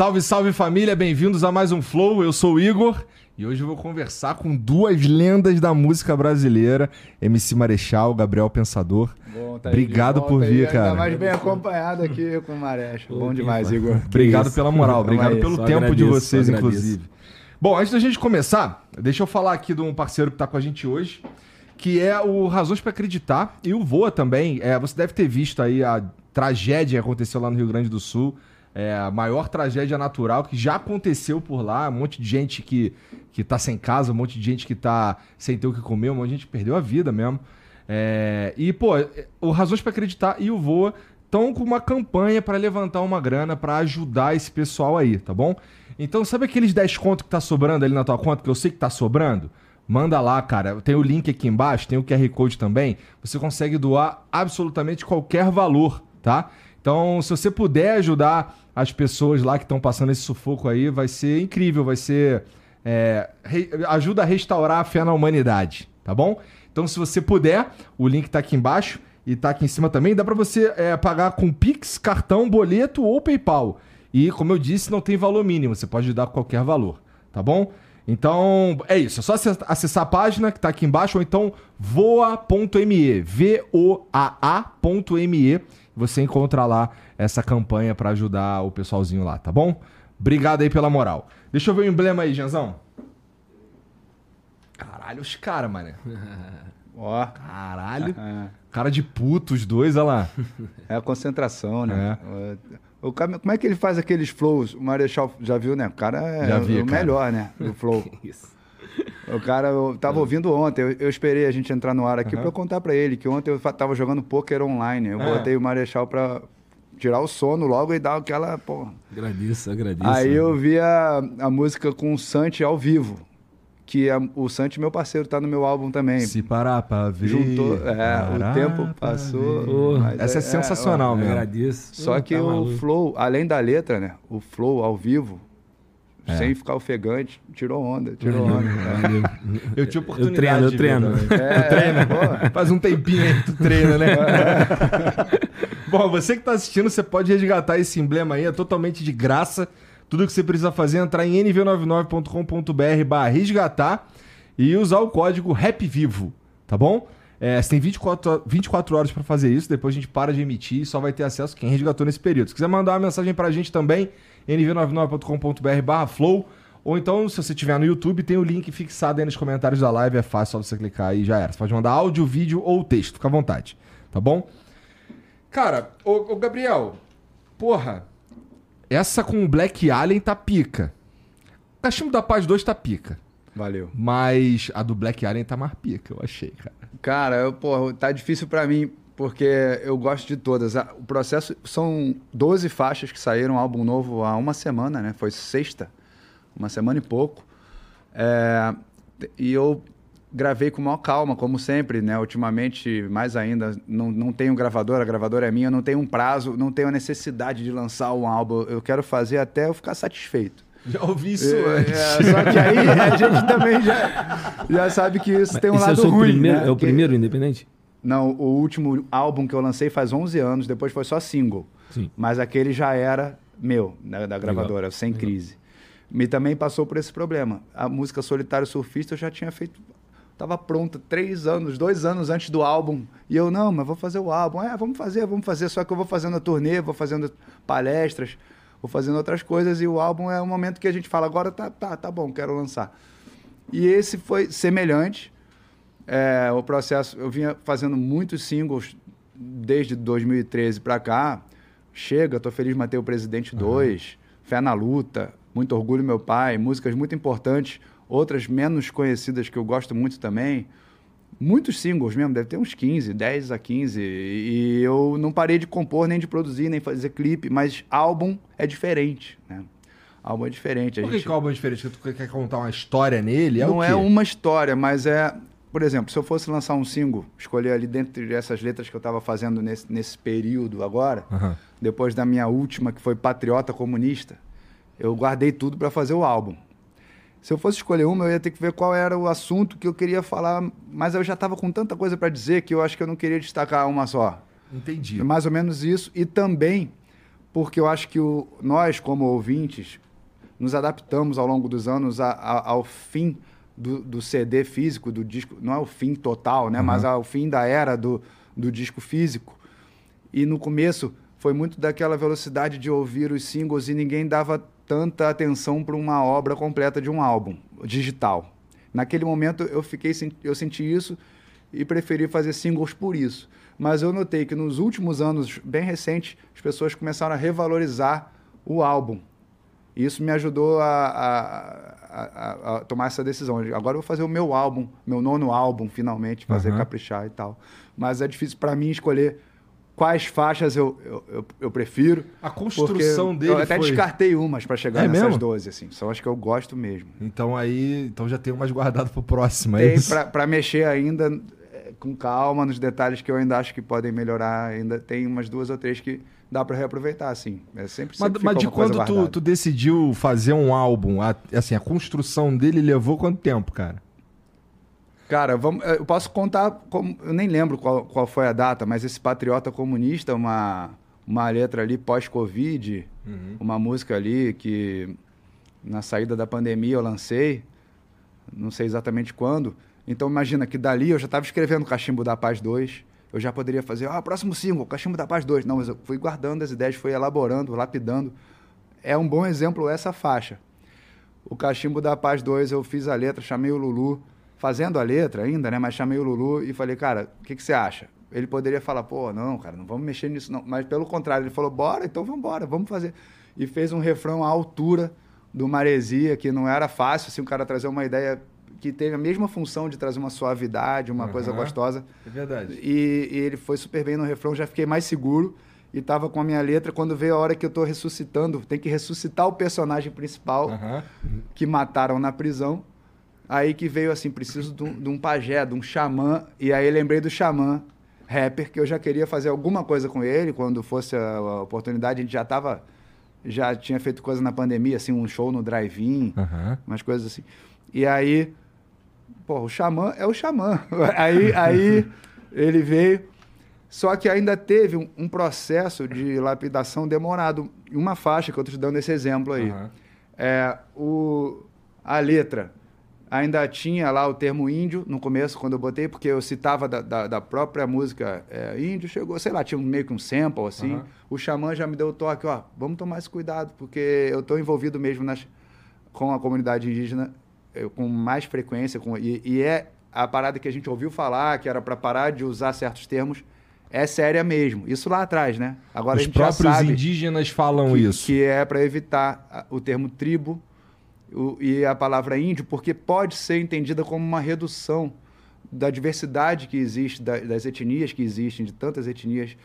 Salve, salve família, bem-vindos a mais um Flow. Eu sou o Igor e hoje eu vou conversar com duas lendas da música brasileira, MC Marechal, Gabriel Pensador. Bom, tá Obrigado por vir, aí, cara. mais bem acompanhado aqui com o Marechal. Bom demais, Igor. Obrigado pela moral, obrigado pelo tempo agradeço, de vocês, inclusive. Bom, antes da gente começar, deixa eu falar aqui de um parceiro que está com a gente hoje, que é o Razões para Acreditar e o Voa também. É, você deve ter visto aí a tragédia que aconteceu lá no Rio Grande do Sul é a maior tragédia natural que já aconteceu por lá. Um monte de gente que, que tá sem casa, um monte de gente que tá sem ter o que comer, um monte de gente perdeu a vida mesmo. É, e, pô, o Razões para Acreditar e o Voa estão com uma campanha para levantar uma grana para ajudar esse pessoal aí, tá bom? Então, sabe aqueles 10 conto que tá sobrando ali na tua conta, que eu sei que tá sobrando? Manda lá, cara. Tem o link aqui embaixo, tem o QR Code também. Você consegue doar absolutamente qualquer valor, tá? Então, se você puder ajudar as pessoas lá que estão passando esse sufoco aí, vai ser incrível, vai ser. É, ajuda a restaurar a fé na humanidade, tá bom? Então, se você puder, o link está aqui embaixo e está aqui em cima também. Dá para você é, pagar com Pix, cartão, boleto ou PayPal. E, como eu disse, não tem valor mínimo, você pode dar qualquer valor, tá bom? Então, é isso. É só acessar a página que está aqui embaixo ou então voa.me, V-O-A-A.me você encontra lá essa campanha para ajudar o pessoalzinho lá, tá bom? Obrigado aí pela moral. Deixa eu ver o emblema aí, Janzão. Caralho, os caras, mané. Ó. Caralho. Cara de puto, os dois, olha lá. É a concentração, né? É. O cara, como é que ele faz aqueles flows? O Marechal já viu, né? O cara é vi, o cara. melhor, né? Do flow. Isso. O cara, eu tava é. ouvindo ontem, eu, eu, esperei a gente entrar no ar aqui uhum. para eu contar para ele que ontem eu tava jogando poker online. Eu é. botei o Marechal para tirar o sono logo e dar aquela, porra. Agradeço, agradeço. Aí eu vi a, a música com o Santi ao vivo. Que a, o Santi, meu parceiro, tá no meu álbum também. Se parar pra ver. Juntou, é, o tempo passou. Essa é, é sensacional, é, mesmo. Agradeço. Só que tá o maluco. flow, além da letra, né? O flow ao vivo, é. sem ficar ofegante. Tirou onda, tirou onda. Eu tinha oportunidade. Eu treino, eu treino. É, treino. Faz um tempinho aí que tu treina, né? Bom, você que está assistindo, você pode resgatar esse emblema aí, é totalmente de graça. Tudo que você precisa fazer é entrar em nv99.com.br barra resgatar e usar o código RAPVIVO, tá bom? É, você tem 24, 24 horas para fazer isso, depois a gente para de emitir e só vai ter acesso quem resgatou nesse período. Se quiser mandar uma mensagem para a gente também, nv99.com.br barra flow. Ou então, se você estiver no YouTube, tem o link fixado aí nos comentários da live. É fácil, só você clicar e já era. Você pode mandar áudio, vídeo ou texto, fica à vontade. Tá bom? Cara, ô, ô Gabriel, porra, essa com o Black Alien tá pica. O Cachimbo da Paz 2 tá pica. Valeu. Mas a do Black Alien tá mais pica, eu achei, cara. Cara, eu, porra, tá difícil para mim porque eu gosto de todas. O processo são 12 faixas que saíram, um álbum novo há uma semana, né? Foi sexta, uma semana e pouco. É, e eu gravei com maior calma, como sempre, né? Ultimamente, mais ainda, não, não tenho gravadora, a gravadora é minha, não tenho um prazo, não tenho a necessidade de lançar um álbum. Eu quero fazer até eu ficar satisfeito. Já ouvi isso é, antes. É, só que aí a gente também já, já sabe que isso Mas tem um lado é ruim. Primeiro, né? É o primeiro independente? Não, o último álbum que eu lancei faz 11 anos, depois foi só single. Sim. Mas aquele já era meu, da, da gravadora, Legal. sem Legal. crise. Me também passou por esse problema. A música Solitário Surfista eu já tinha feito. Estava pronta três anos, dois anos antes do álbum. E eu, não, mas vou fazer o álbum. É, vamos fazer, vamos fazer. Só que eu vou fazendo a turnê, vou fazendo palestras, vou fazendo outras coisas. E o álbum é o momento que a gente fala, agora tá, tá, tá bom, quero lançar. E esse foi semelhante é, o processo, eu vinha fazendo muitos singles desde 2013 para cá. Chega, tô feliz matei o Presidente 2, uhum. Fé na Luta, Muito Orgulho Meu Pai, músicas muito importantes, outras menos conhecidas que eu gosto muito também. Muitos singles mesmo, deve ter uns 15, 10 a 15. E eu não parei de compor, nem de produzir, nem fazer clipe, mas álbum é diferente, né? Álbum é diferente. Por que, gente... que álbum é diferente? Tu quer contar uma história nele? É não é uma história, mas é por exemplo, se eu fosse lançar um single, escolher ali dentro dessas letras que eu estava fazendo nesse, nesse período agora, uhum. depois da minha última, que foi Patriota Comunista, eu guardei tudo para fazer o álbum. Se eu fosse escolher uma, eu ia ter que ver qual era o assunto que eu queria falar, mas eu já estava com tanta coisa para dizer que eu acho que eu não queria destacar uma só. Entendi. Mais ou menos isso. E também porque eu acho que o, nós, como ouvintes, nos adaptamos ao longo dos anos a, a, ao fim do, do, CD físico, do disco. Não é o fim total, né? Uhum. Mas ao fim da era do, do disco físico. E no começo foi muito daquela velocidade de ouvir os singles e ninguém dava tanta atenção para uma obra completa de um álbum digital. Naquele momento eu fiquei eu senti isso e preferi fazer singles por isso. Mas eu notei que nos últimos anos, bem recentes, as pessoas começaram a revalorizar o álbum. E isso me ajudou a, a, a, a, tomar essa decisão. Agora eu vou fazer o meu álbum, meu nono álbum, finalmente, fazer uhum. caprichar e tal. Mas é difícil para mim escolher quais faixas eu, eu, eu, eu prefiro. A construção dele. Eu até foi... descartei umas para chegar é nessas mesmo? 12, assim. São as que eu gosto mesmo. Então aí. Então já tem umas guardadas pro próximo, é tem para mexer ainda é, com calma nos detalhes que eu ainda acho que podem melhorar. Ainda tem umas duas ou três que dá para reaproveitar, assim. É sempre, sempre Mas, mas de quando tu, tu, decidiu fazer um álbum, a, assim, a construção dele levou quanto tempo, cara? Cara, vamos, eu posso contar, como, eu nem lembro qual, qual foi a data, mas esse Patriota Comunista, uma, uma letra ali pós-Covid, uhum. uma música ali que na saída da pandemia eu lancei, não sei exatamente quando. Então imagina que dali eu já estava escrevendo Cachimbo da Paz 2, eu já poderia fazer, ah, próximo single, Cachimbo da Paz 2. Não, mas eu fui guardando as ideias, fui elaborando, lapidando. É um bom exemplo essa faixa. O Cachimbo da Paz 2, eu fiz a letra, chamei o Lulu, fazendo a letra ainda, né? Mas chamei o Lulu e falei, cara, o que, que você acha? Ele poderia falar, pô, não, cara, não vamos mexer nisso, não. Mas pelo contrário, ele falou, bora, então vamos embora, vamos fazer. E fez um refrão à altura do Maresia, que não era fácil, assim, o cara trazer uma ideia que teve a mesma função de trazer uma suavidade, uma uhum. coisa gostosa. É verdade. E, e, ele foi super bem no refrão, já fiquei mais seguro e tava com a minha letra. Quando veio a hora que eu tô ressuscitando, tem que ressuscitar o personagem principal uhum. que mataram na prisão. Aí que veio assim, preciso de um, de um pajé, de um xamã. E aí lembrei do xamã rapper, que eu já queria fazer alguma coisa com ele. Quando fosse a, a oportunidade, a gente já tava... Já tinha feito coisa na pandemia, assim, um show no drive-in, uhum. umas coisas assim. E aí, pô, o xamã é o xamã. Aí, aí ele veio... Só que ainda teve um, um, processo de lapidação demorado. Uma faixa que eu estou te dando esse exemplo aí. Uhum. É, o, a letra ainda tinha lá o termo índio no começo, quando eu botei, porque eu citava da, da, da própria música é, índio, chegou, sei lá, tinha meio que um sample, assim. Uhum. O xamã já me deu o toque, ó, vamos tomar esse cuidado, porque eu estou envolvido mesmo nas, com a comunidade indígena com mais frequência, com, e, e, é a parada que a gente ouviu falar, que era para parar de usar certos termos, é séria mesmo. Isso lá atrás, né? Agora Os próprios indígenas falam que, isso. Que é para evitar o termo tribo o, e a palavra índio, porque pode ser entendida como uma redução da diversidade que existe, da, das etnias que existem, de tantas etnias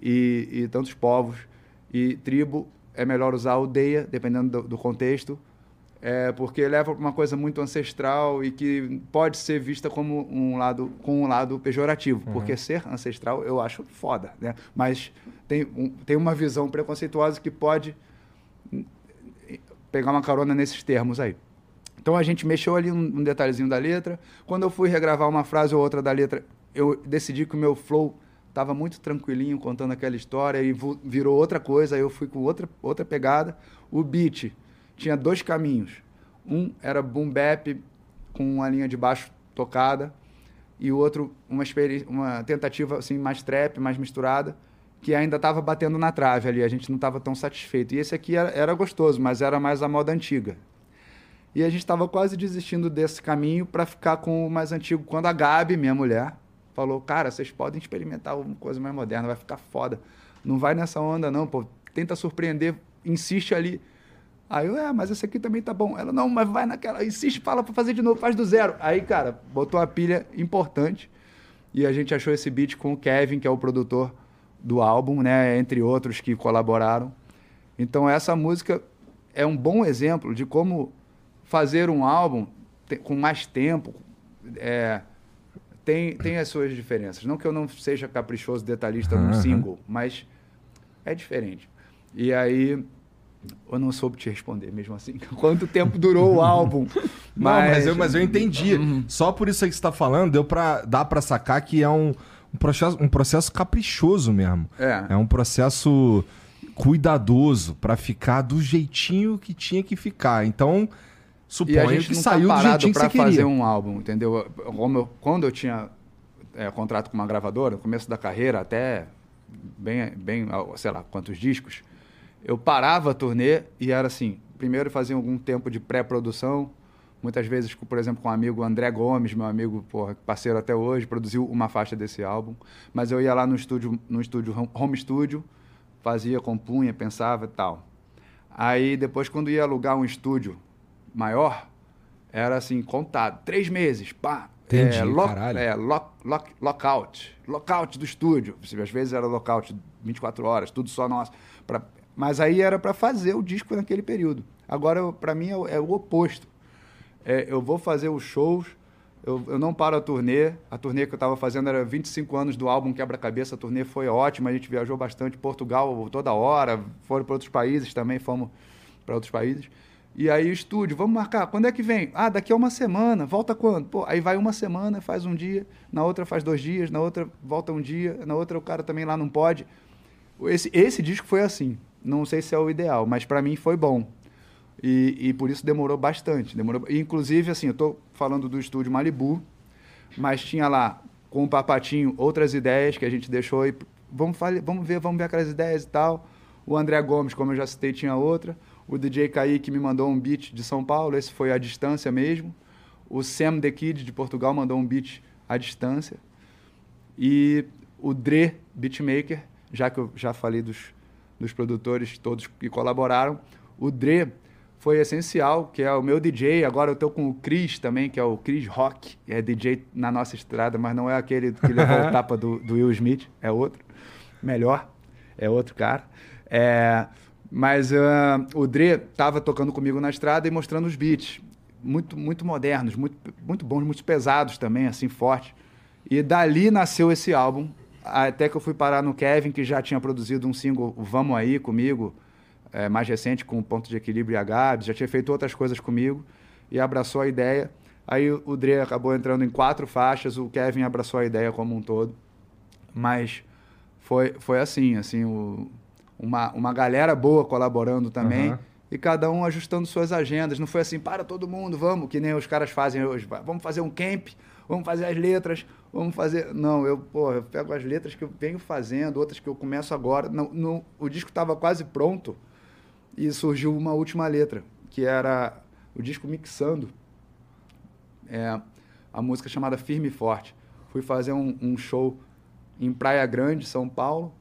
e, e, tantos povos. E tribo é melhor usar aldeia, dependendo do, do contexto, é, porque leva para uma coisa muito ancestral e que pode ser vista como um lado com um lado pejorativo, uhum. porque ser ancestral eu acho foda, né? Mas tem, um, tem uma visão preconceituosa que pode pegar uma carona nesses termos aí. Então a gente mexeu ali um, um detalhezinho da letra. Quando eu fui regravar uma frase ou outra da letra, eu decidi que o meu flow estava muito tranquilinho contando aquela história e virou outra coisa. Aí eu fui com outra, outra pegada. O beat tinha dois caminhos. Um era boom bap com uma linha de baixo tocada e o outro uma, uma tentativa assim mais trap, mais misturada que ainda estava batendo na trave ali, a gente não estava tão satisfeito. E esse aqui era, era, gostoso, mas era mais a moda antiga. E a gente estava quase desistindo desse caminho para ficar com o mais antigo. Quando a Gabi, minha mulher, falou: Cara, vocês podem experimentar uma coisa mais moderna, vai ficar foda. Não vai nessa onda, não, pô. Tenta surpreender, insiste ali. Aí eu, é, mas esse aqui também tá bom. Ela, não, mas vai naquela, insiste, fala para fazer de novo, faz do zero. Aí, cara, botou a pilha importante e a gente achou esse beat com o Kevin, que é o produtor do álbum, né, entre outros que colaboraram. Então essa música é um bom exemplo de como fazer um álbum com mais tempo é, tem, tem as suas diferenças. Não que eu não seja caprichoso, detalhista uhum. no single, mas é diferente. E aí eu não soube te responder mesmo assim. Quanto tempo durou o álbum? Mas... Não, mas eu, mas eu entendi. Uhum. Só por isso aí que você está falando, deu pra, dá para sacar que é um, um processo, um processo caprichoso mesmo. É. É um processo cuidadoso para ficar do jeitinho que tinha que ficar. Então, suponho que tá saiu tá do jeitinho que você queria. fazer um álbum, entendeu? Eu, quando eu tinha é, contrato com uma gravadora, no começo da carreira, até bem, bem, sei lá, quantos discos, eu parava a turnê e era assim, primeiro fazia algum tempo de pré-produção, muitas vezes, por exemplo, com o amigo André Gomes, meu amigo, porra, parceiro até hoje, produziu uma faixa desse álbum, mas eu ia lá no estúdio, no estúdio home studio, fazia, compunha, pensava e tal. Aí depois quando ia alugar um estúdio maior, era assim, contado, três meses, pá, Entendi, é, lock, é, lock, lock, lockout. Lockout do estúdio. Às vezes era lockout 24 horas, tudo só nosso. Pra, mas aí era para fazer o disco naquele período. Agora, para mim, é, é, o oposto. É, eu vou fazer os shows, eu, eu, não paro a turnê. A turnê que eu estava fazendo era 25 anos do álbum Quebra-Cabeça. A turnê foi ótima, a gente viajou bastante. Portugal toda hora, foram para outros países também, fomos para outros países. E aí estúdio, vamos marcar, quando é que vem? Ah, daqui a uma semana, volta quando? Pô, aí vai uma semana, faz um dia, na outra faz dois dias, na outra volta um dia, na outra o cara também lá não pode. Esse, esse disco foi assim, não sei se é o ideal, mas para mim foi bom. E, e, por isso demorou bastante. Demorou, inclusive, assim, eu estou falando do estúdio Malibu, mas tinha lá, com o Papatinho, outras ideias que a gente deixou e vamos, vamos ver, vamos ver aquelas ideias e tal. O André Gomes, como eu já citei, tinha outra. O DJ Kaique me mandou um beat de São Paulo, esse foi à distância mesmo. O Sam The Kid de Portugal mandou um beat à distância. E o Dre Beatmaker, já que eu já falei dos, dos produtores todos que colaboraram, o Dre foi essencial, que é o meu DJ. Agora eu estou com o Chris também, que é o Chris Rock, é DJ na nossa estrada, mas não é aquele que levou o tapa do, do Will Smith, é outro. Melhor, é outro cara. É, mas uh, o Dre estava tocando comigo na estrada e mostrando os beats. Muito, muito modernos, muito, muito bons, muito pesados também, assim, fortes. E dali nasceu esse álbum. Até que eu fui parar no Kevin, que já tinha produzido um single, Vamos Aí, comigo, é, mais recente, com Ponto de Equilíbrio e a Gabs. Já tinha feito outras coisas comigo e abraçou a ideia. Aí o Dre acabou entrando em quatro faixas, o Kevin abraçou a ideia como um todo. Mas foi, foi assim, assim, o, uma, uma galera boa colaborando também. Uhum. E cada um ajustando suas agendas. Não foi assim, para todo mundo, vamos, que nem os caras fazem hoje. Vamos fazer um camp, vamos fazer as letras, vamos fazer. Não, eu, pô, eu pego as letras que eu venho fazendo, outras que eu começo agora. Não, o disco estava quase pronto e surgiu uma última letra, que era o disco mixando. É, a música chamada Firme e Forte. Fui fazer um, um show em Praia Grande, São Paulo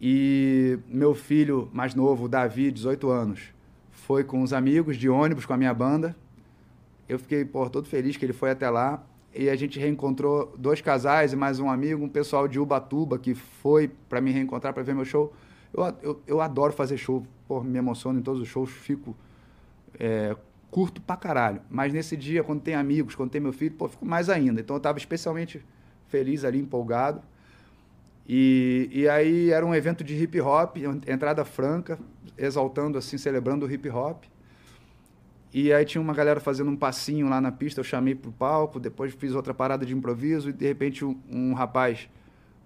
e meu filho mais novo, Davi, 18 anos, foi com os amigos de ônibus com a minha banda. Eu fiquei pô, todo feliz que ele foi até lá. E a gente reencontrou dois casais e mais um amigo, um pessoal de Ubatuba que foi para me reencontrar para ver meu show. Eu, eu, eu, adoro fazer show, me emociono em todos os shows, fico é, curto pra caralho. Mas nesse dia, quando tem amigos, quando tem meu filho, pô, fico mais ainda. Então eu estava especialmente feliz ali, empolgado. E, e aí era um evento de hip hop, entrada franca, exaltando assim, celebrando o hip hop. E aí tinha uma galera fazendo um passinho lá na pista, eu chamei pro palco, depois fiz outra parada de improviso e de repente um, um rapaz,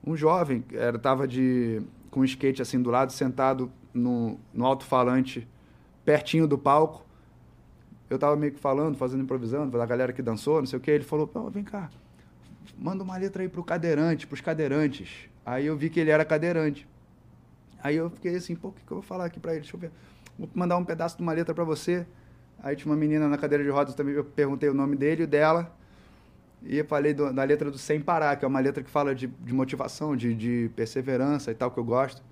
um jovem, era tava de com um skate assim do lado, sentado no, no alto-falante, pertinho do palco. Eu tava meio que falando, fazendo improvisando, da galera que dançou, não sei o que, ele falou: "Vem cá, manda uma letra aí pro cadeirante, pros cadeirantes". Aí eu vi que ele era cadeirante. Aí eu fiquei assim, pô, o que, que eu vou falar aqui para ele? Deixa eu ver. Vou mandar um pedaço de uma letra para você. Aí tinha uma menina na cadeira de rodas também, eu perguntei o nome dele e dela. E falei do, da letra do Sem Parar, que é uma letra que fala de, de motivação, de, de perseverança e tal, que eu gosto.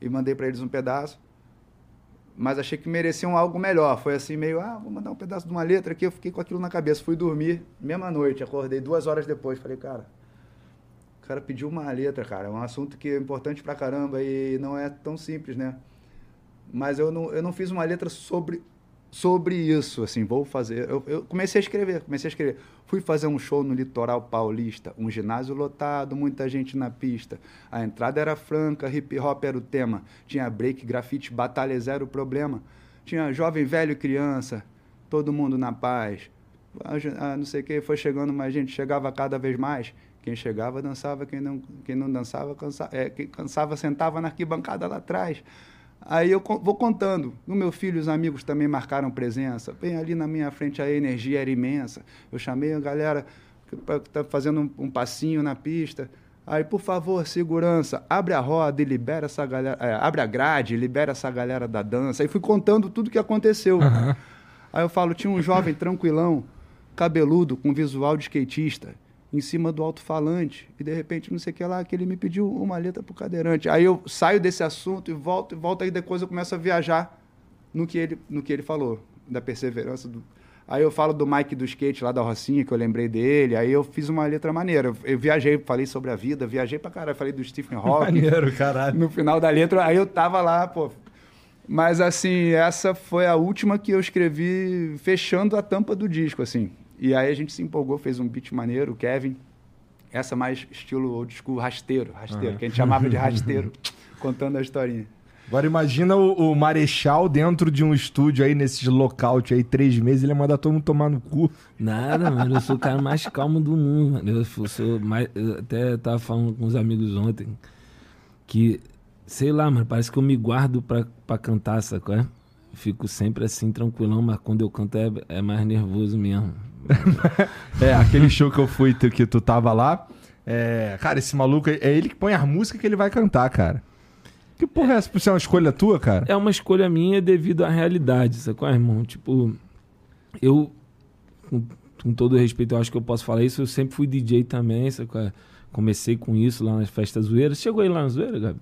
E mandei para eles um pedaço. Mas achei que mereciam algo melhor. Foi assim, meio, ah, vou mandar um pedaço de uma letra aqui. Eu fiquei com aquilo na cabeça. Fui dormir, mesma noite. Acordei duas horas depois. Falei, cara, o cara pediu uma letra, cara. É um assunto que é importante pra caramba e não é tão simples, né? Mas eu não, eu não fiz uma letra sobre, sobre isso, assim, vou fazer. Eu, eu comecei a escrever, comecei a escrever. Fui fazer um show no litoral paulista, um ginásio lotado, muita gente na pista. A entrada era franca, hip hop era o tema. Tinha break, grafite, batalha zero problema. Tinha jovem, velho criança, todo mundo na paz. Ah, não sei o que, foi chegando mais gente, chegava cada vez mais. Quem chegava dançava, quem não, quem não dançava, cansava, é, quem cansava sentava na arquibancada lá atrás. Aí eu vou contando. O meu filho os amigos também marcaram presença. Bem ali na minha frente a energia era imensa. Eu chamei a galera que está fazendo um, um, passinho na pista. Aí, por favor, segurança, abre a roda e libera essa galera. É, abre a grade, libera essa galera da dança. Aí fui contando tudo o que aconteceu. Uhum. Aí eu falo, tinha um jovem tranquilão, cabeludo, com visual de skatista em cima do alto-falante e de repente não sei o que lá que ele me pediu uma letra pro cadeirante. Aí eu saio desse assunto e volto e volto aí depois eu começo a viajar no que ele no que ele falou da perseverança do Aí eu falo do Mike do skate lá da Rocinha, que eu lembrei dele. Aí eu fiz uma letra maneira. Eu, eu viajei, falei sobre a vida, viajei pra caralho. Falei do Stephen Hawking. Maneiro, caralho. No final da letra, aí eu tava lá, pô. Mas assim, essa foi a última que eu escrevi fechando a tampa do disco, assim. E aí a gente se empolgou, fez um beat maneiro, o Kevin. Essa mais estilo old school, rasteiro, rasteiro, uhum. que a gente chamava de rasteiro, contando a historinha. Agora imagina o, o, Marechal dentro de um estúdio aí, nesses lockout aí, três meses, ele ia mandar todo mundo tomar no cu. Nada, mano, eu sou o cara mais calmo do mundo, mano. Eu, sou mais, eu até tava falando com os amigos ontem que, sei lá, mano, parece que eu me guardo pra, pra cantar, sacou? É? Fico sempre assim, tranquilão, mas quando eu canto é, é mais nervoso mesmo. É, aquele show que eu fui, que tu tava lá. É, cara, esse maluco, é ele que põe a música que ele vai cantar, cara. Que porra é essa? Isso é uma escolha tua, cara? É uma escolha minha devido à realidade, sacou, irmão? Tipo, eu, com, com, todo respeito, eu acho que eu posso falar isso, eu sempre fui DJ também, sacou? Comecei com isso lá nas festas zoeiras. Chegou aí lá na zoeira, Gabi?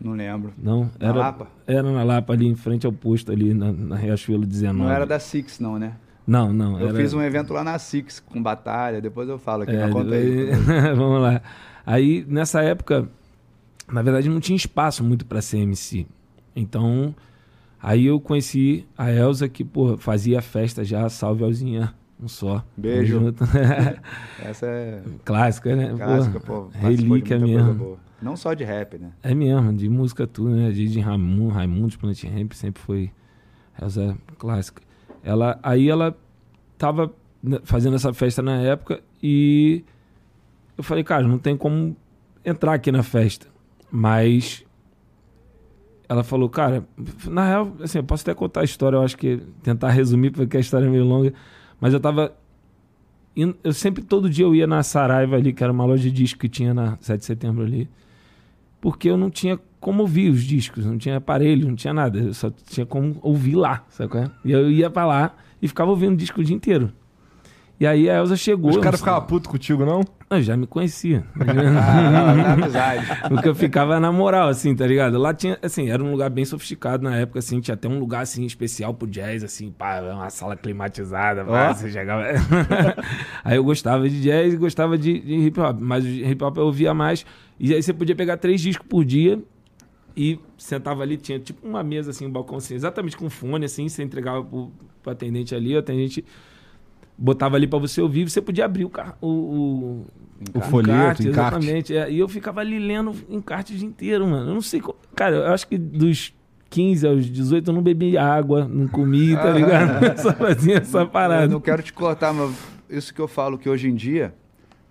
Não lembro. Não, era, na Lapa? Era na Lapa, ali em frente ao posto, ali na, na Riachuelo 19. Não era da Six, não, né? Não, não. Eu era... fiz um evento lá na Six com batalha, depois eu falo aqui, é, conta aí. Vamos lá. Aí, nessa época, na verdade, não tinha espaço muito para ser MC. Então, aí eu conheci a Elza, que, pô, fazia festa já, salve Elzinha, um só. Beijo. Essa é... Clássica, né? Clássica, pô. pô relíquia mesmo. Não só de rap, né? É mesmo, de música tudo, né? De, de Raimundo, Raimundo, Planet Ramp, sempre foi... Elza clássica. Ela, aí ela tava né, fazendo essa festa na época e eu falei, cara, não tem como entrar aqui na festa. Mas ela falou, cara, na real, assim, eu posso até contar a história, eu acho que tentar resumir, porque a história é meio longa. Mas eu tava. Eu sempre, todo dia eu ia na Saraiva ali, que era uma loja de disco que tinha na 7 de setembro ali. Porque eu não tinha como ouvir os discos, não tinha aparelho, não tinha nada. Eu só tinha como ouvir lá, sabe? É? E eu ia pra lá e ficava ouvindo o disco o dia inteiro. E aí a Elza chegou. Os caras ficavam putos contigo, não? Eu já me conhecia. ah, amizade. Porque eu ficava na moral, assim, tá ligado? Lá tinha, assim, era um lugar bem sofisticado na época, assim, tinha até um lugar, assim, especial pro jazz, assim, pá, uma sala climatizada, pá, você chegava... aí eu gostava de jazz e gostava de, de hip hop, mas o hip hop eu ouvia mais. E aí você podia pegar três discos por dia e sentava ali, tinha tipo uma mesa, assim, um balcão, assim, exatamente com fone, assim, você entregava pro, pro atendente ali, o atendente botava ali para você ouvir, você podia abrir o, car o, o, o folheto, encarte, exatamente. É, e eu ficava ali lendo encarte o dia inteiro, mano. Eu não sei, cara, eu acho que dos 15 aos 18 eu não bebi água, não comi, tá ligado? Só fazia essa parada. Eu não quero te cortar, mas isso que eu falo que hoje em dia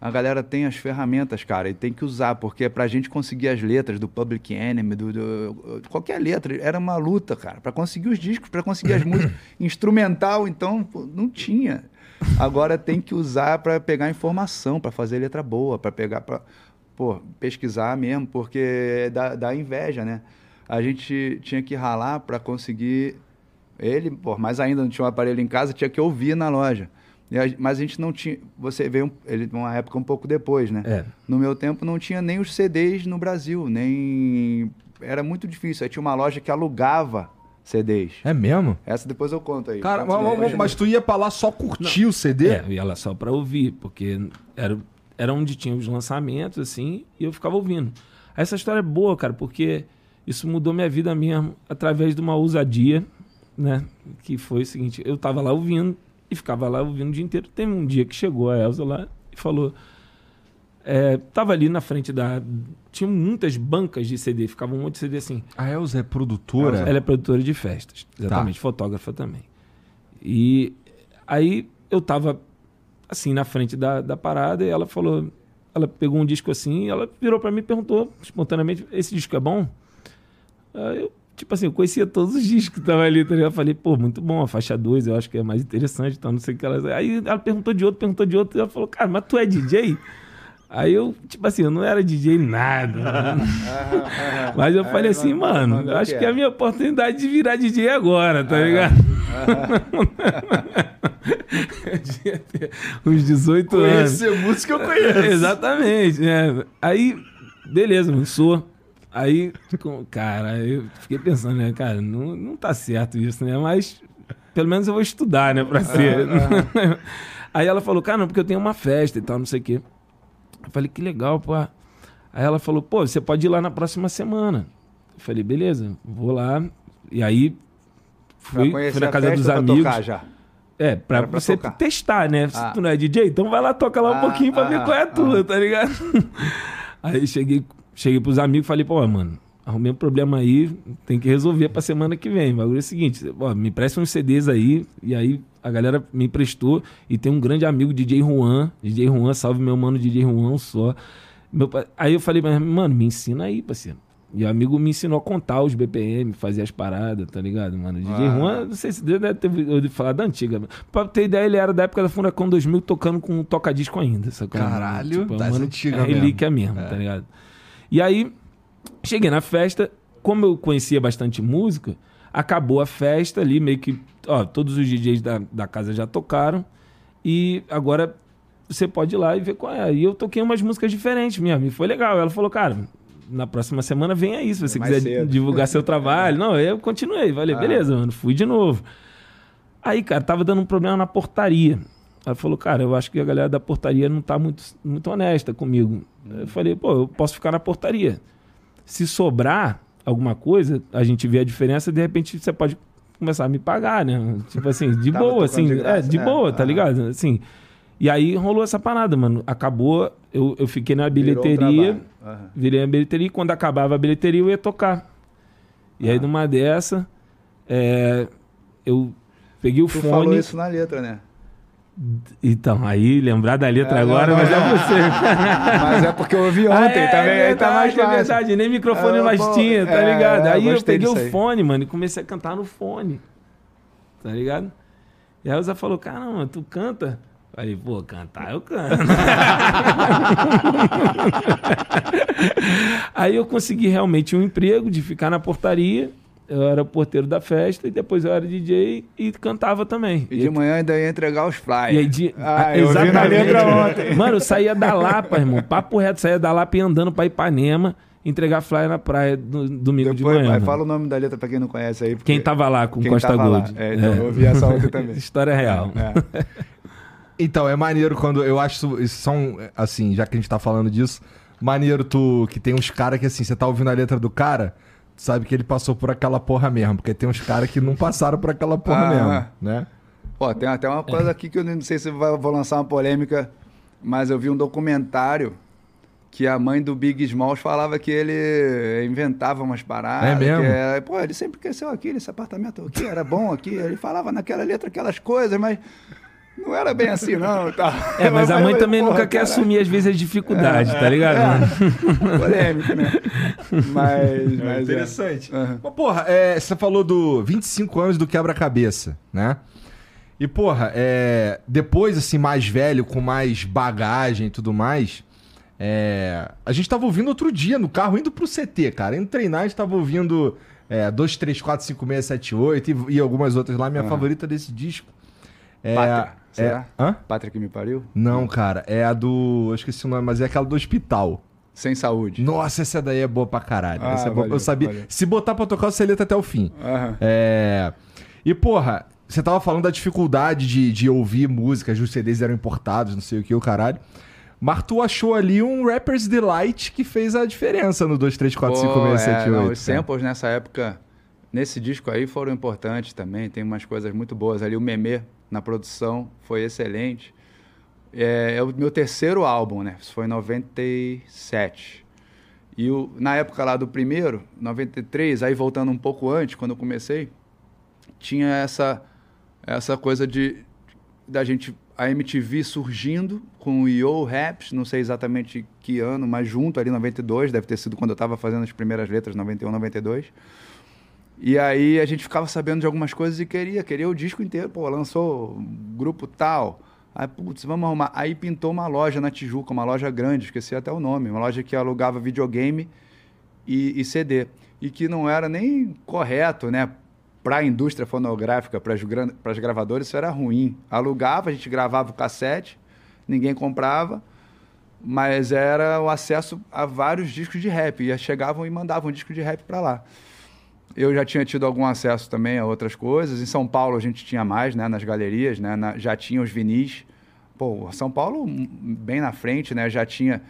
a galera tem as ferramentas, cara, e tem que usar, porque pra gente conseguir as letras do Public Enemy, do, do qualquer letra, era uma luta, cara, para conseguir os discos, para conseguir as músicas instrumental, então pô, não tinha. Agora tem que usar para pegar informação, para fazer letra boa, para pegar para pesquisar mesmo, porque dá, dá inveja, né? A gente tinha que ralar para conseguir ele, por mais ainda não tinha um aparelho em casa, tinha que ouvir na loja. Mas a gente não tinha. Você veio ele uma época um pouco depois, né? É. No meu tempo não tinha nem os CDs no Brasil, nem. Era muito difícil. Aí tinha uma loja que alugava CDs. É mesmo? Essa depois eu conto aí. Cara, mas, mas, tu ia pra lá só curtir Não. o CD? É, eu ia lá só pra ouvir, porque era, era onde tinha os lançamentos, assim, e eu ficava ouvindo. Essa história é boa, cara, porque isso mudou minha vida mesmo através de uma ousadia, né? Que foi o seguinte, eu tava lá ouvindo e ficava lá ouvindo o dia inteiro. Tem um dia que chegou a Elza lá e falou é, tava ali na frente da. Tinha muitas bancas de CD, ficava um monte de CD assim. A Elza é produtora? Ela é produtora de festas, exatamente, tá. fotógrafa também. E aí eu tava assim na frente da, da parada e ela falou. Ela pegou um disco assim, ela virou para mim e perguntou espontaneamente: Esse disco é bom? Eu tipo assim, eu conhecia todos os discos que estavam ali, tá ligado? Eu falei, pô, muito bom, a faixa 2, eu acho que é mais interessante, então não sei o que ela. Aí ela perguntou de outro, perguntou de outro, e ela falou, cara, mas tu é DJ? Aí eu, tipo assim, eu não era DJ nada. Mas eu falei assim, mano, eu acho que é a minha oportunidade de virar DJ agora, tá ligado? eu ter uns 18 Conhecer anos. Conhecer música eu conheço. Exatamente. né? Aí, beleza, não sou. Aí, cara, eu fiquei pensando, né, cara, não, não tá certo isso, né? Mas pelo menos eu vou estudar, né, pra ser. Aí ela falou, cara, não, porque eu tenho uma festa e tal, não sei o quê. Eu falei, que legal, pô. Aí ela falou, pô, você pode ir lá na próxima semana. Eu falei, beleza, vou lá. E aí fui, fui na casa dos amigos. Tocar já. É, pra, pra você tocar. testar, né? Ah. Se tu não é DJ, então vai lá, toca lá um ah, pouquinho pra ah, ver qual é a tua, ah. tá ligado? aí cheguei, cheguei pros amigos e falei, pô, mano, arrumei um problema aí, tem que resolver pra semana que vem. O bagulho é o seguinte, ó, me presta uns CDs aí, e aí a galera me emprestou, e tem um grande amigo, DJ Juan, DJ Juan, salve meu mano DJ Juan só. Meu, aí eu falei, mano, me ensina aí, parceiro. E o amigo me ensinou a contar os BPM, fazer as paradas, tá ligado, mano? DJ ah. Juan, não sei se deve ter ouvido falar da antiga. Pra ter ideia, ele era da época da Furacão 2000 tocando com um toca-disco ainda. Sacou? Caralho, tipo, das mano, antigas é relíquia mesmo, mesmo é. tá ligado? E aí, cheguei na festa, como eu conhecia bastante música, acabou a festa ali, meio que, ó, todos os DJs da, da casa já tocaram. E agora você pode ir lá e ver qual é. E eu toquei umas músicas diferentes mesmo. E foi legal. Ela falou, cara, na próxima semana vem aí, se você é quiser cedo. divulgar seu trabalho. Não, eu continuei. Falei, ah. beleza, mano, fui de novo. Aí, cara, tava dando um problema na portaria. Ela falou, cara, eu acho que a galera da portaria não tá muito, muito honesta comigo. Eu falei, pô, eu posso ficar na portaria. Se sobrar alguma coisa, a gente vê a diferença, de repente você pode começar a me pagar, né? Tipo assim, de boa, assim. De graça, é, de né? boa, tá ligado? Assim. E aí rolou essa parada, mano. Acabou, eu, eu fiquei na bilheteria, uhum. virei na bilheteria, e quando acabava a bilheteria eu ia tocar. E aí numa dessa, é, eu peguei o tu fone. Tu falou isso na letra, né? Então, aí lembrar da letra é, agora, não, não, mas é, é você. Mas é porque eu ouvi ontem, ah, é, também. É, tá mais é verdade, nem microfone é, mais tinha, tá ligado? aí eu peguei o fone, mano, e comecei a cantar no fone. Tá ligado? E a Elza falou: caramba, tu canta? Falei, pô, cantar eu canto. aí eu consegui realmente um emprego de ficar na portaria. Eu era porteiro da festa e depois eu era DJ e cantava também. E de manhã ainda ia entregar os flyers. E aí de... ah, eu exatamente. Mano, eu saía da Lapa, irmão. Papo reto, saía da Lapa e andando pra Ipanema entregar flyer na praia no domingo Depois, de manhã. Vai, fala o nome da letra pra quem não conhece aí. Quem tava lá com Costa Gold. É, então, é. Eu ouvi essa ontem também. História real. É. Então, é maneiro quando. Eu acho isso são. Assim, já que a gente tá falando disso, maneiro tu. Que tem uns caras que assim, você tá ouvindo a letra do cara, sabe que ele passou por aquela porra mesmo. Porque tem uns caras que não passaram por aquela porra ah, mesmo, né? Pô, tem até uma coisa aqui que eu não sei se vou lançar uma polêmica, mas eu vi um documentário que a mãe do Big Smalls falava que ele inventava umas paradas. É mesmo? Era, pô, ele sempre cresceu aqui, esse apartamento aqui era bom aqui. Ele falava naquela letra aquelas coisas, mas não era bem assim, não. Tá. É, mas a mãe também nunca cara, quer assumir, às vezes, as dificuldades, é, tá ligado? É. Polêmico, né? Mas. É mas é. interessante. Uhum. Mas, porra, é, você falou do 25 anos do quebra-cabeça, né? E, porra, é, depois, assim, mais velho, com mais bagagem e tudo mais. É, a gente tava ouvindo outro dia no carro, indo pro CT, cara. Indo treinar, a gente tava ouvindo é, 2, 3, 4, 5, 6, 7, 8 e, e algumas outras lá. Minha uhum. favorita desse disco é. Pátria. É, Hã? Pátria que me pariu? Não, cara. É a do. Eu esqueci o nome, mas é aquela do hospital. Sem saúde. Nossa, essa daí é boa pra caralho. Ah, é boa. Valeu, eu sabia. Valeu. Se botar pra tocar, você letra até o fim. Uhum. É. E, porra, você tava falando da dificuldade de, de ouvir músicas, os CDs eram importados, não sei o que, o caralho. Mas tu achou ali um Rapper's Delight que fez a diferença no 2, 3, 4, Pô, 5, 6, 7, 8. Não, os samples nessa época, nesse disco aí, foram importantes também. Tem umas coisas muito boas ali. O Memê, na produção, foi excelente. É, é, o meu terceiro álbum, né? Isso foi em 97. E o, na época lá do primeiro, 93, aí voltando um pouco antes, quando eu comecei, tinha essa, essa coisa de da gente a MTV surgindo com o Yo Raps, não sei exatamente que ano, mas junto ali 92, deve ter sido quando eu estava fazendo as primeiras letras, 91, 92. E aí a gente ficava sabendo de algumas coisas e queria, queria o disco inteiro. Pô, lançou grupo tal. Aí, putz, vamos arrumar. Aí pintou uma loja na Tijuca, uma loja grande, esqueci até o nome. Uma loja que alugava videogame e, e CD. E que não era nem correto, né? Para a indústria fonográfica, para as gravadoras, isso era ruim. Alugava, a gente gravava o cassete, ninguém comprava, mas era o acesso a vários discos de rap. E chegavam e mandavam um disco de rap para lá. Eu já tinha tido algum acesso também a outras coisas. Em São Paulo a gente tinha mais, né? Nas galerias, né? Na, já tinha os vinis. Pô, São Paulo bem na frente, né? Já tinha...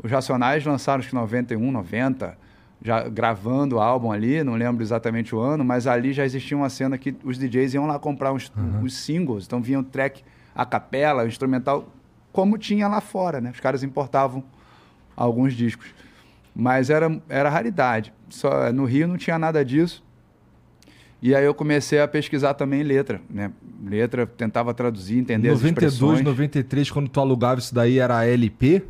Os Racionais lançaram acho que 91, 90, já gravando o álbum ali, não lembro exatamente o ano, mas ali já existia uma cena que os DJs iam lá comprar uns, uhum. os singles, então vinha o track a capela, o instrumental, como tinha lá fora, né? Os caras importavam alguns discos. Mas era, era raridade. Só, no Rio não tinha nada disso. E aí eu comecei a pesquisar também letra, né? Letra, tentava traduzir, entender 92, as expressões. 93, quando tu alugava isso daí, era LP?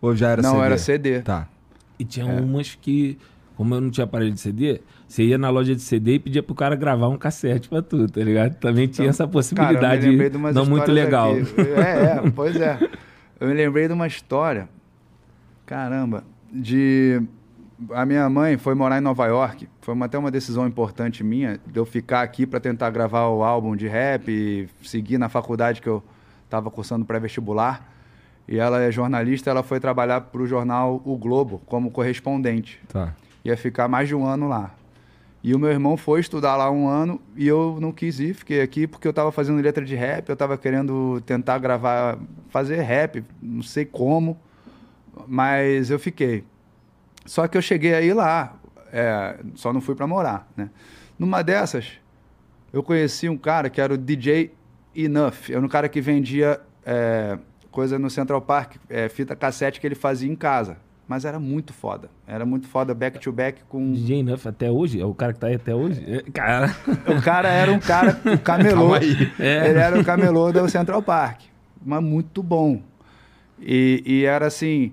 Ou já era não, CD? Não, era CD. Tá. E tinha é. umas que, como eu não tinha aparelho de CD, você ia na loja de CD e pedia pro cara gravar um cassete pra tu, tá ligado? Também tinha então, essa possibilidade cara, não muito legal. Aqui. É, é, pois é. Eu me lembrei de uma história. Caramba, de a minha mãe foi morar em Nova York. Foi uma, até uma decisão importante minha de eu ficar aqui para tentar gravar o álbum de rap e seguir na faculdade que eu estava cursando pré-vestibular. E ela é jornalista, ela foi trabalhar para o jornal O Globo como correspondente. Tá. Ia ficar mais de um ano lá. E o meu irmão foi estudar lá um ano e eu não quis ir, fiquei aqui porque eu estava fazendo letra de rap, eu estava querendo tentar gravar, fazer rap, não sei como mas eu fiquei. Só que eu cheguei aí lá, é, só não fui para morar, né? Numa dessas, eu conheci um cara que era o DJ Enough. Era um cara que vendia é, coisa no Central Park, é, fita cassete que ele fazia em casa. Mas era muito foda. Era muito foda back to back com. DJ Enough até hoje? É o cara que tá aí até hoje? É, cara. O cara era um cara, o camelô. É. Ele era o camelô do Central Park. Mas muito bom. E, e era assim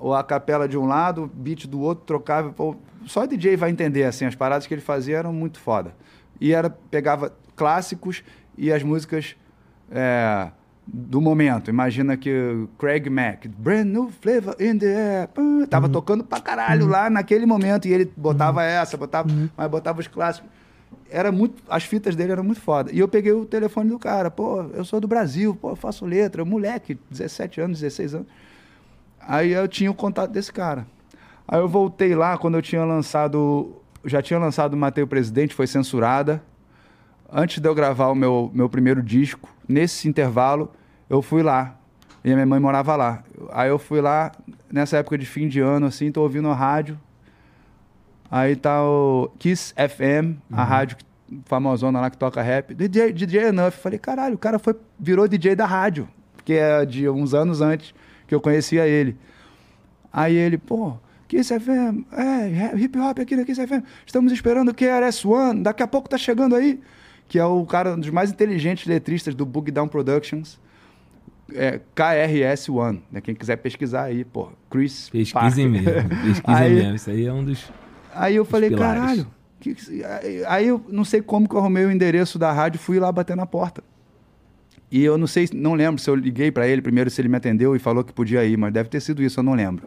ou a capela de um lado, beat do outro, trocava. Só o DJ vai entender, assim, as paradas que ele fazia eram muito foda. E era, pegava clássicos e as músicas é, do momento. Imagina que Craig Mack, Brand New Flavor in the Air, pum, tava uhum. tocando pra caralho uhum. lá naquele momento. E ele botava uhum. essa, botava, uhum. mas botava os clássicos. Era muito, as fitas dele eram muito foda. E eu peguei o telefone do cara, pô, eu sou do Brasil, pô, eu faço letra, moleque, 17 anos, 16 anos. Aí eu tinha o contato desse cara. Aí eu voltei lá quando eu tinha lançado. Já tinha lançado Matei o Presidente, foi censurada. Antes de eu gravar o meu, meu primeiro disco, nesse intervalo, eu fui lá. E a minha mãe morava lá. Aí eu fui lá, nessa época de fim de ano, assim, tô ouvindo a rádio. Aí tá o Kiss FM, uhum. a rádio famosona lá que toca rap. DJ, DJ Enough. Falei, caralho, o cara foi, virou DJ da rádio. Que é de uns anos antes que eu conhecia ele. Aí ele, pô, Kiss FM, é, hip hop aqui na Kiss FM, estamos esperando o KRS One, daqui a pouco tá chegando aí. Que é o cara, um dos mais inteligentes letristas do Bug Down Productions. É, KRS One, né? Quem quiser pesquisar aí, pô, Chris Pesquisem mesmo, pesquisem mesmo, isso aí é um dos Aí eu falei, pilares. caralho, que, aí eu não sei como que eu arrumei o endereço da rádio, fui lá bater na porta. E eu não sei, não lembro se eu liguei para ele primeiro, se ele me atendeu e falou que podia ir, mas deve ter sido isso, eu não lembro.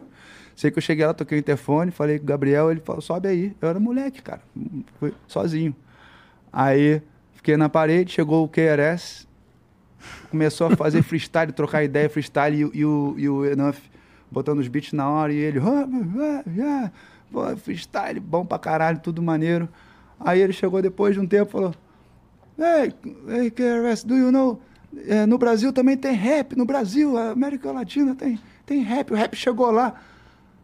Sei que eu cheguei lá, toquei o interfone, falei com o Gabriel, ele falou, sobe aí. Eu era moleque, cara, fui sozinho. Aí fiquei na parede, chegou o QRS, começou a fazer freestyle, trocar ideia, freestyle, e, e o, e o Enough botando os beats na hora, e ele, oh, freestyle, bom pra caralho, tudo maneiro. Aí ele chegou depois de um tempo e falou, Hey, hey, KRS, do you know é, no Brasil também tem rap, no Brasil, a América Latina tem, tem rap, o rap chegou lá.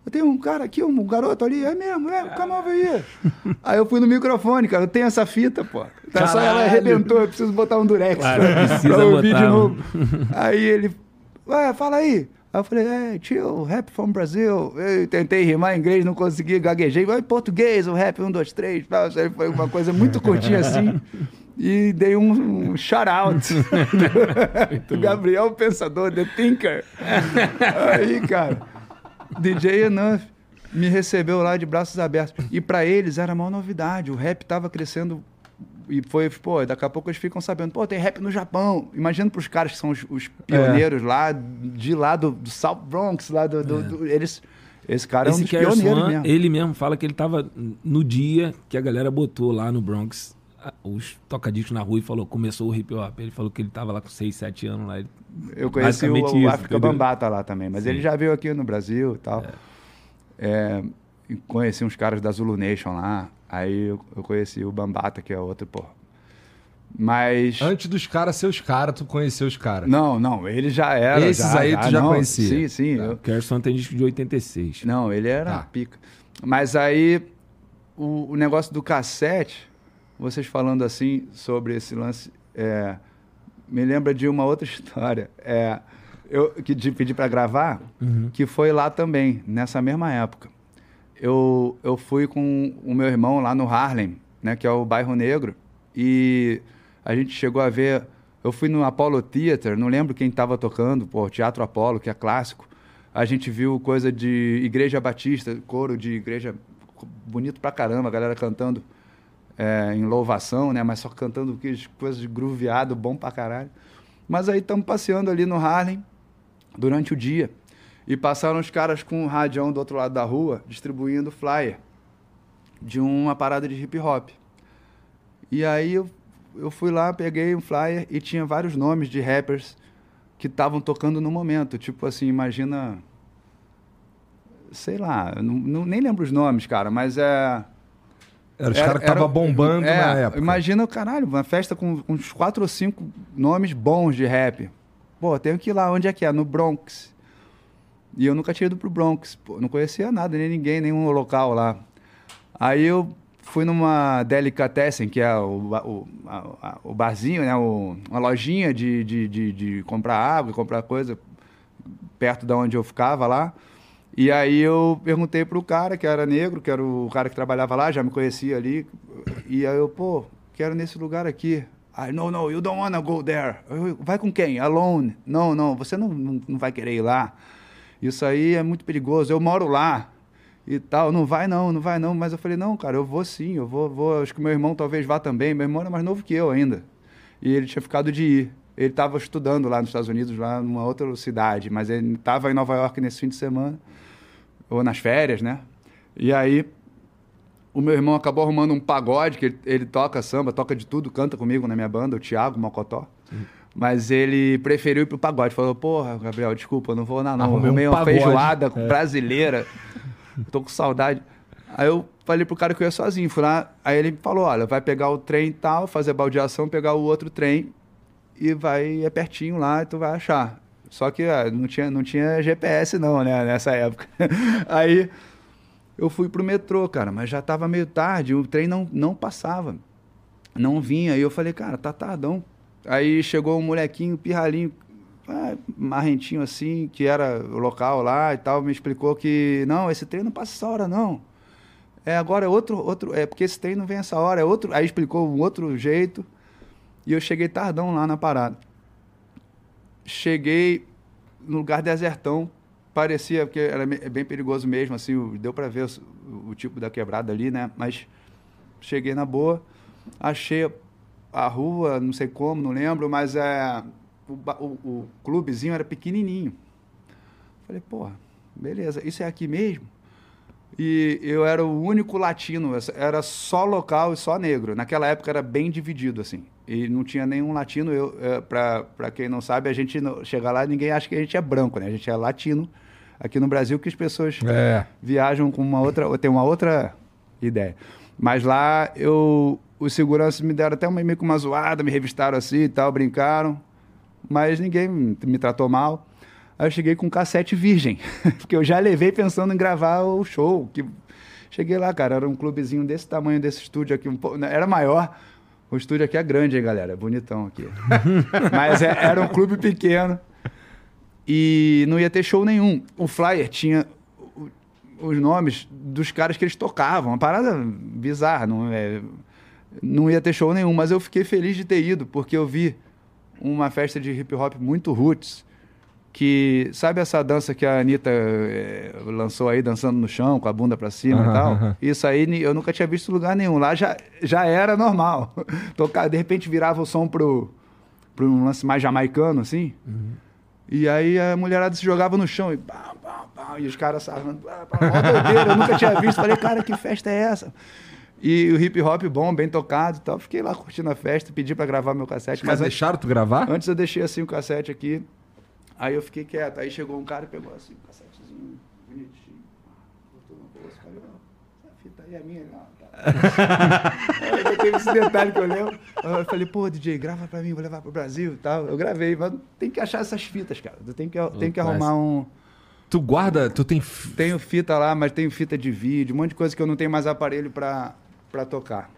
Eu tenho um cara aqui, um garoto ali, é mesmo, é, come over here. Aí eu fui no microfone, cara, eu tenho essa fita, pô. Tá, só ela arrebentou, eu preciso botar um durex claro, pra, pra ouvir de novo. Aí ele, ué, fala aí. Aí eu falei, é, tio, rap from Brasil. Eu tentei rimar em inglês, não consegui, gaguejei. Vai em português, o rap, um, dois, três. Foi uma coisa muito curtinha assim e dei um, um shout-out do Gabriel Pensador, The Thinker. Aí, cara, DJ Enough. me recebeu lá de braços abertos. E para eles era uma novidade. O rap estava crescendo e foi, pô, daqui a pouco eles ficam sabendo, pô, tem rap no Japão. Imagina pros caras que são os, os pioneiros é. lá, de lá do, do South Bronx, lá do. do, é. do eles. Esse cara Esse é um dos pioneiros mesmo. Ele mesmo fala que ele tava no dia que a galera botou lá no Bronx os tocadiscos na rua e falou, começou o hip hop. Ele falou que ele tava lá com 6, 7 anos lá. Eu conheci o, o África Bambata lá também, mas Sim. ele já veio aqui no Brasil e tal. É. É, conheci uns caras da Zulu Nation lá. Aí eu, eu conheci o Bambata, que é outro, pô. Mas. Antes dos caras ser os caras, tu conheceu os caras. Não, não, ele já era. Esses já, aí já, tu já não, conhecia. Sim, sim. Tá. Eu... Kerson tem disco de 86. Não, ele era tá. pica. Mas aí, o, o, negócio do cassete, vocês falando assim sobre esse lance, é, me lembra de uma outra história. É, eu que pedi para gravar, uhum. que foi lá também, nessa mesma época eu, eu fui com o meu irmão lá no Harlem, né, que é o bairro negro, e a gente chegou a ver. Eu fui no Apollo Theater, não lembro quem estava tocando, pô, Teatro Apollo, que é clássico. A gente viu coisa de Igreja Batista, coro de igreja bonito pra caramba, a galera cantando é, em louvação, né? Mas só cantando coisas de grooveado, bom pra caralho. Mas aí estamos passeando ali no Harlem durante o dia. E passaram os caras com um radião do outro lado da rua distribuindo flyer de uma parada de hip hop. E aí eu, eu fui lá, peguei um flyer e tinha vários nomes de rappers que estavam tocando no momento. Tipo assim, imagina. Sei lá, não, não, nem lembro os nomes, cara, mas é. Era os caras que estavam bombando é, na época. Imagina, caralho, uma festa com, uns quatro ou cinco nomes bons de rap. Pô, tenho que ir lá, onde é que é? No Bronx. E eu nunca tinha ido pro Bronx, pô, não conhecia nada, nem ninguém, nenhum local lá. Aí eu fui numa Delicatessen, que é o, o, a, o barzinho, né? O, uma lojinha de, de, de, de, comprar água, comprar coisa, perto da onde eu ficava lá. E aí eu perguntei pro cara, que era negro, que era o cara que trabalhava lá, já me conhecia ali. E aí eu, pô, quero nesse lugar aqui. I no, no, you don't wanna go there. Eu, vai com quem? Alone. Não, não, você não, não, não vai querer ir lá. Isso aí é muito perigoso. Eu moro lá e tal. Não vai não, não vai não. Mas eu falei, não, cara, eu vou sim, eu vou, vou. Acho que meu irmão talvez vá também. Meu irmão é mais novo que eu ainda. E ele tinha ficado de ir. Ele estava estudando lá nos Estados Unidos, lá numa outra cidade, mas ele estava em Nova York nesse fim de semana, ou nas férias, né? E aí o meu irmão acabou arrumando um pagode, que ele, ele toca samba, toca de tudo, canta comigo na minha banda, o Thiago Mocotó. Mas ele preferiu ir pro pagode. Falou, porra, Gabriel, desculpa, não vou lá não. Arrumei, Arrumei um uma feijoada é. brasileira. Tô com saudade. Aí eu falei pro cara que eu ia sozinho. Fui lá, aí ele falou, olha, vai pegar o trem e tal, fazer a baldeação, pegar o outro trem e vai, é pertinho lá e tu vai achar. Só que ah, não, tinha, não tinha GPS não, né, nessa época. aí eu fui pro metrô, cara, mas já tava meio tarde, o trem não, não passava. Não vinha. E eu falei, cara, tá tardão Aí chegou um molequinho, pirralhinho, ah, marrentinho assim, que era o local lá e tal, me explicou que não, esse trem não passa essa hora, não. É, agora é outro, outro, é porque esse trem não vem essa hora, é outro. Aí explicou um outro jeito. E eu cheguei tardão lá na parada. Cheguei no lugar desertão, parecia que era bem perigoso mesmo, assim, deu para ver o, o tipo da quebrada ali, né? Mas cheguei na boa, achei a rua, não sei como, não lembro, mas é, o, o, o clubezinho era pequenininho. Falei, porra, beleza, isso é aqui mesmo? E eu era o único latino, era só local e só negro. Naquela época era bem dividido, assim. E não tinha nenhum latino. Eu, é, para quem não sabe, a gente chega lá ninguém acha que a gente é branco, né? A gente é latino. Aqui no Brasil que as pessoas é. viajam com uma outra, tem uma outra ideia. Mas lá eu os seguranças me deram até uma, meio que uma zoada, me revistaram assim e tal, brincaram. Mas ninguém me tratou mal. Aí eu cheguei com um cassete virgem, porque eu já levei pensando em gravar o show. Que... Cheguei lá, cara, era um clubezinho desse tamanho, desse estúdio aqui, um pouco... Né, era maior. O estúdio aqui é grande, hein, galera? Bonitão aqui. Mas é, era um clube pequeno e não ia ter show nenhum. O flyer tinha os nomes dos caras que eles tocavam, uma parada bizarra, não é? não ia ter show nenhum, mas eu fiquei feliz de ter ido, porque eu vi uma festa de hip hop muito roots, que sabe essa dança que a Anitta é, lançou aí, dançando no chão, com a bunda para cima uhum, e tal? Uhum. Isso aí eu nunca tinha visto em lugar nenhum. Lá já, já era normal. Tocar, de repente virava o som pro, pro um lance mais jamaicano, assim. Uhum. E aí a mulherada se jogava no chão e pá, pá, pá, e os caras sarrando. Eu nunca tinha visto. Falei, cara, que festa é essa? E o hip hop bom, bem tocado e tal. Fiquei lá curtindo a festa, pedi para gravar meu cassete. Mas, mas deixaram tu gravar? Antes eu deixei assim o cassete aqui. Aí eu fiquei quieto. Aí chegou um cara e pegou assim, um cassetezinho bonitinho. Botou no bolso, falei, ó, essa fita aí é minha, não. Tá. aí teve esse detalhe que eu lembro. Eu falei, pô, DJ, grava pra mim, vou levar pro Brasil e tal. Eu gravei, mas tem que achar essas fitas, cara. Tem que, tem que arrumar um. Tu guarda, tu tem. Tenho fita lá, mas tenho fita de vídeo, um monte de coisa que eu não tenho mais aparelho pra, pra tocar.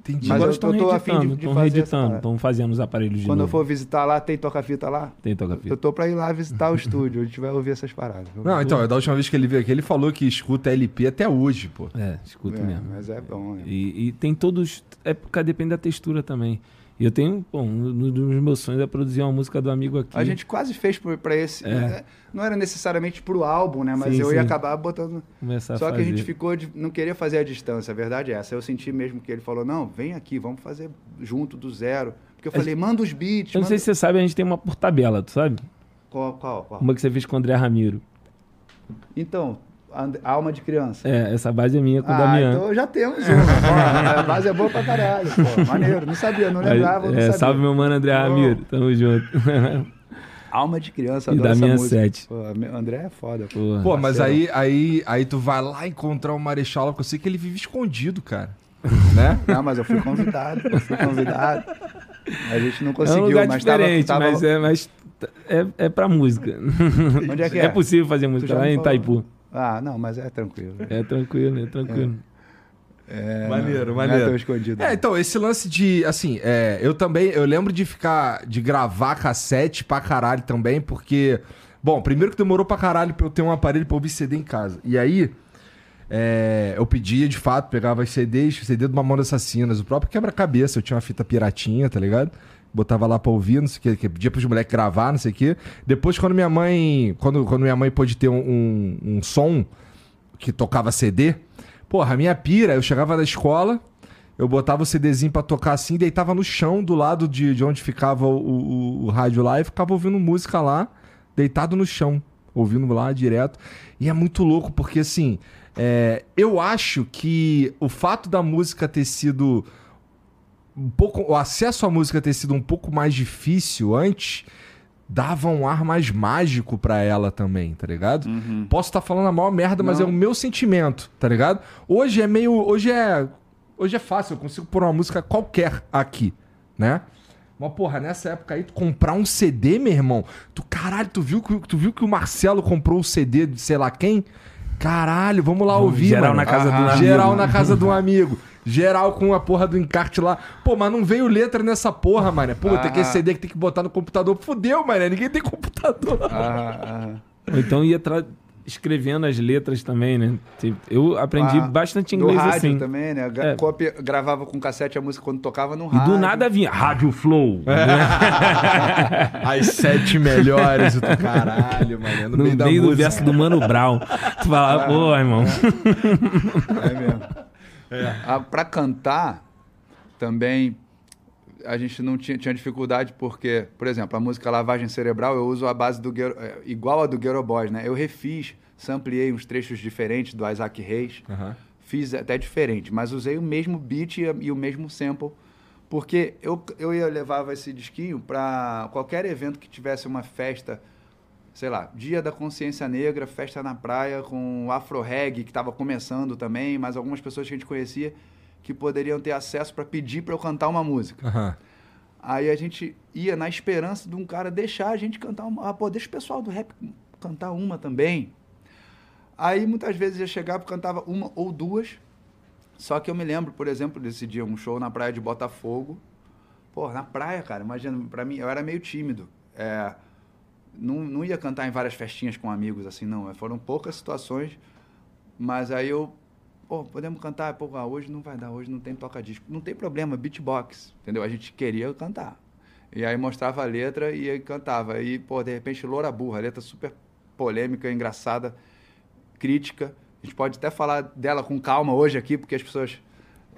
Entendi. Mas Agora eu, eu tô afim de, de fazer reeditando, estão fazendo os aparelhos de Quando novo. eu for visitar lá, tem toca-fita lá? Tem toca-fita. Eu tô pra ir lá visitar o estúdio, a gente vai ouvir essas paradas. Não, então, da última vez que ele veio aqui, ele falou que escuta LP até hoje, pô. É, escuta é, mesmo. Mas é bom, né? E, e tem todos... É, depende da textura também. E eu tenho, bom, um dos meus sonhos é produzir uma música do amigo aqui. A gente quase fez para esse. É. Né? Não era necessariamente para o álbum, né? Mas sim, eu sim. ia acabar botando. Começar Só a que a gente ficou de... não queria fazer a distância, a verdade é essa. Eu senti mesmo que ele falou: não, vem aqui, vamos fazer junto do zero. Porque eu falei, manda os beats. Eu não manda... sei se você sabe, a gente tem uma por tabela, tu sabe? Qual, qual, qual? Uma que você fez com o André Ramiro. Então, Alma de criança. É, essa base é minha com ah, o Damião. Então já temos uma. a base é boa pra caralho. Pô, maneiro. Não sabia, não lembrava. Não é, sabia. Salve meu mano André Ramiro. Tamo junto. Alma de criança, e da minha sete. Pô, André é foda. Pô, pô mas aí, aí, aí tu vai lá encontrar o Marechal, porque eu sei que ele vive escondido, cara. né? Não, mas eu fui convidado. Eu fui convidado. A gente não conseguiu, é um lugar mas diferente, tava, tava... mas é, mas é, é pra música. Onde é que é? É possível fazer música lá em Itaipu. Ah, não, mas é tranquilo. É tranquilo, é tranquilo. É, maneiro, não, maneiro. Não é tão escondido. É, então, esse lance de, assim, é, eu também, eu lembro de ficar, de gravar cassete pra caralho também, porque, bom, primeiro que demorou pra caralho pra eu ter um aparelho pra ouvir CD em casa. E aí, é, eu pedia, de fato, pegava as CDs, CD do Mamão Assassinas, o próprio quebra-cabeça, eu tinha uma fita piratinha, tá ligado? Botava lá pra ouvir, não sei o que, que pedia pros moleques gravar, não sei o que. Depois, quando minha mãe. Quando, quando minha mãe pôde ter um, um, um som que tocava CD, porra, a minha pira, eu chegava da escola, eu botava o CDzinho pra tocar assim, deitava no chão do lado de, de onde ficava o, o, o rádio lá e ficava ouvindo música lá, deitado no chão, ouvindo lá direto. E é muito louco, porque assim. É, eu acho que o fato da música ter sido um pouco o acesso à música ter sido um pouco mais difícil antes dava um ar mais mágico para ela também, tá ligado? Uhum. Posso estar tá falando a maior merda, mas Não. é o meu sentimento, tá ligado? Hoje é meio, hoje é, hoje é fácil, eu consigo pôr uma música qualquer aqui, né? Mas porra, nessa época aí tu comprar um CD, meu irmão, tu caralho, tu viu que tu viu que o Marcelo comprou o CD de sei lá quem? Caralho, vamos lá ouvir, geral mano. na casa ah, do amigo. Geral na casa do amigo. Geral com a porra do encarte lá. Pô, mas não veio letra nessa porra, mano. Pô, ah, tem que CD que tem que botar no computador. Fudeu, mano. Ninguém tem computador. Ah, ah. Então ia tra escrevendo as letras também, né? Eu aprendi ah, bastante inglês rádio assim. também, né? É. Cópia, gravava com cassete a música quando tocava no rádio. E do nada vinha Rádio Flow. É. As sete melhores do caralho, mano. No, no meio, meio do verso do Mano Brown. Tu fala, pô, irmão. É mesmo. É. Ah, para cantar, também a gente não tinha, tinha, dificuldade porque, por exemplo, a música Lavagem Cerebral eu uso a base do é, igual a do Ghetto Boys, né? Eu refiz, sampliei uns trechos diferentes do Isaac Reis, uhum. fiz até diferente, mas usei o mesmo beat e, e o mesmo sample porque eu, eu ia levava esse disquinho para qualquer evento que tivesse uma festa sei lá, Dia da Consciência Negra, festa na praia com o Afro Reggae, que estava começando também, mas algumas pessoas que a gente conhecia que poderiam ter acesso para pedir para eu cantar uma música. Uhum. Aí a gente ia na esperança de um cara deixar a gente cantar uma. Ah, pô, deixa o pessoal do rap cantar uma também. Aí muitas vezes ia chegar e cantava uma ou duas. Só que eu me lembro, por exemplo, desse dia, um show na praia de Botafogo. Pô, na praia, cara, imagina, para mim, eu era meio tímido. É, não, não ia cantar em várias festinhas com amigos, assim, não. Foram poucas situações, mas aí eu, pô, podemos cantar? Pô, ah, hoje não vai dar, hoje não tem toca-disco. Não tem problema, beatbox, entendeu? A gente queria cantar. E aí mostrava a letra e aí cantava. E, pô, de repente, Loura Burra, letra super polêmica, engraçada, crítica. A gente pode até falar dela com calma hoje aqui, porque as pessoas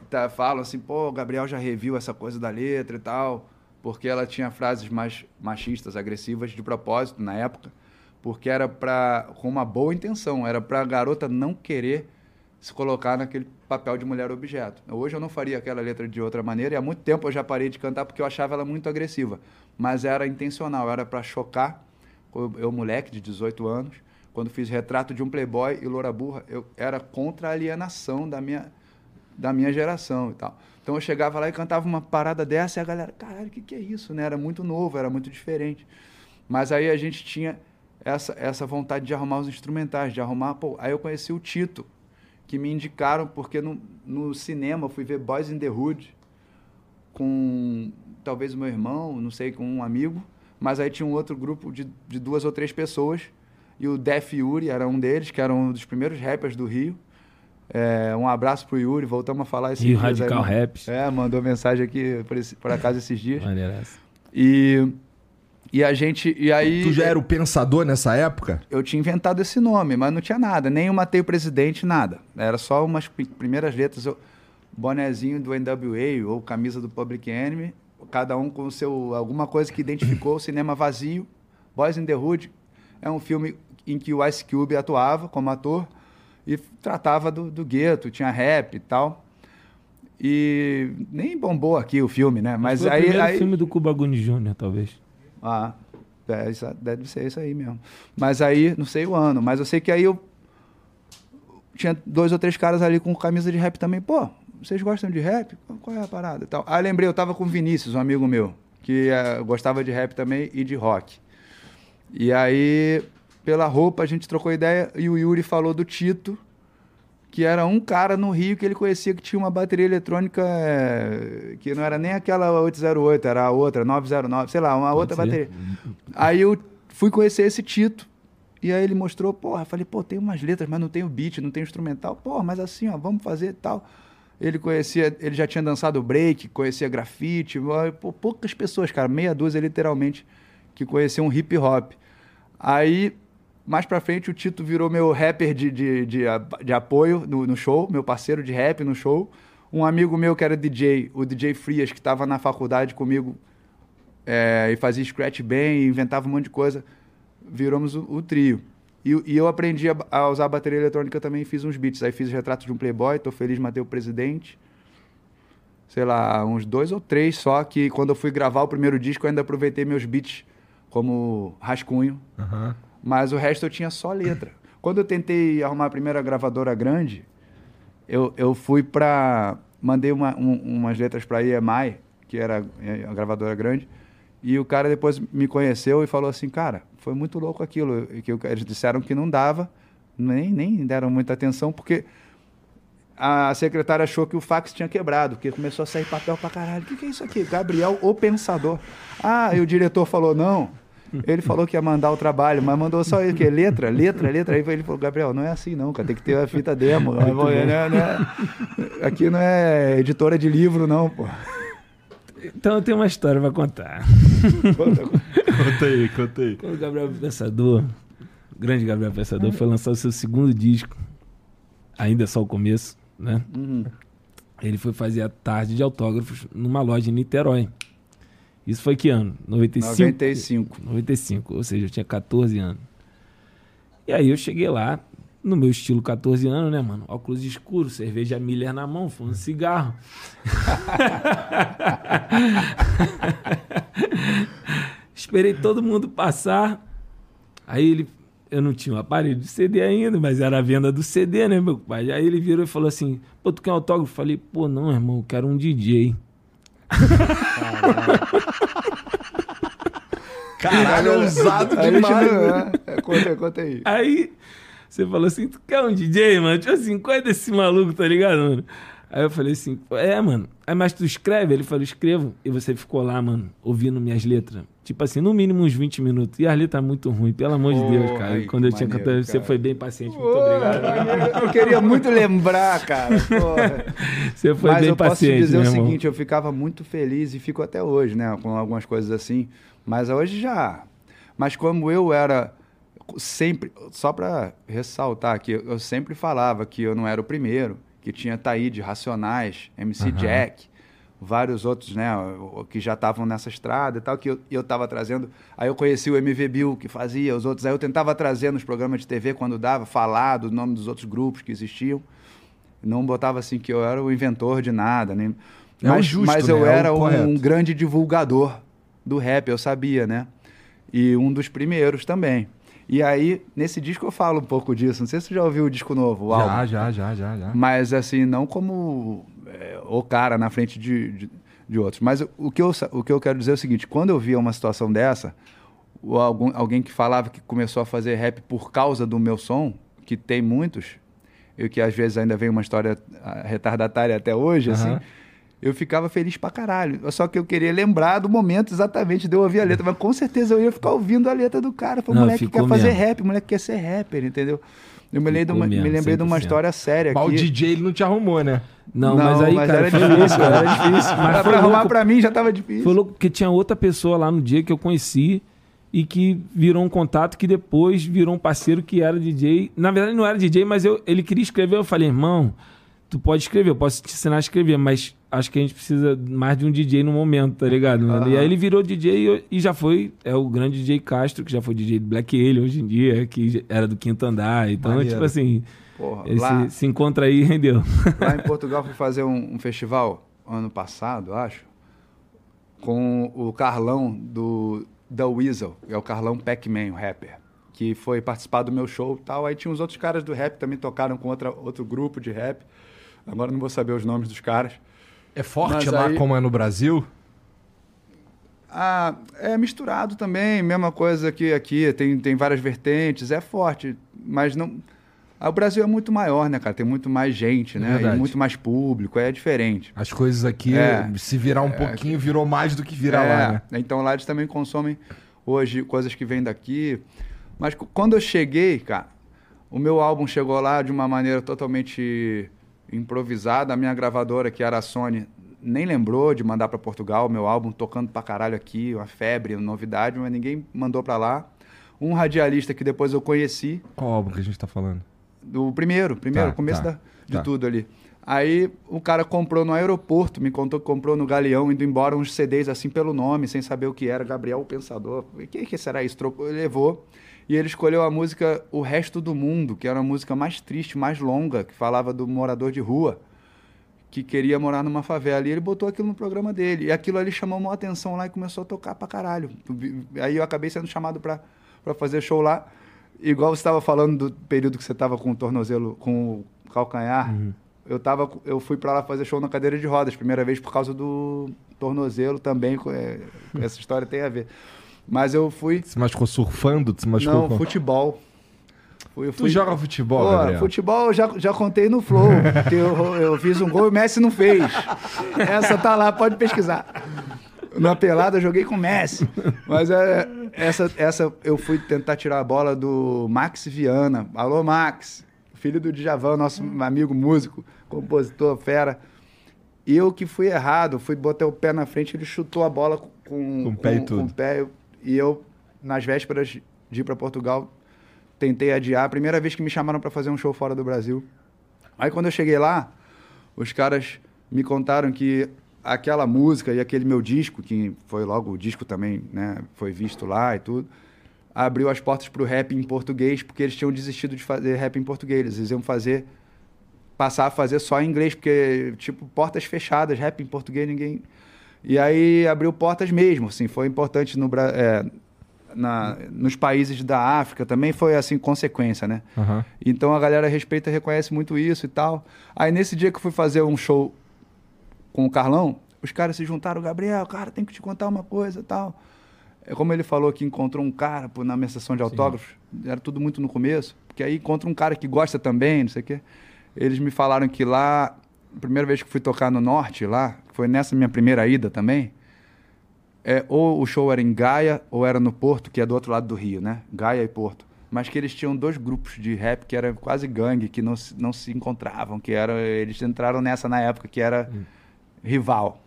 tá, falam assim, pô, o Gabriel já reviu essa coisa da letra e tal, porque ela tinha frases mais machistas, agressivas de propósito na época, porque era para com uma boa intenção, era para a garota não querer se colocar naquele papel de mulher objeto. Hoje eu não faria aquela letra de outra maneira e há muito tempo eu já parei de cantar porque eu achava ela muito agressiva, mas era intencional, era para chocar. Eu, moleque de 18 anos, quando fiz Retrato de um Playboy e Loura Burra, eu era contra a alienação da minha da minha geração e tal. Então eu chegava lá e cantava uma parada dessa e a galera, caralho, o que, que é isso? Né? Era muito novo, era muito diferente. Mas aí a gente tinha essa, essa vontade de arrumar os instrumentais, de arrumar. Pô, aí eu conheci o Tito, que me indicaram, porque no, no cinema eu fui ver Boys in the Hood com talvez o meu irmão, não sei, com um amigo, mas aí tinha um outro grupo de, de duas ou três pessoas, e o Def Yuri era um deles, que era um dos primeiros rappers do Rio. É, um abraço pro Yuri, voltamos a falar esses Rio dias. Radical aí, Raps. É, mandou mensagem aqui por, esse, por acaso esses dias. E e a gente. E aí. Tu já era o pensador nessa época? Eu tinha inventado esse nome, mas não tinha nada. Nem o Matei o Presidente, nada. Era só umas primeiras letras. Eu, bonezinho do NWA ou camisa do Public Enemy. Cada um com seu. alguma coisa que identificou o cinema vazio. Boys in the Hood é um filme em que o Ice Cube atuava como ator e tratava do, do gueto, tinha rap e tal. E nem bombou aqui o filme, né? Mas, Mas aí. O aí... filme do Cuba Gooding Jr., talvez. Ah, é, isso, deve ser isso aí mesmo. Mas aí, não sei o ano, mas eu sei que aí eu tinha dois ou três caras ali com camisa de rap também. Pô, vocês gostam de rap? Qual é a parada? Tal. Aí lembrei, eu tava com o Vinícius, um amigo meu, que uh, gostava de rap também e de rock. E aí, pela roupa, a gente trocou ideia e o Yuri falou do Tito que era um cara no Rio que ele conhecia que tinha uma bateria eletrônica é, que não era nem aquela 808, era a outra, 909, sei lá, uma Pode outra ser. bateria. Aí eu fui conhecer esse Tito. E aí ele mostrou, porra, falei, pô, tem umas letras, mas não tem o beat, não tem instrumental. Porra, mas assim, ó, vamos fazer tal. Ele conhecia, ele já tinha dançado break, conhecia grafite, pô, poucas pessoas, cara, meia dúzia literalmente, que conheciam hip hop. Aí mais pra frente, o Tito virou meu rapper de, de, de, de apoio no, no, show, meu parceiro de rap no show. Um amigo meu que era DJ, o DJ Frias, que estava na faculdade comigo é, e fazia scratch bem, inventava um monte de coisa, viramos o, o trio. E, e, eu aprendi a, a, usar a bateria eletrônica também e fiz uns beats. Aí fiz o retrato de um playboy, tô feliz, matei o presidente. Sei lá, uns dois ou três só, que quando eu fui gravar o primeiro disco, eu ainda aproveitei meus beats como rascunho. Uhum. Mas o resto eu tinha só letra. Quando eu tentei arrumar a primeira gravadora grande, eu, eu fui para mandei uma, um, umas letras para a EMI, que era a gravadora grande, e o cara depois me conheceu e falou assim, cara, foi muito louco aquilo, que eles disseram que não dava, nem, nem deram muita atenção, porque a secretária achou que o fax tinha quebrado, porque começou a sair papel para caralho. O que, que é isso aqui? Gabriel, o pensador. Ah, e o diretor falou, não, ele falou que ia mandar o trabalho, mas mandou só ele, que letra, letra, letra. Aí ele falou, Gabriel, não é assim não, cara, tem que ter a fita demo. Não é, não é, aqui não é editora de livro, não, pô. Então eu tenho uma história pra contar. Conta, conta aí, conta aí. Quando o Gabriel Pensador, o grande Gabriel Pensador, foi lançar o seu segundo disco, ainda só o começo, né? Uhum. Ele foi fazer a tarde de autógrafos numa loja em Niterói. Isso foi que ano? 95? 95. 95, ou seja, eu tinha 14 anos. E aí eu cheguei lá, no meu estilo 14 anos, né, mano? Óculos escuros, cerveja Miller na mão, fumando cigarro. Esperei todo mundo passar. Aí ele. Eu não tinha um aparelho de CD ainda, mas era a venda do CD, né, meu pai? Aí ele virou e falou assim: Pô, tu quer um autógrafo? Eu falei: Pô, não, irmão, eu quero um DJ. Caralho, ousado demais. Né? É, conta, conta aí. Aí você falou assim: tu quer um DJ, mano? Tipo assim, qual é desse maluco, tá ligado, mano? Aí eu falei assim, é, mano. Aí, mas tu escreve? Ele falou, escrevo. E você ficou lá, mano, ouvindo minhas letras. Tipo assim, no mínimo uns 20 minutos. E ali tá muito ruim, pelo amor de Deus, cara. Ai, Quando eu tinha cantado, você foi bem paciente. Muito obrigado. Eu queria muito lembrar, cara. Porra. Você foi Mas bem paciente. Mas eu posso te dizer o seguinte: eu ficava muito feliz e fico até hoje, né? Com algumas coisas assim. Mas hoje já. Mas como eu era sempre. Só para ressaltar aqui, eu sempre falava que eu não era o primeiro, que tinha Taíde, Racionais, MC uhum. Jack vários outros, né, que já estavam nessa estrada e tal, que eu estava trazendo. Aí eu conheci o MV Bill, que fazia, os outros. Aí eu tentava trazer nos programas de TV, quando dava, falar do nome dos outros grupos que existiam. Não botava assim que eu era o inventor de nada. Nem... É mas, justo, mas eu né? É era é um, um grande divulgador do rap, eu sabia, né? E um dos primeiros também. E aí, nesse disco eu falo um pouco disso. Não sei se você já ouviu o disco novo, o já, álbum. Já, já, já, já. Mas assim, não como é, o cara na frente de, de, de, outros. Mas o que, eu, o que eu quero dizer é o seguinte: quando eu via uma situação dessa, ou algum, alguém que falava que começou a fazer rap por causa do meu som, que tem muitos, e que às vezes ainda vem uma história ah, retardatária até hoje, uhum. assim eu ficava feliz pra caralho. Só que eu queria lembrar do momento exatamente de eu ouvir a letra. Mas com certeza eu ia ficar ouvindo a letra do cara. Falei, moleque quer fazer mesmo. rap, moleque quer ser rapper, entendeu? Eu me, lembrei de, uma, mesmo, me lembrei de uma história séria aqui. Mas o DJ ele não te arrumou, né? Não, não mas aí, mas cara, era difícil, era difícil. Mas pra arrumar pra mim já tava difícil. Foi louco porque tinha outra pessoa lá no dia que eu conheci e que virou um contato que depois virou um parceiro que era DJ. Na verdade não era DJ, mas eu, ele queria escrever. Eu falei, irmão, tu pode escrever, eu posso te ensinar a escrever, mas acho que a gente precisa mais de um DJ no momento, tá ligado? Uhum. E aí ele virou DJ e já foi, é o grande DJ Castro, que já foi DJ do Black Alien hoje em dia, que era do Quinto Andar. Então, Maneiro. tipo assim, Porra, ele lá, se, se, encontra aí e rendeu. Lá em Portugal fui fazer um, um, festival ano passado, acho, com o Carlão do The Weasel, que é o Carlão Pac-Man, o rapper, que foi participar do meu show e tal. Aí tinha os outros caras do rap também tocaram com outra, outro grupo de rap. Agora não vou saber os nomes dos caras. É forte Mas lá aí... como é no Brasil? Ah, é misturado também, mesma coisa que aqui, tem, tem várias vertentes, é forte, mas não. Ah, o Brasil é muito maior, né, cara? Tem muito mais gente, né? É muito mais público, é diferente. As coisas aqui, é, se virar um é, pouquinho, virou mais do que virar é, lá, né? Então lá eles também consomem hoje coisas que vêm daqui. Mas quando eu cheguei, cara, o meu álbum chegou lá de uma maneira totalmente improvisada. A minha gravadora, que era a Sony, nem lembrou de mandar para Portugal meu álbum tocando pra caralho aqui, uma febre, uma novidade, mas ninguém mandou para lá. Um radialista que depois eu conheci. Qual álbum que a gente tá falando? Do primeiro, primeiro, tá, começo tá, da, de tá. tudo ali. Aí o cara comprou no aeroporto, me contou que comprou no Galeão, indo embora uns CDs assim pelo nome, sem saber o que era. Gabriel o Pensador. O que, que será isso? Trocou, levou. E ele escolheu a música O Resto do Mundo, que era a música mais triste, mais longa, que falava do morador de rua, que queria morar numa favela. E ele botou aquilo no programa dele. E aquilo ali chamou uma atenção lá e começou a tocar pra caralho. Aí eu acabei sendo chamado pra, pra fazer show lá. Igual você estava falando do período que você estava com o tornozelo, com o calcanhar. Uhum. Eu, tava, eu fui para lá fazer show na cadeira de rodas, primeira vez por causa do tornozelo também. É, essa história tem a ver. Mas eu fui. Se machucou surfando? Se machucou Não, com... futebol. Fui, fui... Tu joga futebol, Pô, Gabriel? Futebol eu já, já contei no Flow. eu, eu fiz um gol e o Messi não fez. Essa tá lá, pode pesquisar. Na pelada eu joguei com o Messi. Mas é, essa, essa eu fui tentar tirar a bola do Max Viana. Alô, Max. Filho do Djavan, nosso amigo músico, compositor, fera. Eu que fui errado, fui botar o pé na frente, ele chutou a bola com, com, o pé com, e tudo. Com o pé, e eu, nas vésperas de ir para Portugal, tentei adiar. Primeira vez que me chamaram para fazer um show fora do Brasil. Aí quando eu cheguei lá, os caras me contaram que aquela música e aquele meu disco, que foi logo o disco também, né, foi visto lá e tudo, abriu as portas para o rap em português, porque eles tinham desistido de fazer rap em português. Eles iam fazer passar a fazer só em inglês, porque tipo portas fechadas, rap em português ninguém e aí abriu portas mesmo, assim, foi importante no, é, na, nos países da África também foi assim consequência, né? Uhum. Então a galera respeita e reconhece muito isso e tal. Aí nesse dia que eu fui fazer um show com o Carlão, os caras se juntaram, Gabriel, cara, tem que te contar uma coisa e tal. É como ele falou que encontrou um cara pô, na minha sessão de autógrafos, Sim. era tudo muito no começo, porque aí encontra um cara que gosta também, não sei o quê. Eles me falaram que lá a primeira vez que fui tocar no norte lá, foi nessa minha primeira ida também, é, ou o show era em Gaia ou era no Porto, que é do outro lado do Rio, né? Gaia e Porto. Mas que eles tinham dois grupos de rap que era quase gangue, que não, não se encontravam, que era, eles entraram nessa na época, que era hum. rival.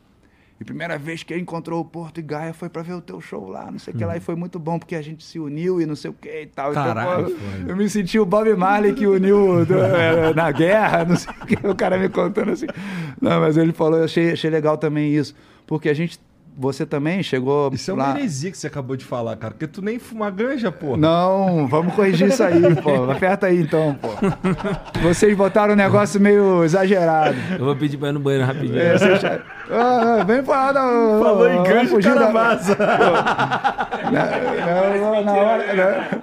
E primeira vez que ele encontrou o Porto e Gaia foi para ver o teu show lá, não sei o que lá, e foi muito bom, porque a gente se uniu e não sei o que e tal. Caralho, então, pô, eu me senti o Bob Marley que uniu do, é, na guerra, não sei o que, o cara me contando assim. Não, mas ele falou, eu achei, achei legal também isso, porque a gente você também chegou. Isso é uma lá... heresia que você acabou de falar, cara. Porque tu nem fuma ganja, pô. Não, vamos corrigir isso aí, pô. Aperta aí então, pô. Vocês botaram um negócio meio exagerado. Eu vou pedir pra ir no banheiro rapidinho. É, já... ah, vem falar da. Falou em ganja, cara da... massa. Não, não, na hora. Né?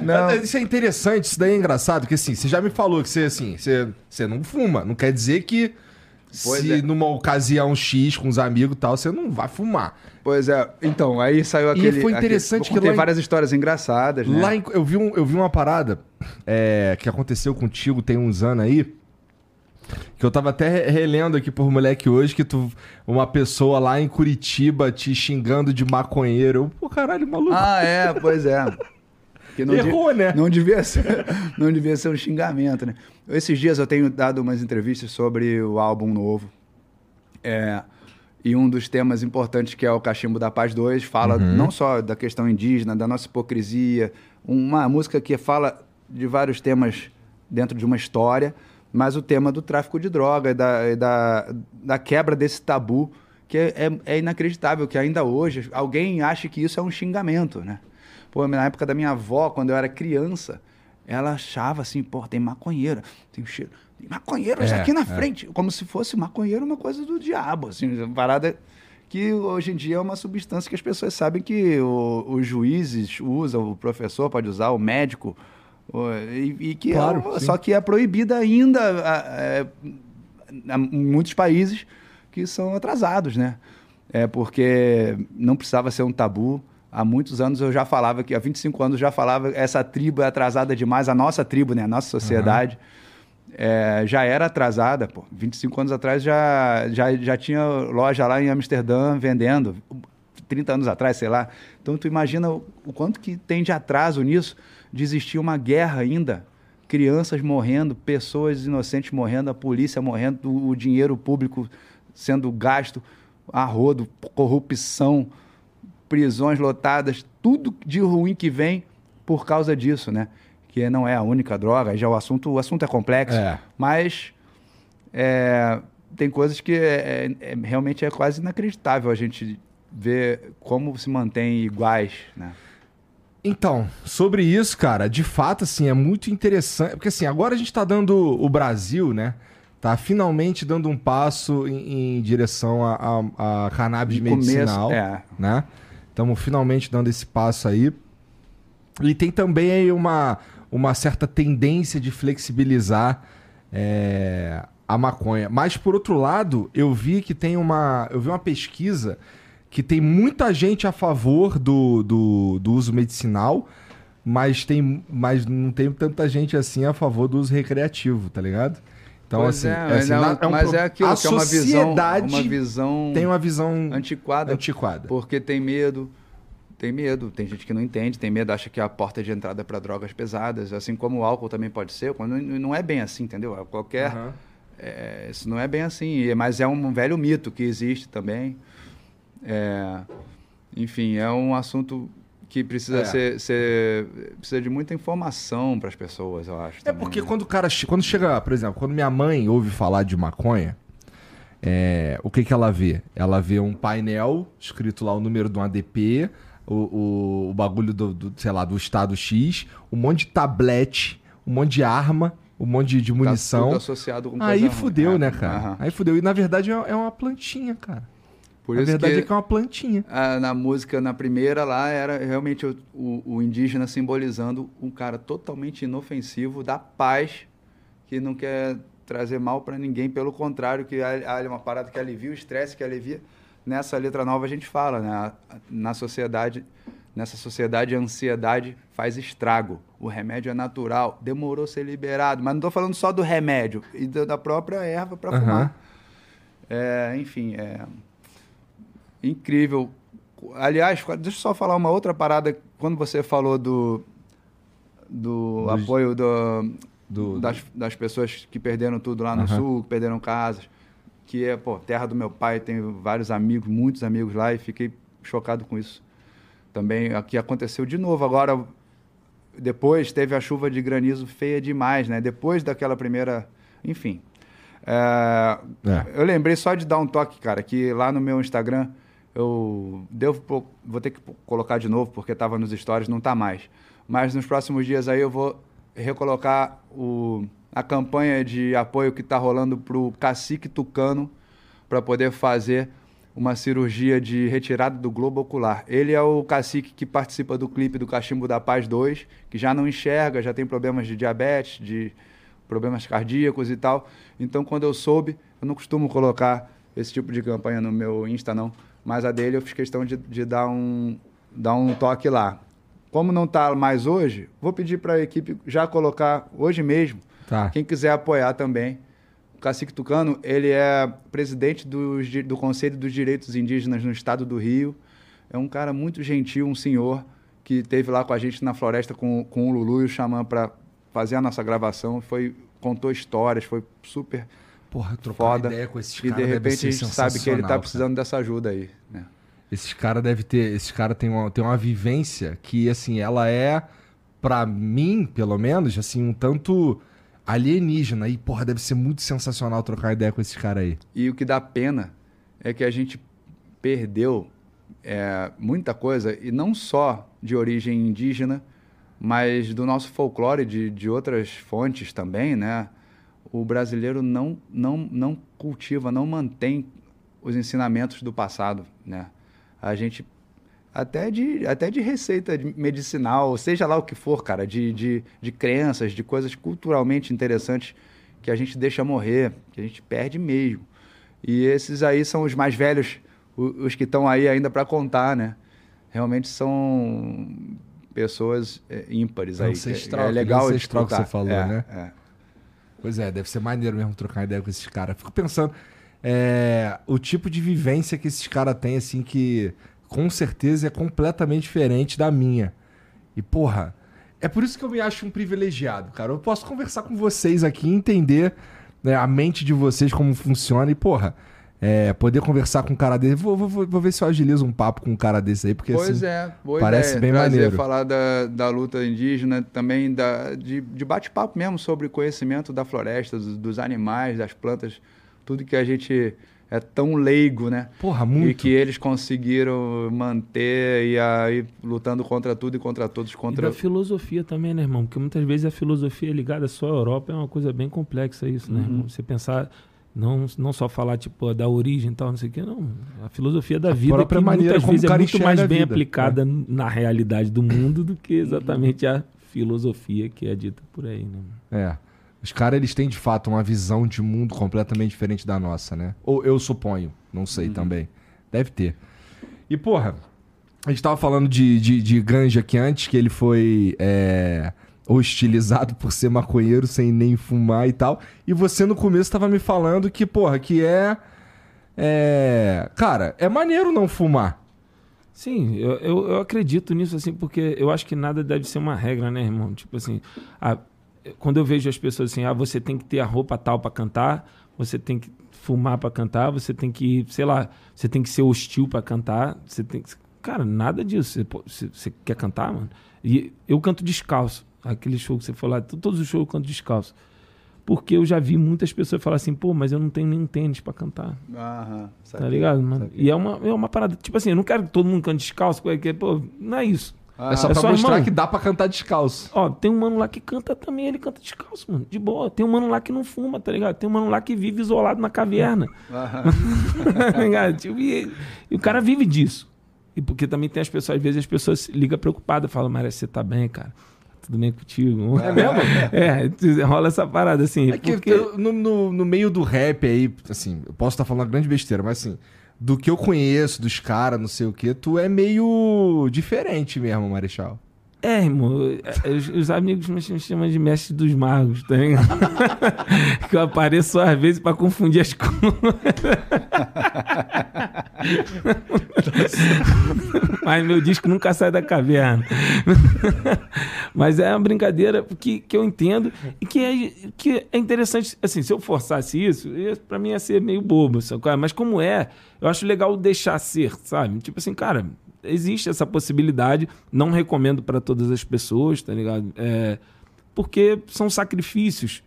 Não. não. Isso é interessante, isso daí é engraçado, porque assim, você já me falou que você, assim, você, você não fuma. Não quer dizer que Pois se é. numa ocasião X com os amigos e tal, você não vai fumar. Pois é. Então, aí saiu aquele... E foi interessante aquele, que Tem várias histórias engraçadas, né? Lá em, eu, vi um, eu vi uma parada é, que aconteceu contigo tem uns anos aí, que eu tava até relendo aqui por moleque hoje, que tu... Uma pessoa lá em Curitiba te xingando de maconheiro. Eu, pô, caralho, maluco. Ah, é, pois é. não Errou, né? Não devia, ser, não devia ser um xingamento, né? Esses dias eu tenho dado umas entrevistas sobre o álbum novo. É, e um dos temas importantes, que é o Cachimbo da Paz 2, fala uhum. não só da questão indígena, da nossa hipocrisia, uma música que fala de vários temas dentro de uma história, mas o tema do tráfico de droga e da, e da, da quebra desse tabu, que é, é, é inacreditável que ainda hoje alguém ache que isso é um xingamento, né? Pô, na época da minha avó, quando eu era criança, ela achava assim, pô, tem maconheira, tem cheiro. Tem maconheiro é, aqui na é. frente. Como se fosse maconheiro uma coisa do diabo, assim, uma parada que hoje em dia é uma substância que as pessoas sabem que o, os juízes usam, o professor pode usar, o médico, o, e, e, que é claro, é, só que é proibida ainda é, em muitos países que são atrasados, né? É porque não precisava ser um tabu há muitos anos eu já falava que há 25 anos eu já falava essa tribo é atrasada demais, a nossa tribo, né, a nossa sociedade uhum. é, já era atrasada, pô. 25 anos atrás já, já, já tinha loja lá em Amsterdã vendendo, 30 anos atrás, sei lá. Então tu imagina o, o quanto que tem de atraso nisso, de existir uma guerra ainda, crianças morrendo, pessoas inocentes morrendo, a polícia morrendo, o, o dinheiro público sendo gasto a rodo, corrupção, prisões lotadas, tudo de ruim que vem por causa disso, né? Que não é a única droga, já o assunto, o assunto é complexo, é. mas é, tem coisas que é, é, é, realmente é quase inacreditável a gente ver como se mantém iguais, né? Então, sobre isso, cara, de fato, assim, é muito interessante. Porque, assim, agora a gente tá dando o Brasil, né? Tá finalmente dando um passo em, em direção a, a, a cannabis de medicinal, começo, é. né? Estamos finalmente dando esse passo aí. E tem também aí uma, uma certa tendência de flexibilizar é, a maconha. Mas, por outro lado, eu vi que tem uma. Eu vi uma pesquisa que tem muita gente a favor do, do, do uso medicinal, mas, tem, mas não tem tanta gente assim a favor do uso recreativo, tá ligado? Então, assim, é, é, assim, não, é um mas pro... é aquilo a que é uma visão, uma visão. Tem uma visão antiquada. Antiquada. Porque tem medo. Tem medo. Tem gente que não entende, tem medo, acha que é a porta de entrada para drogas pesadas. Assim como o álcool também pode ser. Quando não é bem assim, entendeu? Qualquer. Uhum. É, isso não é bem assim. Mas é um velho mito que existe também. É, enfim, é um assunto que precisa é. ser, ser, precisa de muita informação para as pessoas, eu acho. É também, porque né? quando o cara quando chega, por exemplo, quando minha mãe ouve falar de maconha, é, o que que ela vê? Ela vê um painel escrito lá o número do ADP, o, o, o bagulho do, do, sei lá, do estado X, um monte de tablete, um monte de arma, um monte de, de tá munição. Tá associado com Aí fudeu, né, cara? Uhum. Aí fudeu. E na verdade é, é uma plantinha, cara. Por a verdade que, é que é uma plantinha. A, na música, na primeira lá, era realmente o, o, o, indígena simbolizando um cara totalmente inofensivo, da paz, que não quer trazer mal para ninguém, pelo contrário, que é uma parada que alivia o estresse, que alivia. Nessa letra nova a gente fala, né? Na sociedade, nessa sociedade a ansiedade faz estrago. O remédio é natural, demorou ser liberado, mas não estou falando só do remédio, e da própria erva para uhum. fumar. É, enfim, é incrível Aliás, deixa eu só falar uma outra parada. Quando você falou do, do apoio do, do, das, das pessoas que perderam tudo lá no uhum. sul, que perderam casas, que é, pô, terra do meu pai, tenho vários amigos, muitos amigos lá, e fiquei chocado com isso. Também aqui aconteceu de novo. Agora, depois teve a chuva de granizo feia demais, né? Depois daquela primeira. Enfim. É, é. Eu lembrei só de dar um toque, cara, que lá no meu Instagram eu devo vou ter que colocar de novo porque estava nos stories, não está mais. Mas nos próximos dias aí eu vou recolocar o, a campanha de apoio que está rolando para o cacique tucano para poder fazer uma cirurgia de retirada do globo ocular. Ele é o cacique que participa do clipe do Cachimbo da Paz 2, que já não enxerga, já tem problemas de diabetes, de problemas cardíacos e tal. Então, quando eu soube, eu não costumo colocar esse tipo de campanha no meu Insta, não, mas a dele eu fiz questão de, de dar, um, dar um toque lá. Como não está mais hoje, vou pedir para a equipe já colocar hoje mesmo. Tá. Quem quiser apoiar também Cacique Tucano, ele é presidente do, do Conselho dos Direitos Indígenas no estado do Rio. É um cara muito gentil, um senhor que esteve lá com a gente na floresta com, com o Lulu e o Xamã para fazer a nossa gravação. Foi, contou histórias, foi super Porra, trocar foda. ideia com esses caras E de repente a gente sabe que ele está precisando cara. dessa ajuda aí. Né? Esses caras devem ter. Esses caras têm uma, têm uma vivência que, assim, ela é, para mim, pelo menos, assim, um tanto alienígena. E, porra, deve ser muito sensacional trocar ideia com esses caras aí. E o que dá pena é que a gente perdeu é, muita coisa, e não só de origem indígena, mas do nosso folclore, de, de outras fontes também, né? O brasileiro não, não, não cultiva, não mantém os ensinamentos do passado, né? A gente até de, até de receita medicinal, seja lá o que for, cara, de, de, de crenças, de coisas culturalmente interessantes que a gente deixa morrer, que a gente perde mesmo. E esses aí são os mais velhos, os que estão aí ainda para contar, né? Realmente são pessoas é, ímpares aí. Ancestral, é, é legal ancestral que você falou, é, né? É. Pois é, deve ser maneiro mesmo trocar ideia com esses caras. Fico pensando é, o tipo de vivência que esses caras têm, assim, que com certeza é completamente diferente da minha. E, porra, é por isso que eu me acho um privilegiado, cara. Eu posso conversar com vocês aqui, entender né, a mente de vocês, como funciona, e, porra, é, poder conversar com um cara desse. Vou, vou, vou, ver se eu agilizo um papo com um cara desse aí, porque pois assim, é, parece ideia. bem Trazer, maneiro. falar da, da luta indígena, também da, de, de bate-papo mesmo sobre conhecimento da floresta, dos, dos animais, das plantas, tudo que a gente é tão leigo, né? Porra, muito. E que eles conseguiram manter e aí lutando contra tudo e contra todos. Contra... E da filosofia também, né, irmão? Porque muitas vezes a filosofia é ligada só à Europa é uma coisa bem complexa isso, né, uhum. irmão? Você pensar... Não, não só falar, tipo, da origem e tal, não sei o quê, não. A filosofia da a vida que muitas vezes é muito mais bem aplicada é. na realidade do mundo do que exatamente a filosofia que é dita por aí, né? É. Os caras, eles têm de fato uma visão de mundo completamente diferente da nossa, né? Ou eu suponho, não sei uhum. também. Deve ter. E, porra, a gente tava falando de, de, de Ganja aqui antes, que ele foi é, hostilizado por ser maconheiro sem nem fumar e tal. E você no começo tava me falando que, porra, que é. É. Cara, é maneiro não fumar. Sim, eu, eu, eu, acredito nisso, assim, porque eu acho que nada deve ser uma regra, né, irmão? Tipo assim, a, quando eu vejo as pessoas assim, ah, você tem que ter a roupa tal para cantar, você tem que fumar para cantar, você tem que, sei lá, você tem que ser hostil para cantar, você tem que... Cara, nada disso. Você, você, quer cantar, mano? E eu canto descalço. Aquele show que você falou, todos os shows eu canto descalço. Porque eu já vi muitas pessoas falar assim, pô, mas eu não tenho nenhum tênis para cantar. Aham, Tá ligado, mano? Saquei. E é uma, é uma parada, tipo assim, eu não quero que todo mundo cante descalço, porque, pô, não é isso. Ah, é só é pra só, mostrar irmão, que dá pra cantar descalço. Ó, tem um mano lá que canta também, ele canta descalço, mano. De boa. Tem um mano lá que não fuma, tá ligado? Tem um mano lá que vive isolado na caverna. tá ligado? Tipo, e, e, o cara vive disso. E porque também tem as pessoas, às vezes as pessoas ligam preocupadas, falam, mas você tá bem, cara? Tudo bem contigo? É mesmo? é, rola essa parada assim. É que porque... no, no, no meio do rap aí, assim, eu posso estar falando uma grande besteira, mas assim do que eu conheço, dos caras, não sei o que, tu é meio diferente mesmo, Marechal. É, irmão, é, os, os amigos me chamam de mestre dos magos, tá ligado? que eu apareço às vezes pra confundir as coisas. Mas meu disco nunca sai da caverna. Mas é uma brincadeira que, que eu entendo e que é, que é interessante. Assim, se eu forçasse isso, pra mim ia ser meio bobo. Sabe? Mas como é, eu acho legal deixar ser, sabe? Tipo assim, cara, existe essa possibilidade. Não recomendo para todas as pessoas, tá ligado? É, porque são sacrifícios.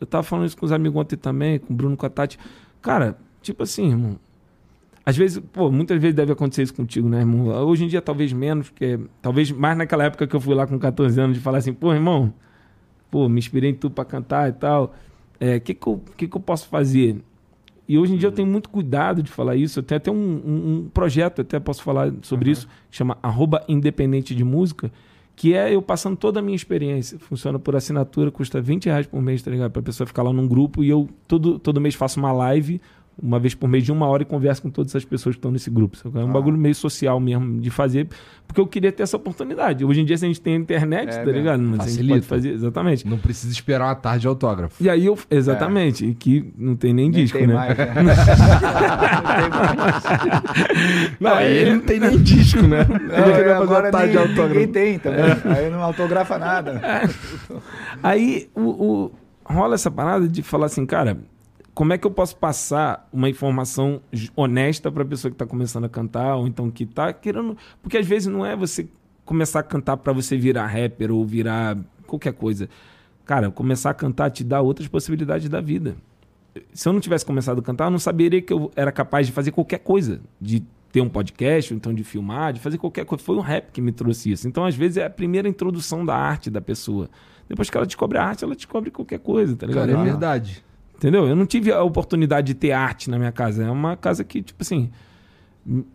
Eu tava falando isso com os amigos ontem também, com o Bruno, com a Tati. Cara, tipo assim, irmão. Às vezes, pô, muitas vezes deve acontecer isso contigo, né, irmão? Hoje em dia, talvez menos, porque talvez mais naquela época que eu fui lá com 14 anos de falar assim, pô, irmão, pô, me inspirei em tu para cantar e tal. O é, que, que, eu, que, que eu posso fazer? E hoje em dia eu tenho muito cuidado de falar isso. Eu tenho até um, um, um projeto, até posso falar sobre uhum. isso, que chama Arroba Independente de Música, que é eu passando toda a minha experiência. Funciona por assinatura, custa 20 reais por mês, tá ligado? Pra pessoa ficar lá num grupo e eu todo, todo mês faço uma live uma vez por mês de uma hora e converso com todas as pessoas que estão nesse grupo. É um ah. bagulho meio social mesmo de fazer, porque eu queria ter essa oportunidade. Hoje em dia, se a gente tem a internet, é, tá ligado? Mas a gente pode fazer, exatamente. Não precisa esperar uma tarde de autógrafo. E aí eu, exatamente, é. que não tem nem, nem disco, tem né? Mais, né? não, aí ele não tem nem disco, né? Não, agora nem, de autógrafo. ninguém tem também. É. Aí não autografa nada. É. Aí o, o, rola essa parada de falar assim, cara como é que eu posso passar uma informação honesta para a pessoa que está começando a cantar ou então que está querendo, porque às vezes não é você começar a cantar para você virar rapper ou virar qualquer coisa. Cara, começar a cantar te dá outras possibilidades da vida. Se eu não tivesse começado a cantar, eu não saberia que eu era capaz de fazer qualquer coisa, de ter um podcast, ou então de filmar, de fazer qualquer coisa. Foi o rap que me trouxe isso. Então, às vezes, é a primeira introdução da arte da pessoa. Depois que ela descobre a arte, ela descobre qualquer coisa, tá ligado? Cara, é verdade. Entendeu? Eu não tive a oportunidade de ter arte na minha casa. É uma casa que, tipo assim,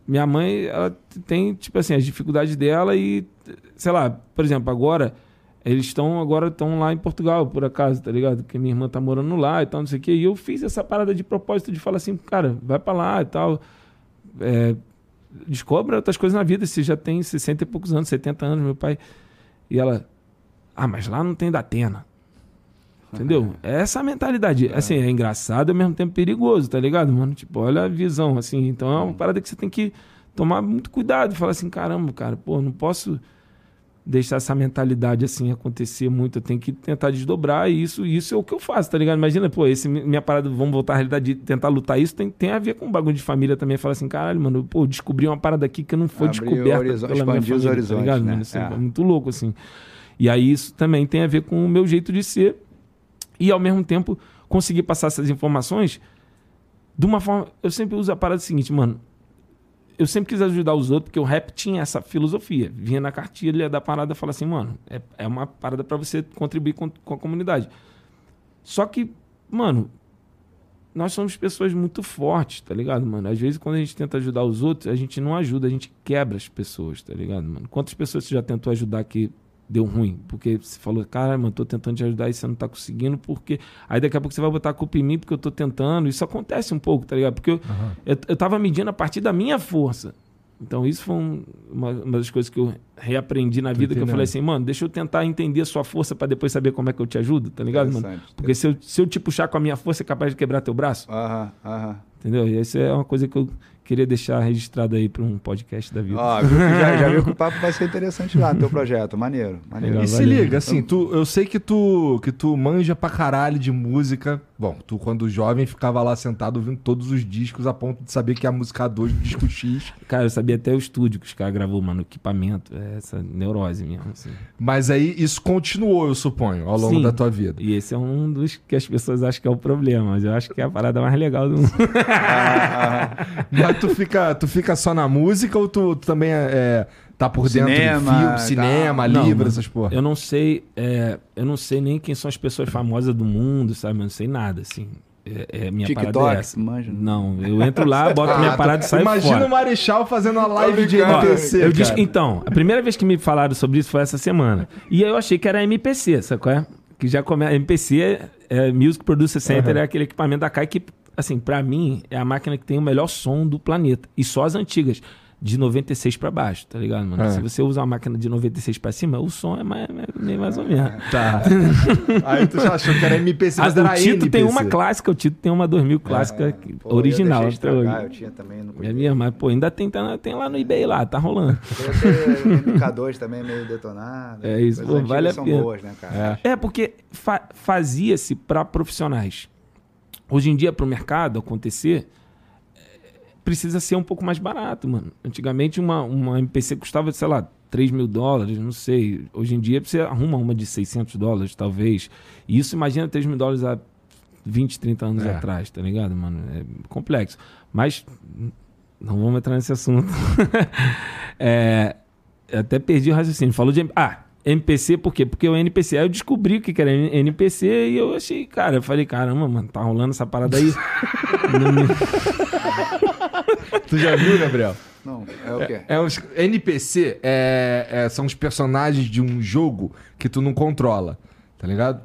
minha mãe, ela tem, tipo assim, as dificuldades dela e, sei lá, por exemplo, agora, eles estão agora estão lá em Portugal, por acaso, tá ligado? Porque minha irmã tá morando lá e tal, não sei o quê. E eu fiz essa parada de propósito de falar assim, cara, vai para lá e tal. É, outras coisas na vida. Você já tem 60 e poucos anos, 70 anos, meu pai. E ela, ah, mas lá não tem da Atena. Entendeu? É essa a mentalidade. É. Assim, é engraçado e ao mesmo tempo perigoso, tá ligado, mano? Tipo, olha a visão, assim. Então é uma parada que você tem que tomar muito cuidado. Falar assim, caramba, cara, pô, não posso deixar essa mentalidade assim acontecer muito. Eu tenho que tentar desdobrar isso. Isso é o que eu faço, tá ligado? Imagina, pô, esse minha parada, vamos voltar à realidade de tentar lutar isso, tem, tem a ver com um bagulho de família também. Falar assim, caralho, mano, pô, descobri uma parada aqui que não foi Abriu descoberta horizonte, pela minha família, os horizontes, tá ligado? Né? Mano, isso é. é muito louco, assim. E aí isso também tem a ver com o meu jeito de ser e ao mesmo tempo conseguir passar essas informações de uma forma. Eu sempre uso a parada seguinte, mano. Eu sempre quis ajudar os outros, porque o rap tinha essa filosofia. Vinha na cartilha da parada e falava assim, mano, é, é uma parada para você contribuir com, com a comunidade. Só que, mano, nós somos pessoas muito fortes, tá ligado, mano? Às vezes, quando a gente tenta ajudar os outros, a gente não ajuda, a gente quebra as pessoas, tá ligado, mano? Quantas pessoas você já tentou ajudar que deu ruim. Porque você falou, cara, mano, tô tentando te ajudar e você não tá conseguindo, porque. Aí daqui a pouco você vai botar a culpa em mim porque eu tô tentando. Isso acontece um pouco, tá ligado? Porque eu, uhum. eu, eu tava medindo a partir da minha força. Então, isso foi um, uma, uma, das coisas que eu reaprendi na vida, que eu falei assim, mano, deixa eu tentar entender a sua força para depois saber como é que eu te ajudo, tá ligado, mano? Porque se eu, se eu te puxar com a minha força, é capaz de quebrar teu braço. Aham, aham. Entendeu? E isso é uma coisa que eu queria deixar registrado aí para um podcast da vida. Ó, já, já viu que o papo vai ser interessante lá, teu projeto. Maneiro, maneiro. E se liga, assim, tu, eu sei que tu, que tu manja pra caralho de música. Bom, tu quando jovem ficava lá sentado ouvindo todos os discos a ponto de saber que é a música 2 do disco X. Cara, eu sabia até o estúdio que os caras gravou, mano, o equipamento. É essa neurose mesmo, assim. Mas aí isso continuou, eu suponho, ao longo Sim, da tua vida. E esse é um dos que as pessoas acham que é o problema, mas eu acho que é a parada mais legal do mundo. ah, mas tu fica, tu fica só na música ou tu, tu também é, é tá por cinema, dentro de filme, cinema, tá. livro, essas porra? Eu não sei, é, eu não sei nem quem são as pessoas famosas do mundo, sabe? Eu não sei nada, assim. É, é, minha TikTok, parada é essa. Manja. Não, eu entro lá, boto ah, minha parada e saio Imagina fora. o Marechal fazendo a live de MPC, eu disse, Então, a primeira vez que me falaram sobre isso foi essa semana. E aí eu achei que era MPC, sacou? É? Que já começa... MPC é, é Music Producer Center, uhum. é aquele equipamento da CAI que, assim, para mim, é a máquina que tem o melhor som do planeta. E só as antigas. de 96 para baixo, tá ligado, mano? É. Se você usa uma máquina de 96 para cima, o som é mais, mais, mais ou menos. Tá. Aí tu já achou que era MPC, mas ah, era O Tito tem uma clássica, o Tito tem uma 2000 clássica é, pô, original. Eu, estragar, eu tinha também. Não é minha, mas pô, ainda tem, tá, tem lá no eBay lá, tá rolando. Tem K2 também meio detonado. É isso, pô, vale a pena. Boas, né, cara? É, é porque fa fazia-se para profissionais. Hoje em dia, para o mercado acontecer, precisa ser um pouco mais barato, mano. Antigamente uma, uma MPC custava, sei lá, 3 mil dólares, não sei. Hoje em dia você arruma uma de 600 dólares, talvez. E isso, imagina 3 mil dólares há 20, 30 anos é. atrás, tá ligado, mano? É complexo. Mas não vamos entrar nesse assunto. é, até perdi o raciocínio. Falou de... Ah, NPC, por quê? Porque o NPC, aí eu descobri o que era NPC e eu achei, cara, eu falei, caramba, mano, tá rolando essa parada aí. tu já viu, Gabriel? Não, é o quê? É, é os, NPC é, é, são os personagens de um jogo que tu não controla, tá ligado?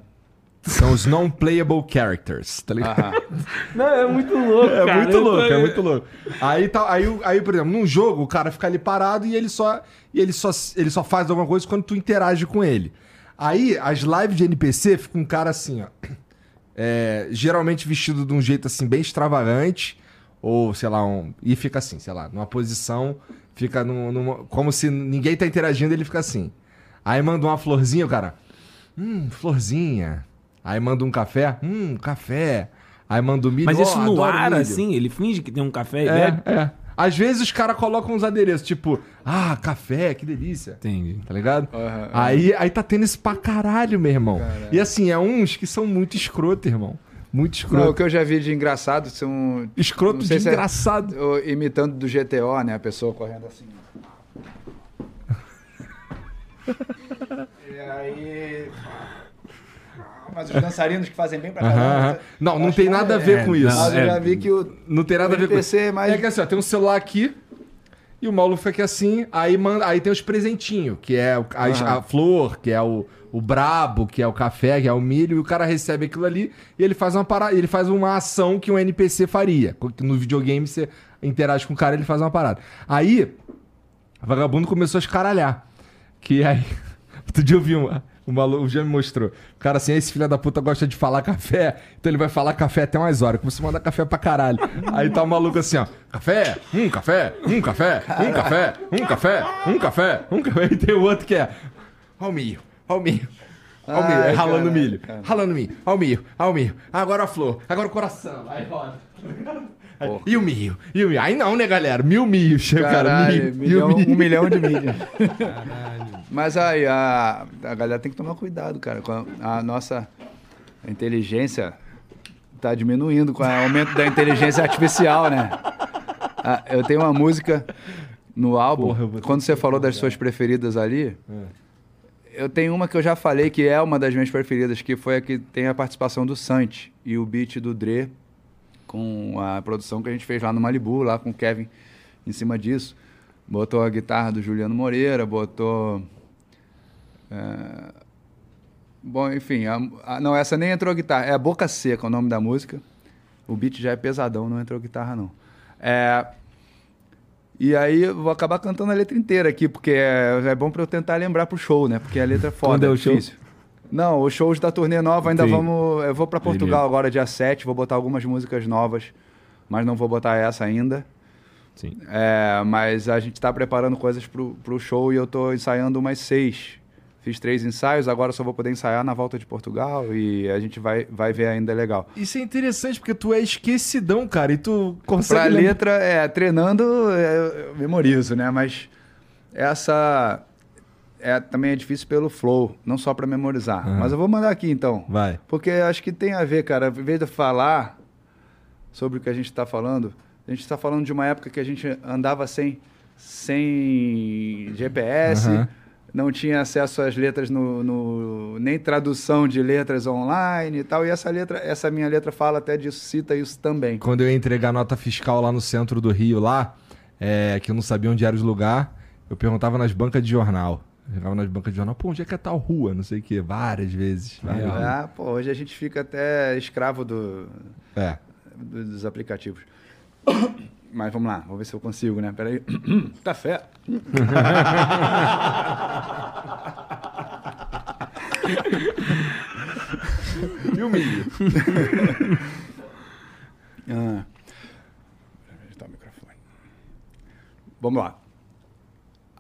São os non-playable characters, tá ligado? Não, é muito louco, É cara. muito louco, é muito louco. Aí, tá, aí, aí, por exemplo, num jogo, o cara fica ali parado e ele só, e ele só, ele só faz alguma coisa quando tu interage com ele. Aí, as lives de NPC ficam um cara assim, ó. É, geralmente vestido de um jeito assim, bem extravagante. Ou, sei lá, um. E fica assim, sei lá, numa posição, fica num, numa, como se ninguém tá interagindo, ele fica assim. Aí manda uma florzinha, o cara. Hum, florzinha. Aí manda um café, hum, café. Aí manda um milho. Mas isso oh, no ar, milho. assim, ele finge que tem um café e é, É. Às vezes os caras colocam uns adereços, tipo, ah, café, que delícia. Entendi. Tá ligado? Uhum, uhum. Aí, aí tá tendo isso pra caralho, meu irmão. Caralho. E assim, é uns que são muito escroto, irmão. Muito escroto. Não, o que eu já vi de engraçado são. Escroto de é engraçado. É, imitando do GTO, né? A pessoa correndo assim. e aí mas os dançarinos que fazem bem pra caramba. Não, não tem nada a ver é, com isso. Mas eu já vi que o. Não tem nada a ver com isso. É, mais... é que assim, ó, tem um celular aqui. E o maluco fica assim, aí, manda, aí tem os presentinhos, que é a, a flor, que é o, o brabo, que é o café, que é o milho, e o cara recebe aquilo ali e ele faz uma parada, ele faz uma ação que um NPC faria. No videogame você interage com o cara, ele faz uma parada. Aí, o vagabundo começou a escaralhar. Que aí. Outro dia eu vi uma. O maluco já me mostrou. O cara assim, esse filho da puta gosta de falar café, então ele vai falar café até umas horas. Começa a mandar café pra caralho. Aí tá o maluco assim, ó. Café, um café, um café, um café, um café, um café, um café. E tem o outro que é. Ó o milho, ó o milho. Ó o milho, é ralando milho. Ralando milho, ó o milho, ó o milho. Agora a flor, agora o coração. Aí roda. E o milho? E o? Aí não, né, galera? Mil chega, cara. Milho, milhão, milho. Um milhão de milho. Caralho. Mas aí, a, a galera tem que tomar cuidado, cara. Com a, a nossa inteligência tá diminuindo com o aumento da inteligência artificial, né? eu tenho uma música no álbum, Porra, quando você falou das suas preferidas ali, é. eu tenho uma que eu já falei que é uma das minhas preferidas, que foi a que tem a participação do Santi e o beat do Dre com a produção que a gente fez lá no Malibu, lá com o Kevin em cima disso. Botou a guitarra do Juliano Moreira, botou. É... Bom, enfim, a, a, não, essa nem entrou guitarra, é a Boca Seca o nome da música. O beat já é pesadão, não entrou guitarra não. É... E aí eu vou acabar cantando a letra inteira aqui, porque é, é bom para eu tentar lembrar pro show, né? Porque a letra é foda. Quando é o difícil. Não, os shows da turnê nova ainda Sim. vamos. Eu vou para Portugal agora, dia 7, vou botar algumas músicas novas, mas não vou botar essa ainda. Sim. É, mas a gente está preparando coisas pro, pro show e eu estou ensaiando umas seis. Fiz três ensaios, agora só vou poder ensaiar na volta de Portugal e a gente vai, vai ver ainda legal. Isso é interessante porque tu é esquecidão, cara, e tu consegue. Pra letra, é, treinando, é, eu memorizo, né? Mas essa é, também é difícil pelo flow, não só para memorizar. Uhum. Mas eu vou mandar aqui então. Vai. Porque acho que tem a ver, cara. Em vez de falar sobre o que a gente está falando, a gente está falando de uma época que a gente andava sem, sem GPS, uhum. não tinha acesso às letras no, no, nem tradução de letras online e tal. E essa letra, essa minha letra fala até disso, cita isso também. Quando eu ia entregar nota fiscal lá no centro do Rio, lá, é, que eu não sabia onde era o lugar, eu perguntava nas bancas de jornal. Jogava nas bancas de jornal, pô, onde é que é tal rua? Não sei o quê, várias vezes. Várias é, ah, pô, hoje a gente fica até escravo do, é. dos aplicativos. Mas vamos lá, vamos ver se eu consigo, né? Peraí. Café. e o milho? ah. o microfone. Vamos lá.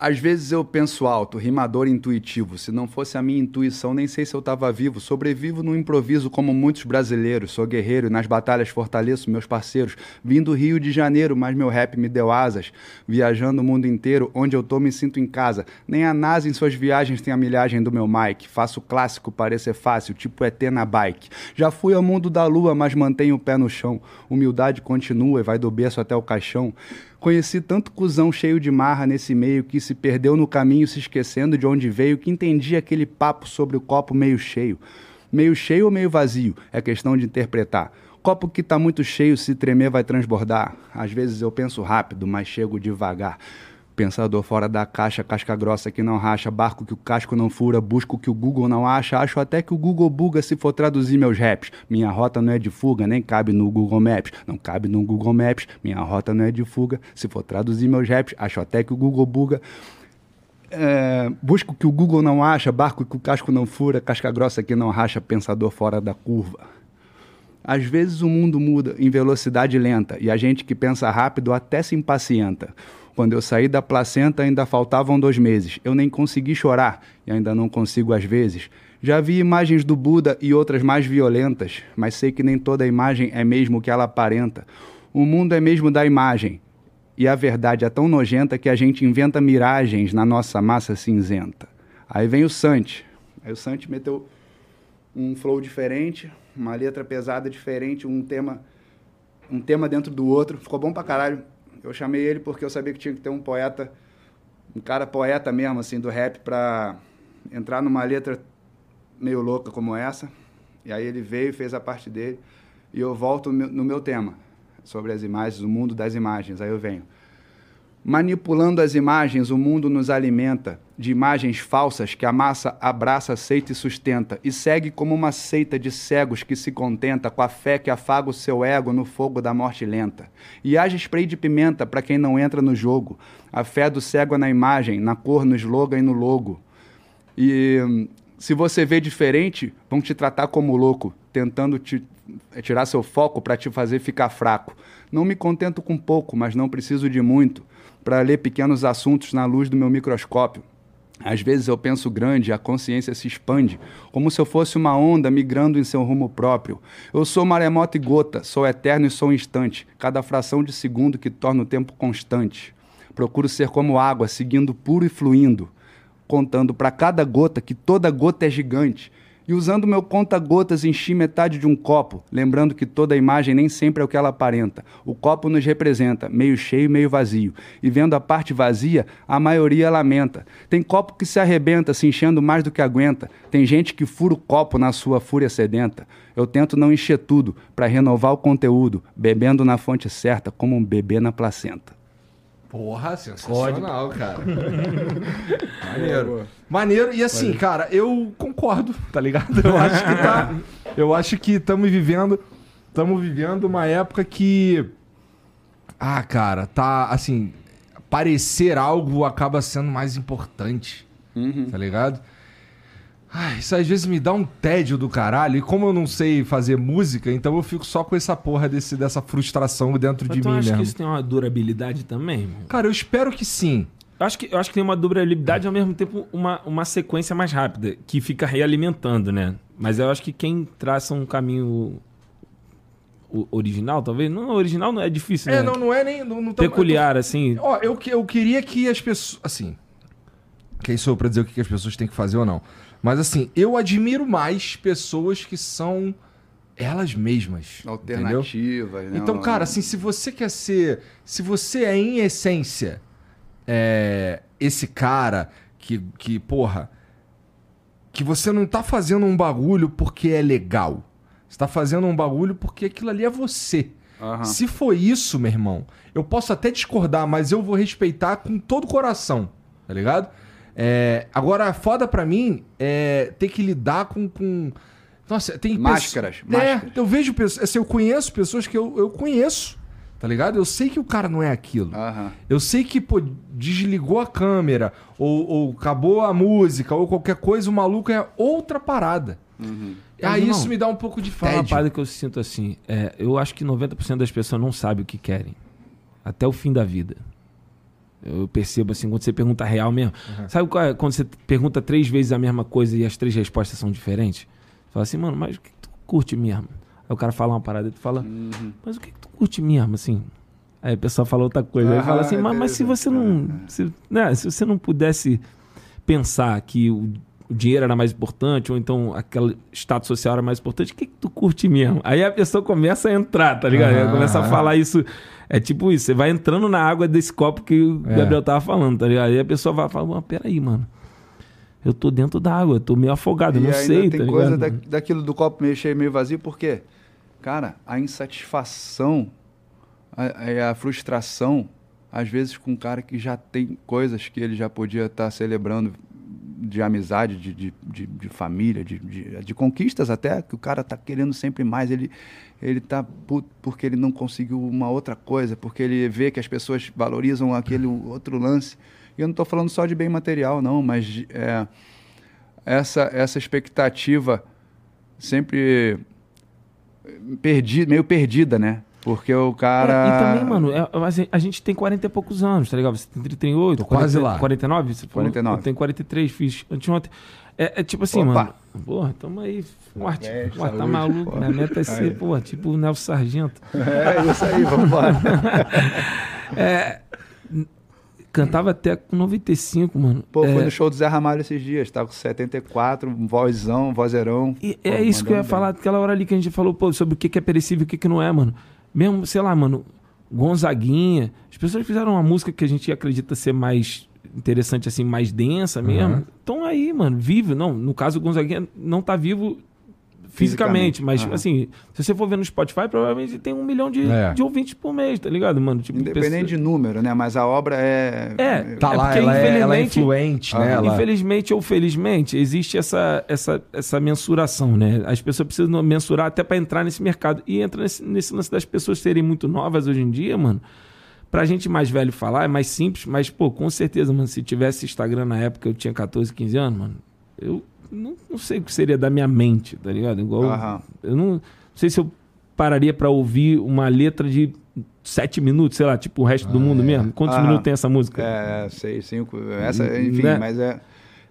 Às vezes eu penso alto, rimador intuitivo. Se não fosse a minha intuição, nem sei se eu estava vivo. Sobrevivo no improviso como muitos brasileiros. Sou guerreiro e nas batalhas fortaleço meus parceiros. Vim do Rio de Janeiro, mas meu rap me deu asas. Viajando o mundo inteiro, onde eu tô me sinto em casa. Nem a NASA em suas viagens tem a milhagem do meu mic. Faço clássico parecer fácil, tipo ET na bike. Já fui ao mundo da lua, mas mantenho o pé no chão. Humildade continua e vai do berço até o caixão. Conheci tanto cuzão cheio de marra nesse meio que se perdeu no caminho se esquecendo de onde veio, que entendia aquele papo sobre o copo meio cheio. Meio cheio ou meio vazio? É questão de interpretar. Copo que está muito cheio, se tremer vai transbordar. Às vezes eu penso rápido, mas chego devagar. Pensador fora da caixa, casca grossa que não racha, barco que o casco não fura, busco que o Google não acha, acho até que o Google buga se for traduzir meus raps. Minha rota não é de fuga, nem cabe no Google Maps. Não cabe no Google Maps, minha rota não é de fuga. Se for traduzir meus raps, acho até que o Google buga. É, busco que o Google não acha, barco que o casco não fura, casca grossa que não racha, pensador fora da curva. Às vezes o mundo muda em velocidade lenta e a gente que pensa rápido até se impacienta. Quando eu saí da placenta, ainda faltavam dois meses. Eu nem consegui chorar, e ainda não consigo às vezes. Já vi imagens do Buda e outras mais violentas, mas sei que nem toda imagem é mesmo o que ela aparenta. O mundo é mesmo da imagem, e a verdade é tão nojenta que a gente inventa miragens na nossa massa cinzenta. Aí vem o Santi. Aí o Santi meteu um flow diferente, uma letra pesada diferente, um tema um tema dentro do outro. Ficou bom pra caralho. Eu chamei ele porque eu sabia que tinha que ter um poeta, um cara poeta mesmo, assim, do rap, para entrar numa letra meio louca como essa. E aí ele veio fez a parte dele. E eu volto no meu tema, sobre as imagens, o mundo das imagens. Aí eu venho. Manipulando as imagens, o mundo nos alimenta de imagens falsas que a massa abraça, aceita e sustenta, e segue como uma seita de cegos que se contenta com a fé que afaga o seu ego no fogo da morte lenta. E haja spray de pimenta para quem não entra no jogo. A fé do cego é na imagem, na cor, no slogan e no logo. E hum, se você vê diferente, vão te tratar como louco, tentando te tirar seu foco para te fazer ficar fraco. Não me contento com pouco, mas não preciso de muito para ler pequenos assuntos na luz do meu microscópio. Às vezes eu penso grande, a consciência se expande, como se eu fosse uma onda migrando em seu rumo próprio. Eu sou maremoto e gota, sou eterno e sou instante, cada fração de segundo que torna o tempo constante. Procuro ser como água, seguindo puro e fluindo, contando para cada gota que toda gota é gigante, e usando meu conta-gotas enchi metade de um copo, lembrando que toda imagem nem sempre é o que ela aparenta. O copo nos representa, meio cheio, meio vazio. E vendo a parte vazia, a maioria lamenta. Tem copo que se arrebenta, se enchendo mais do que aguenta. Tem gente que fura o copo na sua fúria sedenta. Eu tento não encher tudo, para renovar o conteúdo, bebendo na fonte certa, como um bebê na placenta. Porra, sensacional, Pode. cara. Maneiro. Maneiro. E assim, cara, eu concordo, tá ligado? Eu acho que tá. eu acho que estamos vivendo. Estamos vivendo uma época que. Ah, cara, tá assim. Parecer algo acaba sendo mais importante. Uhum. Tá ligado? Ai, isso às vezes me dá um tédio do caralho. E como eu não sei fazer música, então eu fico só com essa porra desse, dessa frustração dentro Mas de mim mesmo. que isso tem uma durabilidade também, irmão? Cara, eu espero que sim. Eu acho que, eu acho que tem uma durabilidade e ao mesmo tempo uma, uma sequência mais rápida, que fica realimentando, né? Mas eu acho que quem traça um caminho original, talvez. Não, original não é difícil, é, né? não, não é nem. Não, não Peculiar, tô... assim. Ó, eu, eu queria que as pessoas. Assim. Quem sou eu pra dizer o que as pessoas têm que fazer ou não? Mas assim, eu admiro mais pessoas que são elas mesmas. Alternativas, né? Então, cara, assim, se você quer ser. Se você é, em essência, é, esse cara que, que, porra. Que você não tá fazendo um bagulho porque é legal. Você tá fazendo um bagulho porque aquilo ali é você. Uhum. Se for isso, meu irmão, eu posso até discordar, mas eu vou respeitar com todo o coração, tá ligado? É, agora, foda pra mim é ter que lidar com. com... Nossa, tem máscaras. Pessoas... É, eu vejo pessoas. Assim, eu conheço pessoas que eu, eu conheço. Tá ligado? Eu sei que o cara não é aquilo. Uhum. Eu sei que, pô, desligou a câmera, ou, ou, acabou a música, ou qualquer coisa, o maluco é outra parada. Uhum. Aí não, isso me dá um pouco de Fala uma parada que eu sinto assim. É, eu acho que 90% das pessoas não sabem o que querem. Até o fim da vida. Eu percebo assim, quando você pergunta real mesmo. Uhum. Sabe é, quando você pergunta três vezes a mesma coisa e as três respostas são diferentes? Você fala assim, mano, mas o que tu curte mesmo? Aí o cara fala uma parada e tu fala, uhum. mas o que, que tu curte mesmo, assim? Aí a pessoa fala outra coisa. Aí fala assim, mas, mas se você não. Se, né, se você não pudesse pensar que o, o, dinheiro era mais importante, ou então aquele status social era mais importante, o que, que tu curte mesmo? Aí a pessoa começa a entrar, tá ligado? Começa a falar isso. É tipo isso, você vai entrando na água desse copo que o é. Gabriel tava falando, tá ligado? Aí a pessoa vai falar, peraí, mano eu tô dentro d'água, eu tô meio afogado, eu não sei. Tem tá coisa da, daquilo do copo meio cheio, meio vazio, por quê? Cara, a insatisfação, a, a, frustração, às vezes com um cara que já tem coisas que ele já podia estar tá celebrando de amizade, de, de, de, de família, de, de, de, conquistas até, que o cara está querendo sempre mais. Ele, ele tá puto porque ele não conseguiu uma outra coisa, porque ele vê que as pessoas valorizam aquele outro lance. E eu não estou falando só de bem material, não, mas é, essa, essa expectativa sempre perdi, meio perdida, né? Porque o cara. É, e também, mano, é, a gente tem 40 e poucos anos, tá ligado? Você tem 38, quase lá. 49? Você 49. Eu tenho 43, fiz anteontem. É, é tipo assim, Opa. mano. Porra, tamo aí, forte. É, porra, tá maluco. Minha meta é ser, porra, tipo o Nelson Sargento. É, isso aí, vamos embora. é, Cantava até com 95, mano. Pô, é... foi no show do Zé Ramalho esses dias. Tava com 74, vozão, vozeirão. E é isso que eu ia bem. falar aquela hora ali que a gente falou, pô, sobre o que é perecível e o que não é, mano. Mesmo, sei lá, mano, Gonzaguinha. As pessoas fizeram uma música que a gente acredita ser mais interessante, assim, mais densa mesmo. Então aí, mano, vive. Não, no caso, o Gonzaguinha não tá vivo fisicamente, mas uhum. assim, se você for ver no Spotify, provavelmente tem um milhão de, é. de ouvintes por mês, tá ligado, mano? Tipo, Independente pessoa... de número, né? Mas a obra é. É, tá é lá, porque, ela, é, ela é influente, né? Ela... Infelizmente ou felizmente, existe essa, essa, essa mensuração, né? As pessoas precisam mensurar até para entrar nesse mercado. E entra nesse, nesse lance das pessoas serem muito novas hoje em dia, mano. Pra gente mais velho falar é mais simples, mas, pô, com certeza, mano, se tivesse Instagram na época, eu tinha 14, 15 anos, mano, eu não, não sei o que seria da minha mente, tá ligado? Igual. Uhum. Eu não, não sei se eu pararia para ouvir uma letra de sete minutos, sei lá, tipo o resto ah, do mundo é. mesmo. Quantos uhum. minutos tem essa música? É, seis, cinco. Essa, enfim, né? mas é,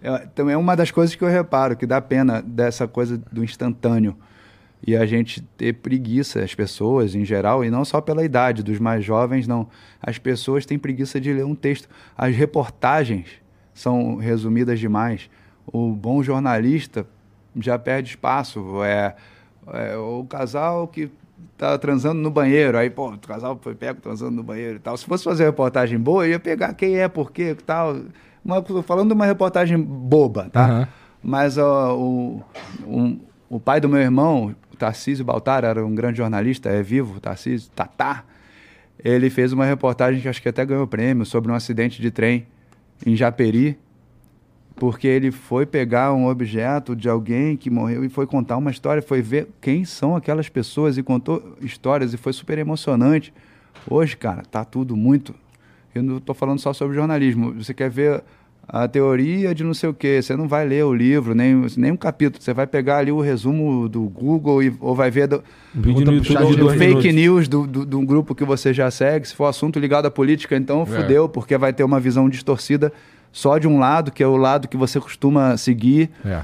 é. Também é uma das coisas que eu reparo, que dá pena dessa coisa do instantâneo. E a gente ter preguiça, as pessoas em geral, e não só pela idade dos mais jovens, não. As pessoas têm preguiça de ler um texto. As reportagens são resumidas demais o bom jornalista já perde espaço. É, é o casal que tá transando no banheiro, aí, pô, o casal foi pego transando no banheiro e tal. Se fosse fazer reportagem boa, eu ia pegar quem é, por quê, tal. Uma, falando de uma reportagem boba, tá? Uhum. Mas ó, o, um, o pai do meu irmão, o Tarcísio Baltar, era um grande jornalista, é vivo, Tarcísio, Tatá. Ele fez uma reportagem que acho que até ganhou prêmio sobre um acidente de trem em Japeri, porque ele foi pegar um objeto de alguém que morreu e foi contar uma história, foi ver quem são aquelas pessoas e contou histórias e foi super emocionante. Hoje, cara, tá tudo muito. Eu não estou falando só sobre jornalismo. Você quer ver a teoria de não sei o quê, você não vai ler o livro, nem, nem um capítulo, você vai pegar ali o resumo do Google e, ou vai ver do, do, do, do fake news do, do, do, grupo que você já segue. Se for assunto ligado à política, então é. fudeu, porque vai ter uma visão distorcida só de um lado, que é o lado que você costuma seguir. É.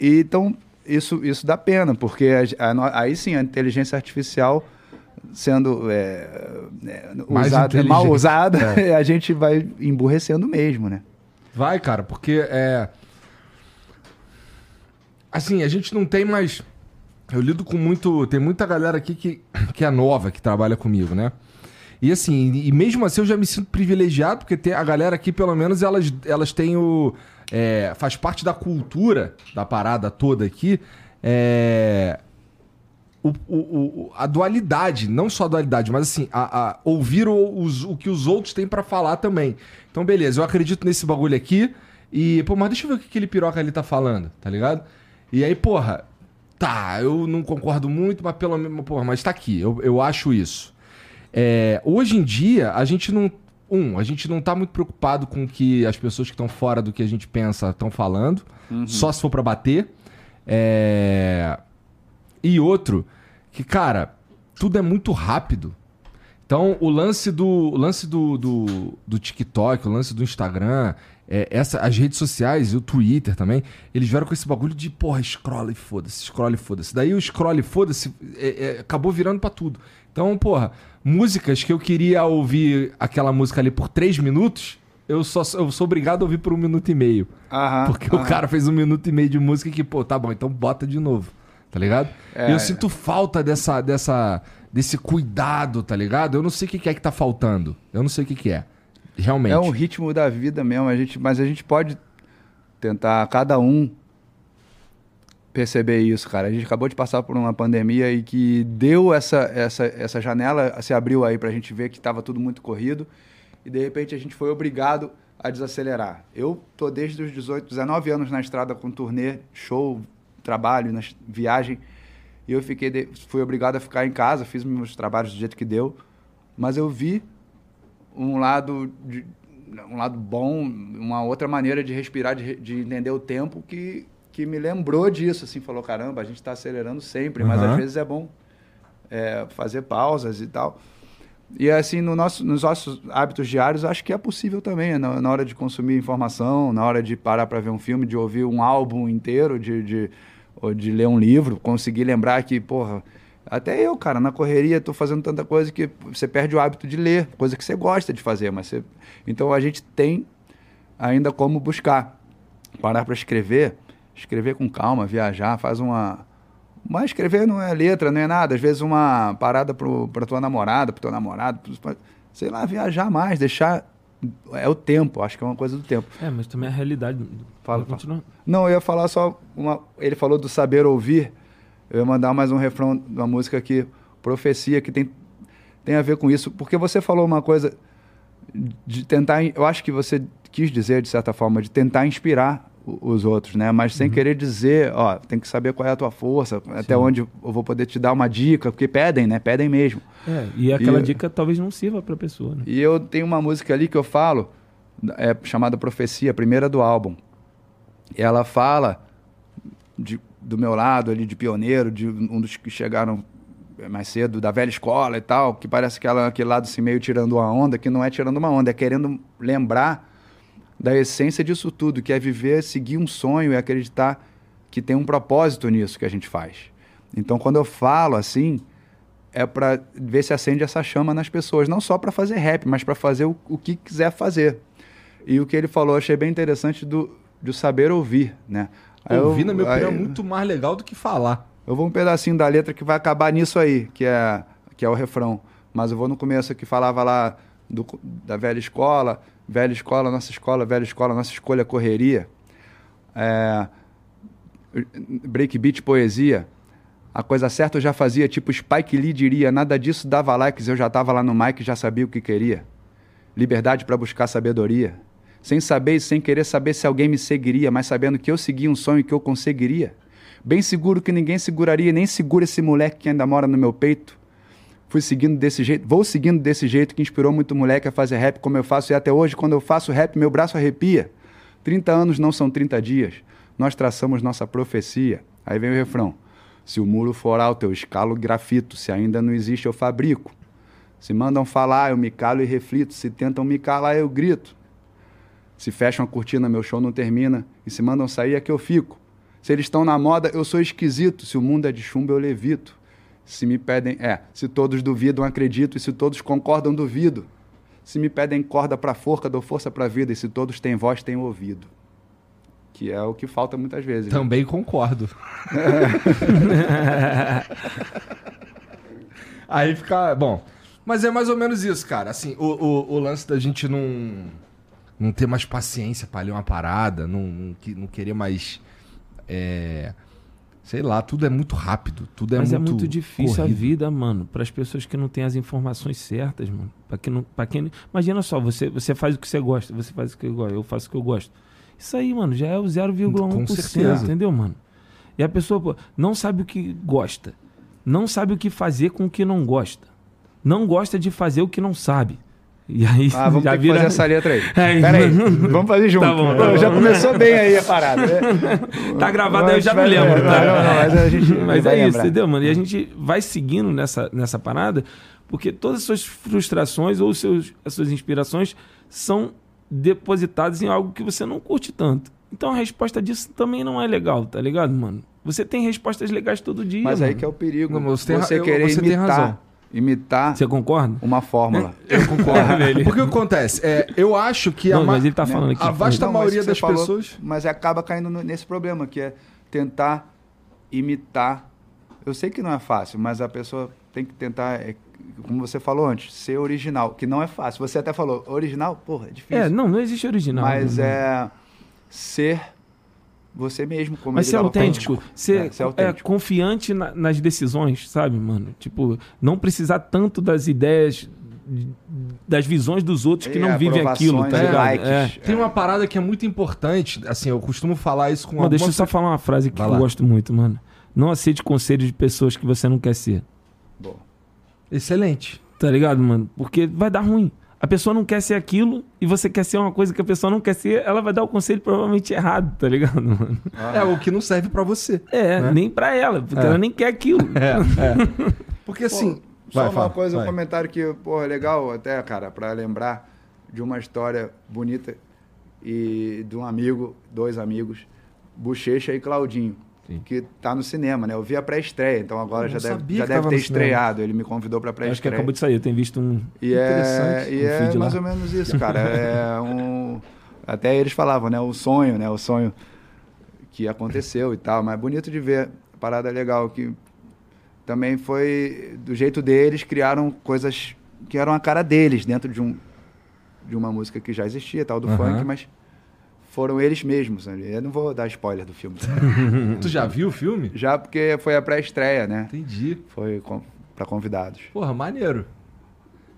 E, então, isso, isso dá pena, porque a, a, aí sim a inteligência artificial sendo é, é, usada, mal usada, é. a gente vai emburrecendo mesmo, né? Vai, cara, porque é. Assim, a gente não tem mais. Eu lido com muito. Tem muita galera aqui que, que é nova, que trabalha comigo, né? E assim, e mesmo assim eu já me sinto privilegiado, porque tem, a galera aqui, pelo menos, elas, elas têm o. É, faz parte da cultura da parada toda aqui. É, o, o, a dualidade, não só a dualidade, mas assim, a, a ouvir o, os, o que os outros têm para falar também. Então, beleza, eu acredito nesse bagulho aqui. E, pô, mas deixa eu ver o que aquele piroca ali tá falando, tá ligado? E aí, porra, tá, eu não concordo muito, mas pelo menos, porra, mas tá aqui, eu, eu acho isso. É, hoje em dia, a gente não. Um, a gente não tá muito preocupado com o que as pessoas que estão fora do que a gente pensa estão falando, uhum. só se for para bater. É... E outro, que, cara, tudo é muito rápido. Então, o lance do o lance do, do, do, TikTok, o lance do Instagram, é, essa, as redes sociais e o Twitter também, eles vieram com esse bagulho de, porra, scroll e foda-se, scroll e foda-se. Daí o scroll e foda-se é, é, acabou virando para tudo. Então, porra, músicas que eu queria ouvir aquela música ali por três minutos, eu, só, eu sou obrigado a ouvir por um minuto e meio. Aham, porque aham. o cara fez um minuto e meio de música que, pô, tá bom, então bota de novo. Tá ligado? É, eu sinto falta dessa, dessa, desse cuidado, tá ligado? Eu não sei o que é que tá faltando. Eu não sei o que, que é. Realmente. É um ritmo da vida mesmo, a gente, mas a gente pode tentar, cada um, perceber isso, cara. A gente acabou de passar por uma pandemia e que deu essa, essa, essa janela, se abriu aí pra gente ver que estava tudo muito corrido e de repente a gente foi obrigado a desacelerar. Eu tô desde os 18, 19 anos na estrada com turnê, show, trabalho, na viagem. E eu fiquei de, fui obrigado a ficar em casa, fiz meus trabalhos do jeito que deu, mas eu vi um lado de, um lado bom, uma outra maneira de respirar, de, de entender o tempo que que me lembrou disso, assim, falou caramba, a gente está acelerando sempre, uhum. mas às vezes é bom é, fazer pausas e tal. E assim, no nosso, nos nossos hábitos diários, acho que é possível também, na, na hora de consumir informação, na hora de parar para ver um filme, de ouvir um álbum inteiro, de, de ou de ler um livro, conseguir lembrar que, porra, até eu, cara, na correria, estou fazendo tanta coisa que você perde o hábito de ler, coisa que você gosta de fazer, mas você... Então a gente tem ainda como buscar. Parar para escrever, escrever com calma, viajar, faz uma. Mas escrever não é letra, não é nada. Às vezes uma parada para tua namorada, para teu namorado, sei lá, viajar mais, deixar é o tempo, acho que é uma coisa do tempo. É, mas também é a realidade. Fala, fala. Não, eu ia falar só uma. Ele falou do saber ouvir. Eu ia mandar mais um refrão de uma música aqui, Profecia, que tem, tem a ver com isso. Porque você falou uma coisa de tentar. Eu acho que você quis dizer, de certa forma, de tentar inspirar os outros, né? Mas sem uhum. querer dizer, ó, tem que saber qual é a tua força, Sim. até onde eu vou poder te dar uma dica, porque pedem, né? Pedem mesmo. É, e aquela e, dica talvez não sirva para a pessoa, né? E eu tenho uma música ali que eu falo, é chamada Profecia, a primeira do álbum. Ela fala de, do meu lado ali de pioneiro, de um dos que chegaram mais cedo da velha escola e tal, que parece que ela aquele lado assim meio tirando uma onda, que não é tirando uma onda, é querendo lembrar da essência disso tudo, que é viver, seguir um sonho e acreditar que tem um propósito nisso que a gente faz. Então, quando eu falo assim, é para ver se acende essa chama nas pessoas, não só para fazer rap, mas para fazer o, o, que quiser fazer. E o que ele falou, achei bem interessante do, do saber ouvir, né? Aí ouvir, eu, na minha opinião, é muito mais legal do que falar. Eu vou um pedacinho da letra que vai acabar nisso aí, que é, que é o refrão. Mas eu vou no começo que falava lá do, da velha escola, velha escola, nossa escola, velha escola, nossa escolha, correria. É, breakbeat, poesia. A coisa certa eu já fazia, tipo Spike Lee diria, nada disso dava likes, eu já estava lá no mic já sabia o que queria. Liberdade para buscar sabedoria. Sem saber e sem querer saber se alguém me seguiria, mas sabendo que eu seguia um sonho que eu conseguiria. Bem seguro que ninguém seguraria, nem segura esse moleque que ainda mora no meu peito fui seguindo desse jeito, vou seguindo desse jeito que inspirou muito moleque a fazer rap como eu faço e até hoje quando eu faço rap meu braço arrepia. 30 anos não são 30 dias. Nós traçamos nossa profecia. Aí vem o refrão. Se o muro for alto, eu escalo grafito. Se ainda não existe, eu fabrico. Se mandam falar, eu me calo e reflito. Se tentam me calar, eu grito. Se fecham a cortina, meu show não termina. E se mandam sair, é que eu fico. Se eles estão na moda, eu sou esquisito. Se o mundo é de chumbo, eu levito. Se me pedem, é, se todos duvidam, acredito, e se todos concordam, duvido. Se me pedem corda para forca, dou força para a vida, e se todos têm voz, têm ouvido. Que é o que falta muitas vezes. Né? Também né? concordo. Aí fica. Bom. Mas é mais ou menos isso, cara. Assim, o, o, o lance da gente não, não ter mais paciência para ler uma parada, não, não, não querer mais. É, Sei lá, tudo é muito rápido, tudo é Mas muito é muito difícil corrido. a vida, mano, para as pessoas que não têm as informações certas, mano. Para quem não, para quem Imagina só, você você faz o que você gosta, você faz o que eu gosto, eu faço o que eu gosto. Isso aí, mano, já é o 0,1%, entendeu, mano? E a pessoa pô, não sabe o que gosta, não sabe o que fazer com o que não gosta. não gosta de fazer o que não sabe. E aí, ah, vamos já ter vira... que fazer essa letra aí. É, Peraí, vamos fazer junto. Tá bom, tá bom. Já começou bem aí a parada. Né? tá gravado aí, eu já me lembro. Tá? Não, não, mas a gente mas é isso, entendeu, mano? E a gente vai seguindo nessa, nessa parada, porque todas as suas frustrações ou seus, as suas inspirações são depositadas em algo que você não curte tanto. Então a resposta disso também não é legal, tá ligado, mano? Você tem respostas legais todo dia. Mas mano. aí que é o perigo. Não, você, você querer você imitar imitar. Você concorda? Uma fórmula. É, eu concordo. Porque o que acontece? É, eu acho que não, a, mas ele tá falando aqui, a vasta não, maioria das falou, pessoas. Mas acaba caindo nesse problema, que é tentar imitar. Eu sei que não é fácil, mas a pessoa tem que tentar, é, como você falou antes, ser original, que não é fácil. Você até falou, original, porra, é difícil. É, não, não existe original. Mas né? é ser você mesmo. Como Mas ser autêntico. Ser, é, ser autêntico. É, confiante na, nas decisões, sabe, mano? Tipo, não precisar tanto das ideias das visões dos outros que é, não vivem aquilo, tá ligado? Likes, é. Tem uma parada que é muito importante, assim, eu costumo falar isso com Mano, Deixa eu só falar uma frase que eu gosto muito, mano. Não aceite conselhos de pessoas que você não quer ser. Bom. Excelente. Tá ligado, mano? Porque vai dar ruim a pessoa não quer ser aquilo e você quer ser uma coisa que a pessoa não quer ser, ela vai dar o conselho provavelmente errado, tá ligado, mano? Ah. É o que não serve para você. É, né? nem para ela, porque é. ela nem quer aquilo. É, é. Porque assim. Pô, só vai, uma fala, coisa, vai. um comentário que, porra, é legal até, cara, para lembrar de uma história bonita e de um amigo, dois amigos, Bochecha e Claudinho. Sim. que tá no cinema, né? Eu vi a pré-estreia, então agora já deve, já deve ter estreado. Ele me convidou para pré-estreia. Acho que acabou de sair, eu tenho visto um e é, e um é mais lá. ou menos isso, cara. é um até eles falavam, né? O sonho, né? O sonho que aconteceu e tal, mas é bonito de ver. Parada legal que também foi do jeito deles criaram coisas que eram a cara deles dentro de um de uma música que já existia, tal do uhum. funk, mas foram eles mesmos. Né? Eu não vou dar spoiler do filme. tu já viu o filme? Já, porque foi a pré-estreia, né? Entendi. Foi com, para convidados. Porra, maneiro.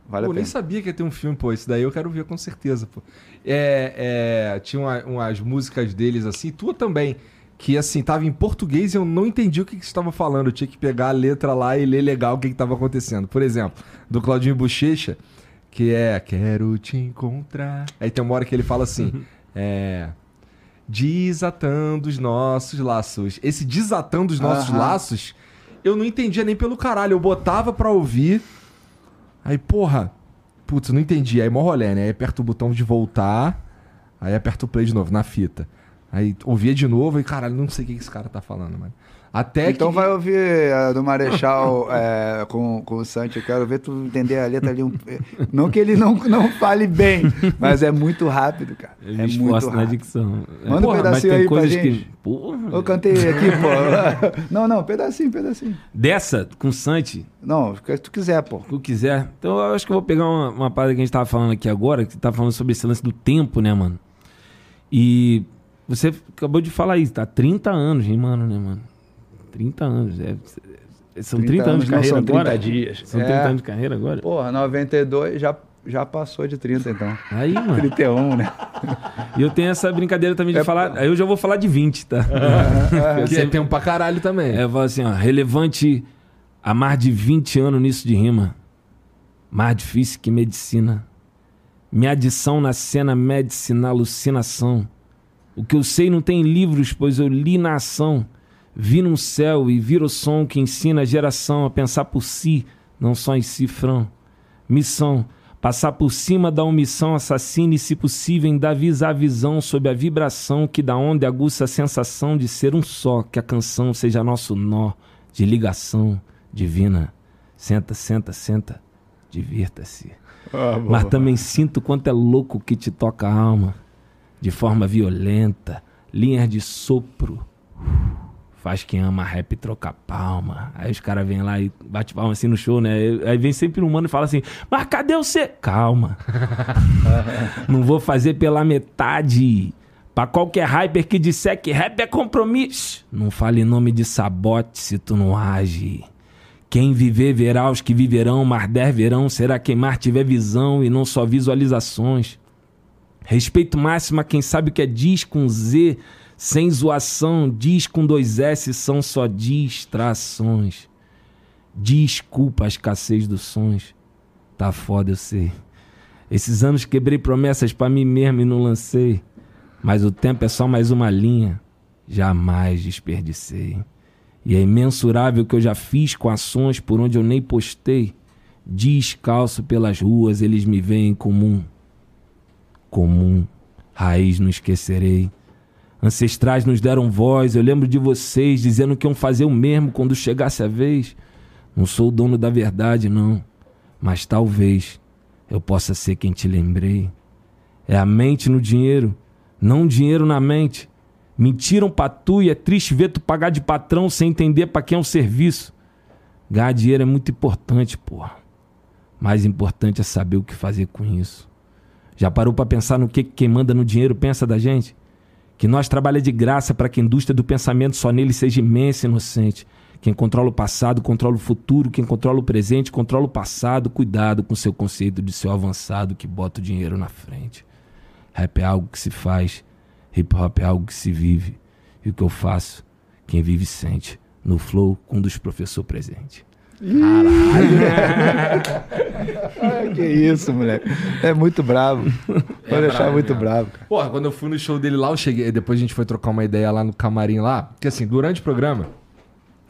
Vale pô, nem sabia que ia ter um filme, pô. Isso daí eu quero ver com certeza, pô. É, é, tinha uma, umas músicas deles assim, tua também, que assim, tava em português e eu não entendi o que, que você estava falando. Eu tinha que pegar a letra lá e ler legal o que estava acontecendo. Por exemplo, do Claudinho Bochecha, que é Quero te encontrar. Aí tem uma hora que ele fala assim. É. Desatando os nossos laços. Esse desatando os nossos Aham. laços, eu não entendia nem pelo caralho. Eu botava pra ouvir. Aí, porra. Putz, não entendi. Aí, mó rolê, né? Aí aperta o botão de voltar. Aí aperta o play de novo, na fita. Aí ouvia de novo e, caralho, não sei o que esse cara tá falando, mano. Até então que... vai ouvir a do Marechal é, com, com o Santi. Eu quero ver tu entender a letra ali. Um... Não que ele não, não fale bem, mas é muito rápido, cara. Ele é muito rápido. na dicção. Manda Porra, um pedacinho aí pra gente. Que... Porra, eu cantei aqui, pô. Não, não, pedacinho, pedacinho. Dessa, com o Santi? Não, o que tu quiser, pô. O que tu quiser. Então eu acho que eu vou pegar uma, uma parada que a gente tava falando aqui agora, que você tava falando sobre esse lance do tempo, né, mano? E você acabou de falar isso, tá 30 anos rimando, né, mano? 30 anos. É, são 30, 30 anos de carreira são 30 agora? dias. São 30 é. anos de carreira agora? Porra, 92 já, já passou de 30, então. Aí, mano. 31, né? E eu tenho essa brincadeira também de é, falar. Aí eu já vou falar de 20, tá? É, é, que é tempo pra caralho também. É, eu falo assim, ó. Relevante há mais de 20 anos nisso de rima. Mais difícil que medicina. Minha adição na cena medicina alucinação. O que eu sei não tem livros, pois eu li na ação. Vi no céu e vira o som que ensina a geração a pensar por si, não só em cifrão. Missão: passar por cima da omissão assassina e, se possível, ainda avisar a visão sob a vibração que da onda aguça a sensação de ser um só, que a canção seja nosso nó de ligação divina. Senta, senta, senta, divirta-se. Ah, Mas também sinto quanto é louco que te toca a alma, de forma violenta, linhas de sopro faz quem ama rap trocar palma. Aí os caras vêm lá e bate palma assim no show, né? Aí vem sempre um mano e fala assim: Mas cadê você? Calma. Não vou fazer pela metade. Pra qualquer hyper que disser que rap é compromisso, não fale nome de sabote se tu não age. Quem viver verá os que viverão, mas der verão será quem mais tiver visão e não só visualizações. Respeito máximo a quem sabe o que é diz com Z sem zoação, diz com dois S são só distrações. Desculpa a escassez dos sons. Tá foda, eu sei. Esses anos quebrei promessas para mim mesmo e não lancei. Mas o tempo é só mais uma linha. Jamais desperdicei. E é imensurável que eu já fiz com ações por onde eu nem postei. Descalço pelas ruas, eles me veem comum. Comum, raiz não esquecerei. Ancestrais nos deram voz, eu lembro de vocês dizendo que iam fazer o mesmo quando chegasse a vez. Não sou o dono da verdade, não, mas talvez eu possa ser quem te lembrei. É a mente no dinheiro, não o dinheiro na mente. Mentiram pra tu e é triste ver tu pagar de patrão sem entender para quem é um serviço. Ganhar dinheiro é muito importante, porra. Mais importante é saber o que fazer com isso. Já parou para pensar no que quem manda no dinheiro pensa da gente? Que nós trabalha de graça para que a indústria do pensamento só nele seja imensa e inocente. Quem controla o passado, controla o futuro. Quem controla o presente, controla o passado. Cuidado com seu conceito de seu avançado que bota o dinheiro na frente. Rap é algo que se faz, hip hop é algo que se vive. E o que eu faço, quem vive sente. No flow com um dos professor presente. Caralho! Que isso, moleque. É muito bravo. É Pode deixar muito mesmo. bravo. Cara. Porra, quando eu fui no show dele lá, eu cheguei. Depois a gente foi trocar uma ideia lá no camarim lá. Porque assim, durante o programa,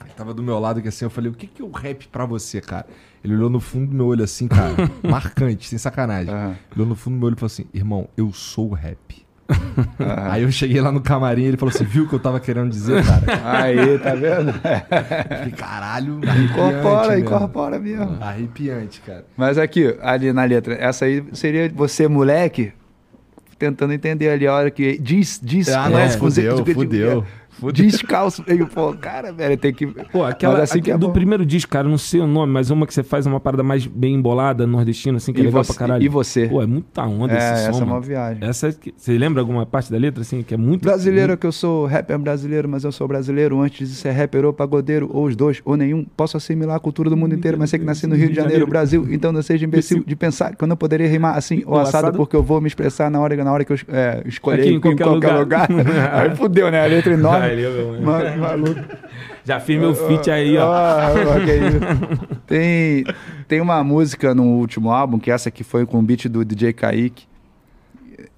ele tava do meu lado que assim, eu falei, o que, que é o rap pra você, cara? Ele olhou no fundo do meu olho assim, cara, marcante, sem sacanagem. Uhum. Ele olhou no fundo do meu olho e falou assim, irmão, eu sou o rap. Aí eu cheguei lá no camarim e ele falou assim: viu o que eu tava querendo dizer, cara? Aí, tá vendo? Falei, caralho, incorpora, mesmo. incorpora mesmo. Arrepiante, cara. Mas aqui, ali na letra, essa aí seria você, moleque, tentando entender ali a hora que diz, diz, ah, não, é, fudeu, fudeu. Descalço. Eu, pô, cara, velho, tem que. Pô, aquela assim que é do bom. primeiro disco, cara, não sei o nome, mas uma que você faz uma parada mais bem embolada, nordestina, assim, que é e é legal você, pra caralho. E você? Pô, é muita onda é, esse som. Essa é uma viagem. Essa, você lembra alguma parte da letra, assim, que é muito. Brasileiro muito... que eu sou, rapper brasileiro, mas eu sou brasileiro. Antes de ser rapper ou pagodeiro, ou os dois, ou nenhum. Posso assimilar a cultura do mundo inteiro, mas sei que nasci no Rio de Janeiro, Brasil. Então não seja imbecil de pensar que eu não poderia rimar assim ou assado, porque eu vou me expressar na hora, na hora que eu é, escolher Aqui, em, qualquer, em qualquer lugar. lugar. Aí fudeu, né? A letra enorme. Mano, maluco. Já fiz meu feat aí, ó. Ah, tem, tem uma música no último álbum, que essa aqui foi com o beat do DJ Kaique.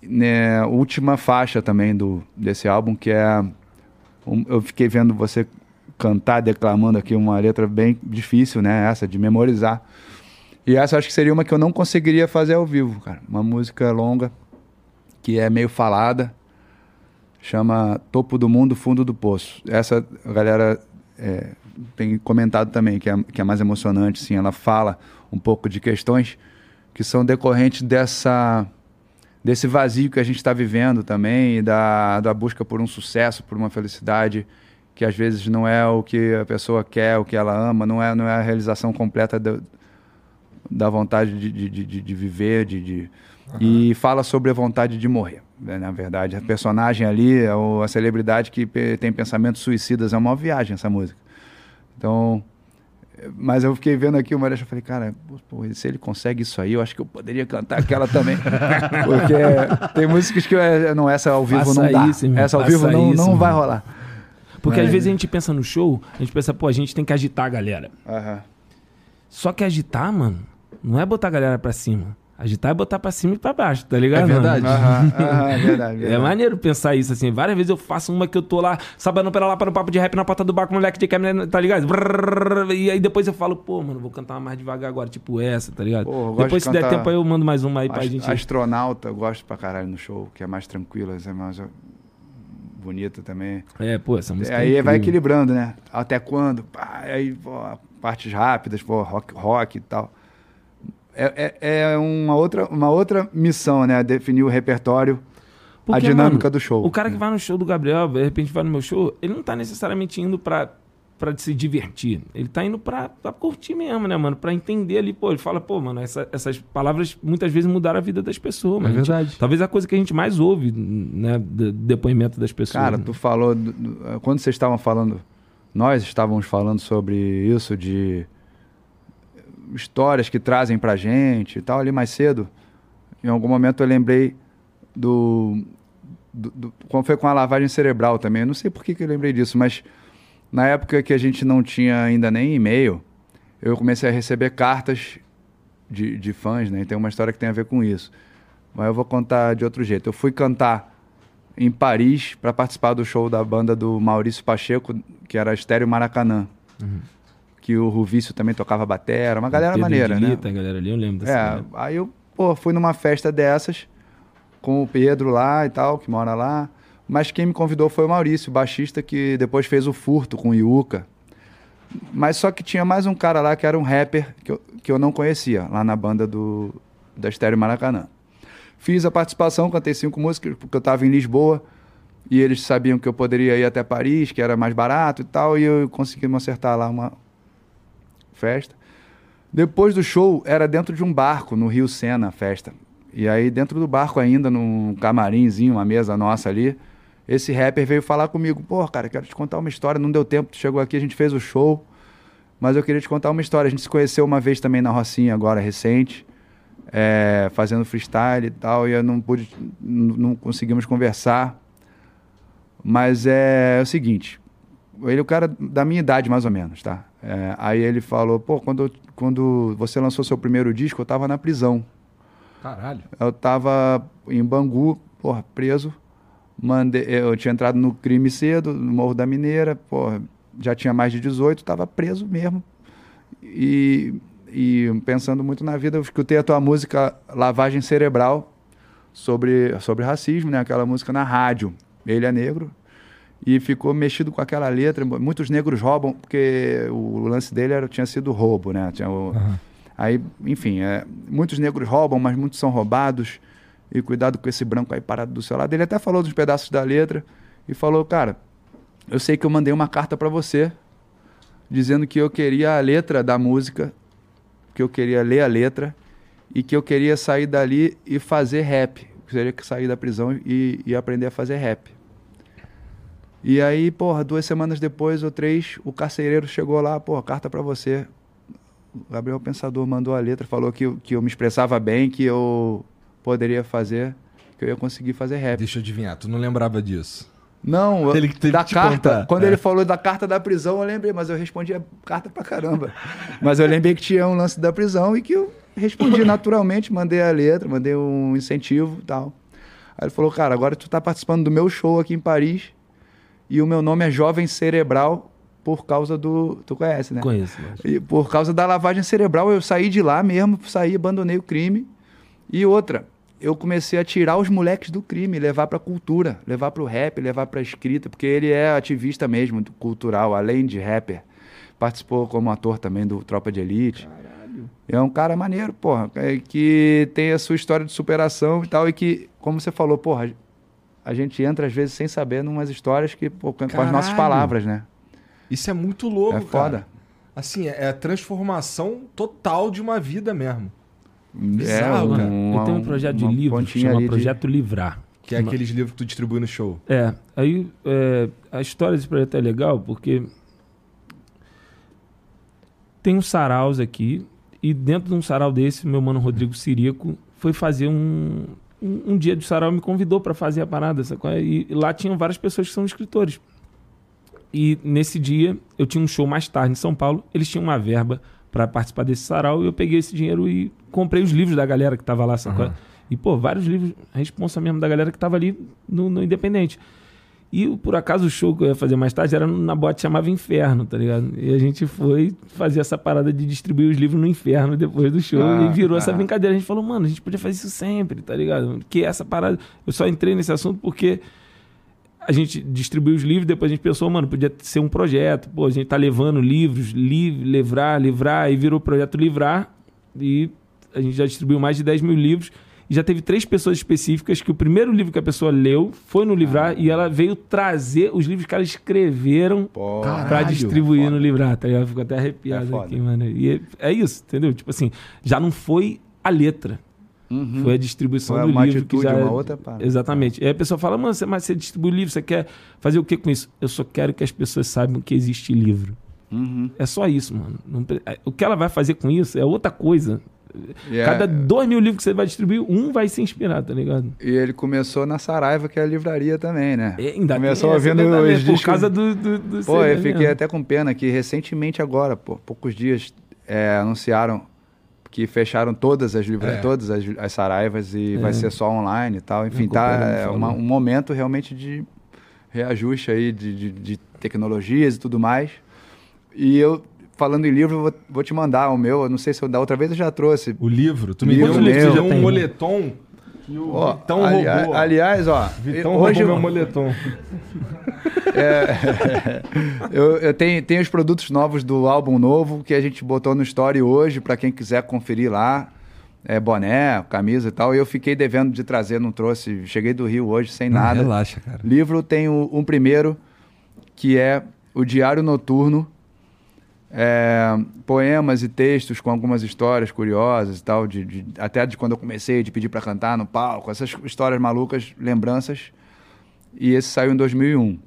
Né, última faixa também do, desse álbum, que é. Um, eu fiquei vendo você cantar, declamando aqui uma letra bem difícil, né? Essa, de memorizar. E essa acho que seria uma que eu não conseguiria fazer ao vivo, cara. Uma música longa, que é meio falada chama Topo do Mundo, Fundo do Poço. Essa a galera é, tem comentado também, que é, que é mais emocionante, sim. Ela fala um pouco de questões que são decorrentes dessa desse vazio que a gente está vivendo também, da, da busca por um sucesso, por uma felicidade que às vezes não é o que a pessoa quer, o que ela ama, não é, não é a realização completa da, da vontade de, de, de, de viver, de, de... Uhum. e fala sobre a vontade de morrer. Né, na verdade. A personagem ali, a, a celebridade que tem pensamentos suicidas, é uma viagem essa música. Então, mas eu fiquei vendo aqui o Marechal e falei, cara, pô, se ele consegue isso aí, eu acho que eu poderia cantar aquela também. Porque tem músicas que eu, não, essa ao vivo Faça não dá. Isso, essa ao vivo não, isso, não vai rolar. Porque Mas... às vezes a gente pensa no show, a gente pensa, pô, a gente tem que agitar a galera. Uhum. Só que agitar, mano, não é botar a galera pra cima. Agitar é botar pra cima e pra baixo, tá ligado? É verdade. Aham, aham, é verdade, verdade. É maneiro pensar isso, assim. Várias vezes eu faço uma que eu tô lá, sabendo pela lá para o papo de rap na porta do bar com moleque de câmera, tá ligado? E aí depois eu falo, pô, mano, vou cantar mais devagar agora, tipo essa, tá ligado? Pô, depois, se der tempo, aí eu mando mais uma aí pra Ast gente. Astronauta, eu gosto pra caralho no show, que é mais tranquila, é mais bonita também. É, pô, essa música. Aí é vai equilibrando, né? Até quando? Pá, aí, pô, partes rápidas, pô, rock, rock e tal é, é, é uma, outra, uma outra missão, né? Definir o repertório, Porque, a dinâmica mano, do show. O cara que vai no show do Gabriel, de repente vai no meu show, ele não tá necessariamente indo pra, pra se divertir. Ele tá indo pra, pra curtir mesmo, né, mano? Pra entender ali, pô, ele fala, pô, mano, essa, essas palavras muitas vezes mudaram a vida das pessoas. É verdade. Gente, talvez a coisa que a gente mais ouve, né, do depoimento das pessoas. Cara, né? tu falou, quando vocês estavam falando, nós estávamos falando sobre isso de histórias que trazem pra gente e tal, ali mais cedo, em algum momento eu lembrei do, do, do como foi com a lavagem cerebral também. Eu não sei por que, que eu lembrei disso, mas na época que a gente não tinha ainda nem e-mail, eu comecei a receber cartas de, de fãs, né? E tem uma história que tem a ver com isso. Mas eu vou contar de outro jeito. Eu fui cantar em Paris para participar do show da banda do Maurício Pacheco, que era Estéreo Maracanã. Uhum. Que o Ruvício também tocava batera, uma galera maneira, né? A galera ali, eu lembro dessa É, galera. aí eu, pô, fui numa festa dessas com o Pedro lá e tal, que mora lá. Mas quem me convidou foi o Maurício, baixista que depois fez o Furto com o Yuka. Mas só que tinha mais um cara lá que era um rapper que eu, que eu não conhecia, lá na banda do, da Estéreo Maracanã. Fiz a participação, cantei cinco músicas, porque eu estava em Lisboa e eles sabiam que eu poderia ir até Paris, que era mais barato e tal, e eu consegui me acertar lá uma festa. Depois do show, era dentro de um barco, no Rio Sena, a festa. E aí, dentro do barco ainda, num camarimzinho, uma mesa nossa ali, esse rapper veio falar comigo, pô, cara, quero te contar uma história, não deu tempo, tu chegou aqui, a gente fez o show, mas eu queria te contar uma história. A gente se conheceu uma vez também na Rocinha, agora recente, é, fazendo freestyle e tal, e eu não pude, não conseguimos conversar. Mas é, é o seguinte, ele é o cara da minha idade, mais ou menos, tá? É, aí ele falou, pô, quando, quando você lançou seu primeiro disco, eu tava na prisão. Caralho. Eu tava em Bangu, porra, preso. Mandei, eu tinha entrado no crime cedo, no Morro da Mineira, porra, já tinha mais de 18, tava preso mesmo. E e pensando muito na vida, eu escutei a tua música Lavagem Cerebral sobre, sobre racismo, né? Aquela música na rádio. Ele é negro e ficou mexido com aquela letra. Muitos negros roubam, porque o lance dele era, tinha sido roubo, né? Tinha o, uhum. Aí, enfim, é, muitos negros roubam, mas muitos são roubados. E cuidado com esse branco aí parado do seu lado. Ele até falou dos pedaços da letra e falou, cara, eu sei que eu mandei uma carta para você dizendo que eu queria a letra da música que eu queria ler a letra e que eu queria sair dali e fazer rap. Eu queria sair da prisão e, e aprender a fazer rap. E aí, porra, duas semanas depois ou três, o carcereiro chegou lá, porra, carta para você. O Gabriel Pensador mandou a letra, falou que, que eu me expressava bem, que eu poderia fazer, que eu ia conseguir fazer rap. Deixa eu adivinhar, tu não lembrava disso? Não, ele, ele da carta. Contar. Quando é. ele falou da carta da prisão, eu lembrei, mas eu respondi a carta pra caramba. mas eu lembrei que tinha um lance da prisão e que eu respondi naturalmente, mandei a letra, mandei um incentivo e tal. Aí ele falou, cara, agora tu tá participando do meu show aqui em Paris e o meu nome é Jovem Cerebral por causa do. Tu conhece, né? Conheço. Mas... E por causa da lavagem cerebral, eu saí de lá mesmo, saí, abandonei o crime. E outra, eu comecei a tirar os moleques do crime, levar para cultura, levar para o rap, levar para escrita, porque ele é ativista mesmo, cultural, além de rapper. Participou como ator também do Tropa de Elite. Caralho. É um cara maneiro, porra, é, que tem a sua história de superação e tal, e que, como você falou, porra, a gente entra às vezes sem saber numas histórias que, pô, com as nossas palavras, né? Isso é muito louco, é foda. Cara. Assim, é a transformação total de uma vida mesmo. Bizarro, é, um, Eu tenho um projeto de livro que chama Projeto de... Livrar. Que é aqueles livros que tu distribui no show. É. Aí é, a história desse projeto é legal porque tem um saraus aqui e dentro de um sarau desse, meu mano Rodrigo Sirico foi fazer um, um, um dia de sarau me convidou para fazer a parada. E, e lá tinham várias pessoas que são escritores. E nesse dia eu tinha um show mais tarde em São Paulo. Eles tinham uma verba para participar desse sarau e eu peguei esse dinheiro e comprei os livros da galera que tava lá, sacou? Uhum. E, pô, vários livros, a responsa mesmo da galera que tava ali no, no, Independente. E, por acaso, o show que eu ia fazer mais tarde era na boate chamava Inferno, tá ligado? E a gente foi fazer essa parada de distribuir os livros no Inferno depois do show ah, e virou ah. essa brincadeira. A gente falou, mano, a gente podia fazer isso sempre, tá ligado? Que essa parada... Eu só entrei nesse assunto porque a gente distribuiu os livros, depois a gente pensou, mano, podia ser um projeto. Pô, a gente tá levando livros, li livrar, livrar, e virou o projeto Livrar. E a gente já distribuiu mais de 10 mil livros. E já teve três pessoas específicas que o primeiro livro que a pessoa leu foi no Livrar ah. e ela veio trazer os livros que elas escreveram para distribuir foda. no Livrar. Tá ligado? Fico até arrepiado é aqui, mano. E é, é isso, entendeu? Tipo assim, já não foi a letra Uhum. Foi a distribuição Foi do livro que já uma outra parte. Exatamente. E aí a pessoa fala: "Mano, você, mas você distribui livro, você quer fazer o que com isso?" Eu só quero que as pessoas saibam que existe livro. Uhum. É só isso, mano. Não, é, o que ela vai fazer com isso é outra coisa. Yeah. Cada dois mil livros que você vai distribuir, um vai se inspirar, tá ligado? E ele começou na Saraiva, que é a livraria também, né? É, ainda começou ouvindo os discos. Por causa do. do, do pô, eu fiquei mesmo. até com pena que recentemente, agora, pô, poucos dias, é, anunciaram que fecharam todas as livrarias, é. todas as, as, saraivas e é. vai ser só online e tal. Enfim, tá é uma, um momento realmente de reajuste aí de, de, de, tecnologias e tudo mais. E eu, falando em livro, vou, vou te mandar o meu. Eu não sei se eu, da outra vez eu já trouxe. O livro? Tu me livro deu, meu. deu um moletom ó, Vitão aliás, roubou. Aliás, ó. Vitão hoje roubou meu moletom. É, eu, eu tenho, tenho os produtos novos do álbum novo que a gente botou no Story hoje, para quem quiser conferir lá. É, boné, camisa e tal. E eu fiquei devendo de trazer, não trouxe. Cheguei do Rio hoje sem não, nada. Relaxa, cara. Livro tem um primeiro, que é o Diário Noturno é, poemas e textos com algumas histórias curiosas e tal, de, de até de quando eu comecei, de pedir para cantar no palco, essas histórias malucas, lembranças. E esse saiu em 2001.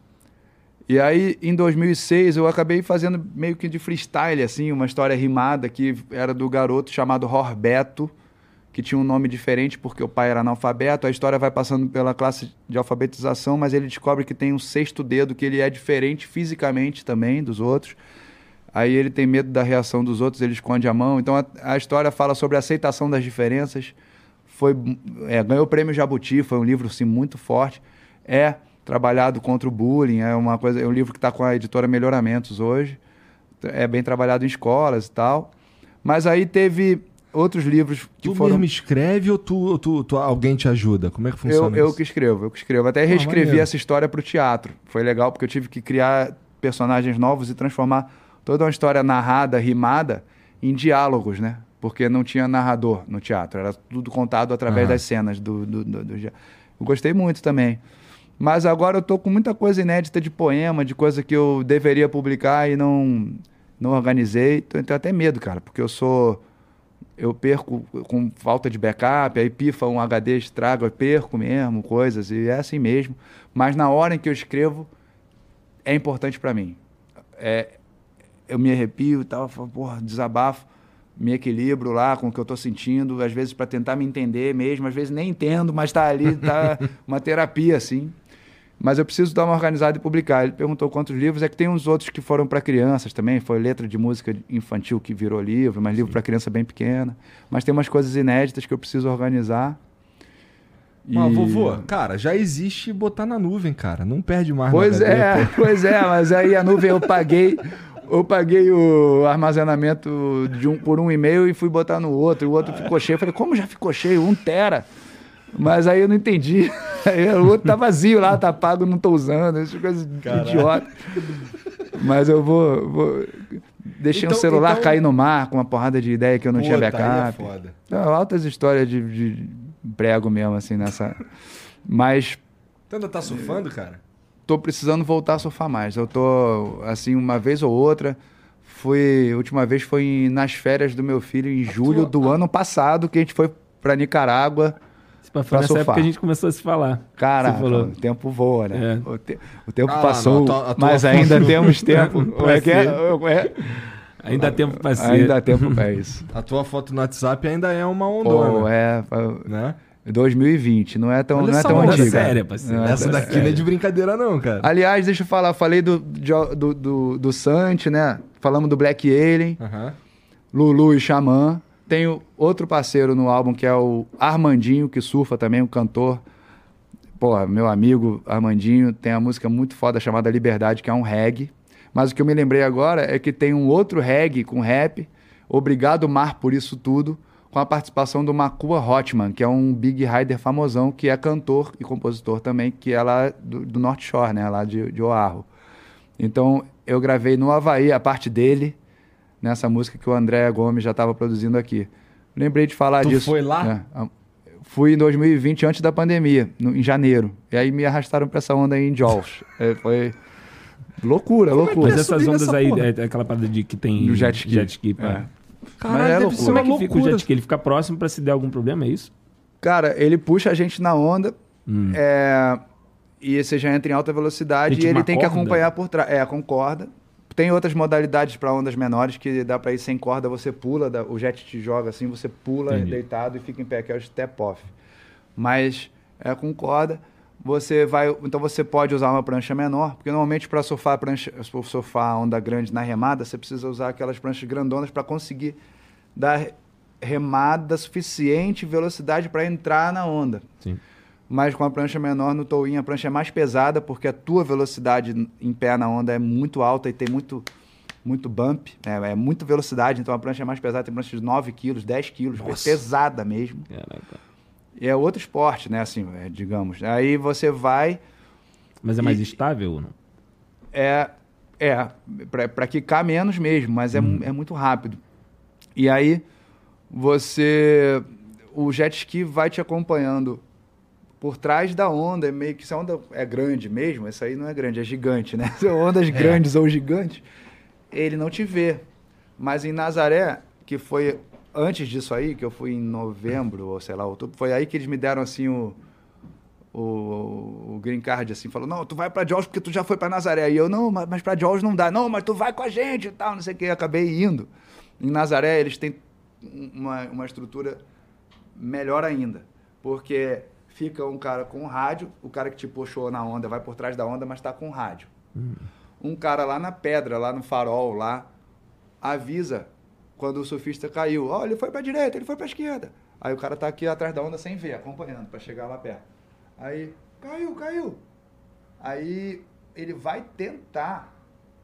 E aí, em 2006, eu acabei fazendo meio que de freestyle, assim, uma história rimada que era do garoto chamado Rorbeto, que tinha um nome diferente porque o pai era analfabeto. A história vai passando pela classe de alfabetização, mas ele descobre que tem um sexto dedo, que ele é diferente fisicamente também dos outros aí ele tem medo da reação dos outros, ele esconde a mão. Então a, a história fala sobre a aceitação das diferenças. Foi, é, ganhou o prêmio Jabuti, foi um livro assim, muito forte. É trabalhado contra o bullying, é uma coisa, é um livro que está com a editora Melhoramentos hoje. É bem trabalhado em escolas e tal. Mas aí teve outros livros que tu foram... mesmo escreve ou tu, tu, tu, alguém te ajuda? Como é que funciona eu, isso? Eu que escrevo, eu que escrevo. Até ah, reescrevi essa história para o teatro. Foi legal porque eu tive que criar personagens novos e transformar toda uma história narrada, rimada, em diálogos, né? Porque não tinha narrador no teatro, era tudo contado através uhum. das cenas do, do, do, do, Eu gostei muito também. Mas agora eu tô com muita coisa inédita de poema, de coisa que eu deveria publicar e não, não organizei. Tô, tenho até medo, cara, porque eu sou. Eu perco com falta de backup, aí pifa um HD, estraga, eu perco mesmo coisas, e é assim mesmo. Mas na hora em que eu escrevo, é importante para mim. É, eu me arrepio e tal, falo, porra, desabafo, me equilibro lá com o que eu estou sentindo, às vezes para tentar me entender mesmo, às vezes nem entendo, mas está ali, está uma terapia, assim. Mas eu preciso dar uma organizada e publicar. Ele perguntou quantos livros, é que tem uns outros que foram para crianças também, foi letra de música infantil que virou livro, mas livro para criança bem pequena. Mas tem umas coisas inéditas que eu preciso organizar. Mas, e... vovô, cara, já existe botar na nuvem, cara. Não perde mais. Pois é, pois é, mas aí a nuvem eu paguei eu paguei o armazenamento de um, por um e-mail e fui botar no outro. O outro ficou cheio. Eu falei, como já ficou cheio? Um tera. Mas aí eu não entendi. Aí o outro tá vazio lá, tá pago, não tô usando. Essas coisas idiotas. Mas eu vou. vou... Deixei então, um celular então... cair no mar com uma porrada de ideia que eu não Pô, tinha backup. Tá é foda. Então, altas histórias de, de prego mesmo, assim, nessa. Mas. Tu ainda tá surfando, cara? Tô precisando voltar a surfar mais. Eu tô, assim, uma vez ou outra. Fui, a última vez foi nas férias do meu filho, em julho do ano passado, que a gente foi para Nicarágua. Foi pra nessa surfar. a gente começou a se falar. Cara, o tempo voa, né? É. O, te, o, tempo ah, passou, não, a tua, a mas ainda temos tempo. é que é? é? Ainda há tempo para ser. Ainda há tempo para isso. A tua foto no WhatsApp ainda é uma ondona. Pô, é. Né? 2020, não é tão, não é tão antiga. séria, parceiro. Essa é daqui não é de brincadeira, não, cara. Aliás, deixa eu falar, falei do, do, do, do Sante, né? Falamos do Black Alien, Lulu e Xamã. Tenho outro parceiro no álbum que é o Armandinho, que surfa também, um cantor. Pô, meu amigo Armandinho tem a música muito foda chamada Liberdade, que é um reggae. Mas o que eu me lembrei agora é que tem um outro reggae com rap, Obrigado Mar por isso tudo com a participação do Makua Hotman, que é um big rider famosão, que é cantor e compositor também, que é lá do, do North Shore, né, lá de, de Oahu. Então, eu gravei no Havaí a parte dele, nessa música que o André Gomes já estava produzindo aqui. Lembrei de falar tu disso. foi lá? Né? Fui em 2020, antes da pandemia, no, em janeiro. E aí me arrastaram para essa onda aí em Jaws. é, foi loucura, Como loucura. É Mas essas ondas aí, é aquela parada de que tem do jet ski. Jet ski é. Caralho, é deve Como é que fica o jet ski? Ele fica próximo para se der algum problema, é isso? Cara, ele puxa a gente na onda hum. é, e você já entra em alta velocidade e ele tem corda? que acompanhar por trás. É, com corda. Tem outras modalidades para ondas menores que dá para ir sem corda, você pula, o jet te joga assim, você pula Entendi. deitado e fica em pé, que é o step off. Mas é com corda você vai, então você pode usar uma prancha menor, porque normalmente para surfar prancha, surfar onda grande na remada, você precisa usar aquelas pranchas grandonas para conseguir dar remada suficiente, velocidade para entrar na onda. Sim. Mas com a prancha menor no towing, a prancha é mais pesada porque a tua velocidade em pé na onda é muito alta e tem muito muito bump, é, é muita velocidade, então a prancha é mais pesada, tem prancha de 9 quilos, 10 quilos, pesada mesmo. Caraca. E é outro esporte, né, assim, é, digamos. Aí você vai... Mas é mais e, estável ou não? É, é para quicar menos mesmo, mas é, hum. é muito rápido. E aí você... O jet ski vai te acompanhando por trás da onda, é meio que se a onda é grande mesmo, essa aí não é grande, é gigante, né? Ondas é. grandes ou gigantes, ele não te vê. Mas em Nazaré, que foi antes disso aí, que eu fui em novembro, ou sei lá, outubro, foi aí que eles me deram assim o, o, o green card, assim, falou, não, tu vai para Jaws porque tu já foi para Nazaré. E eu, não, mas, mas para Jaws não dá. Não, mas tu vai com a gente e tal, não sei o que. acabei indo. Em Nazaré, eles têm uma, uma estrutura melhor ainda, porque fica um cara com rádio, o cara que te puxou na onda vai por trás da onda, mas está com rádio. Hum um cara lá na pedra, lá no farol, lá, avisa quando o surfista caiu. Ó, oh, ele foi para a direita, ele foi para a esquerda. Aí o cara tá aqui atrás da onda sem ver, acompanhando para chegar lá perto. Aí, caiu, caiu. Aí ele vai tentar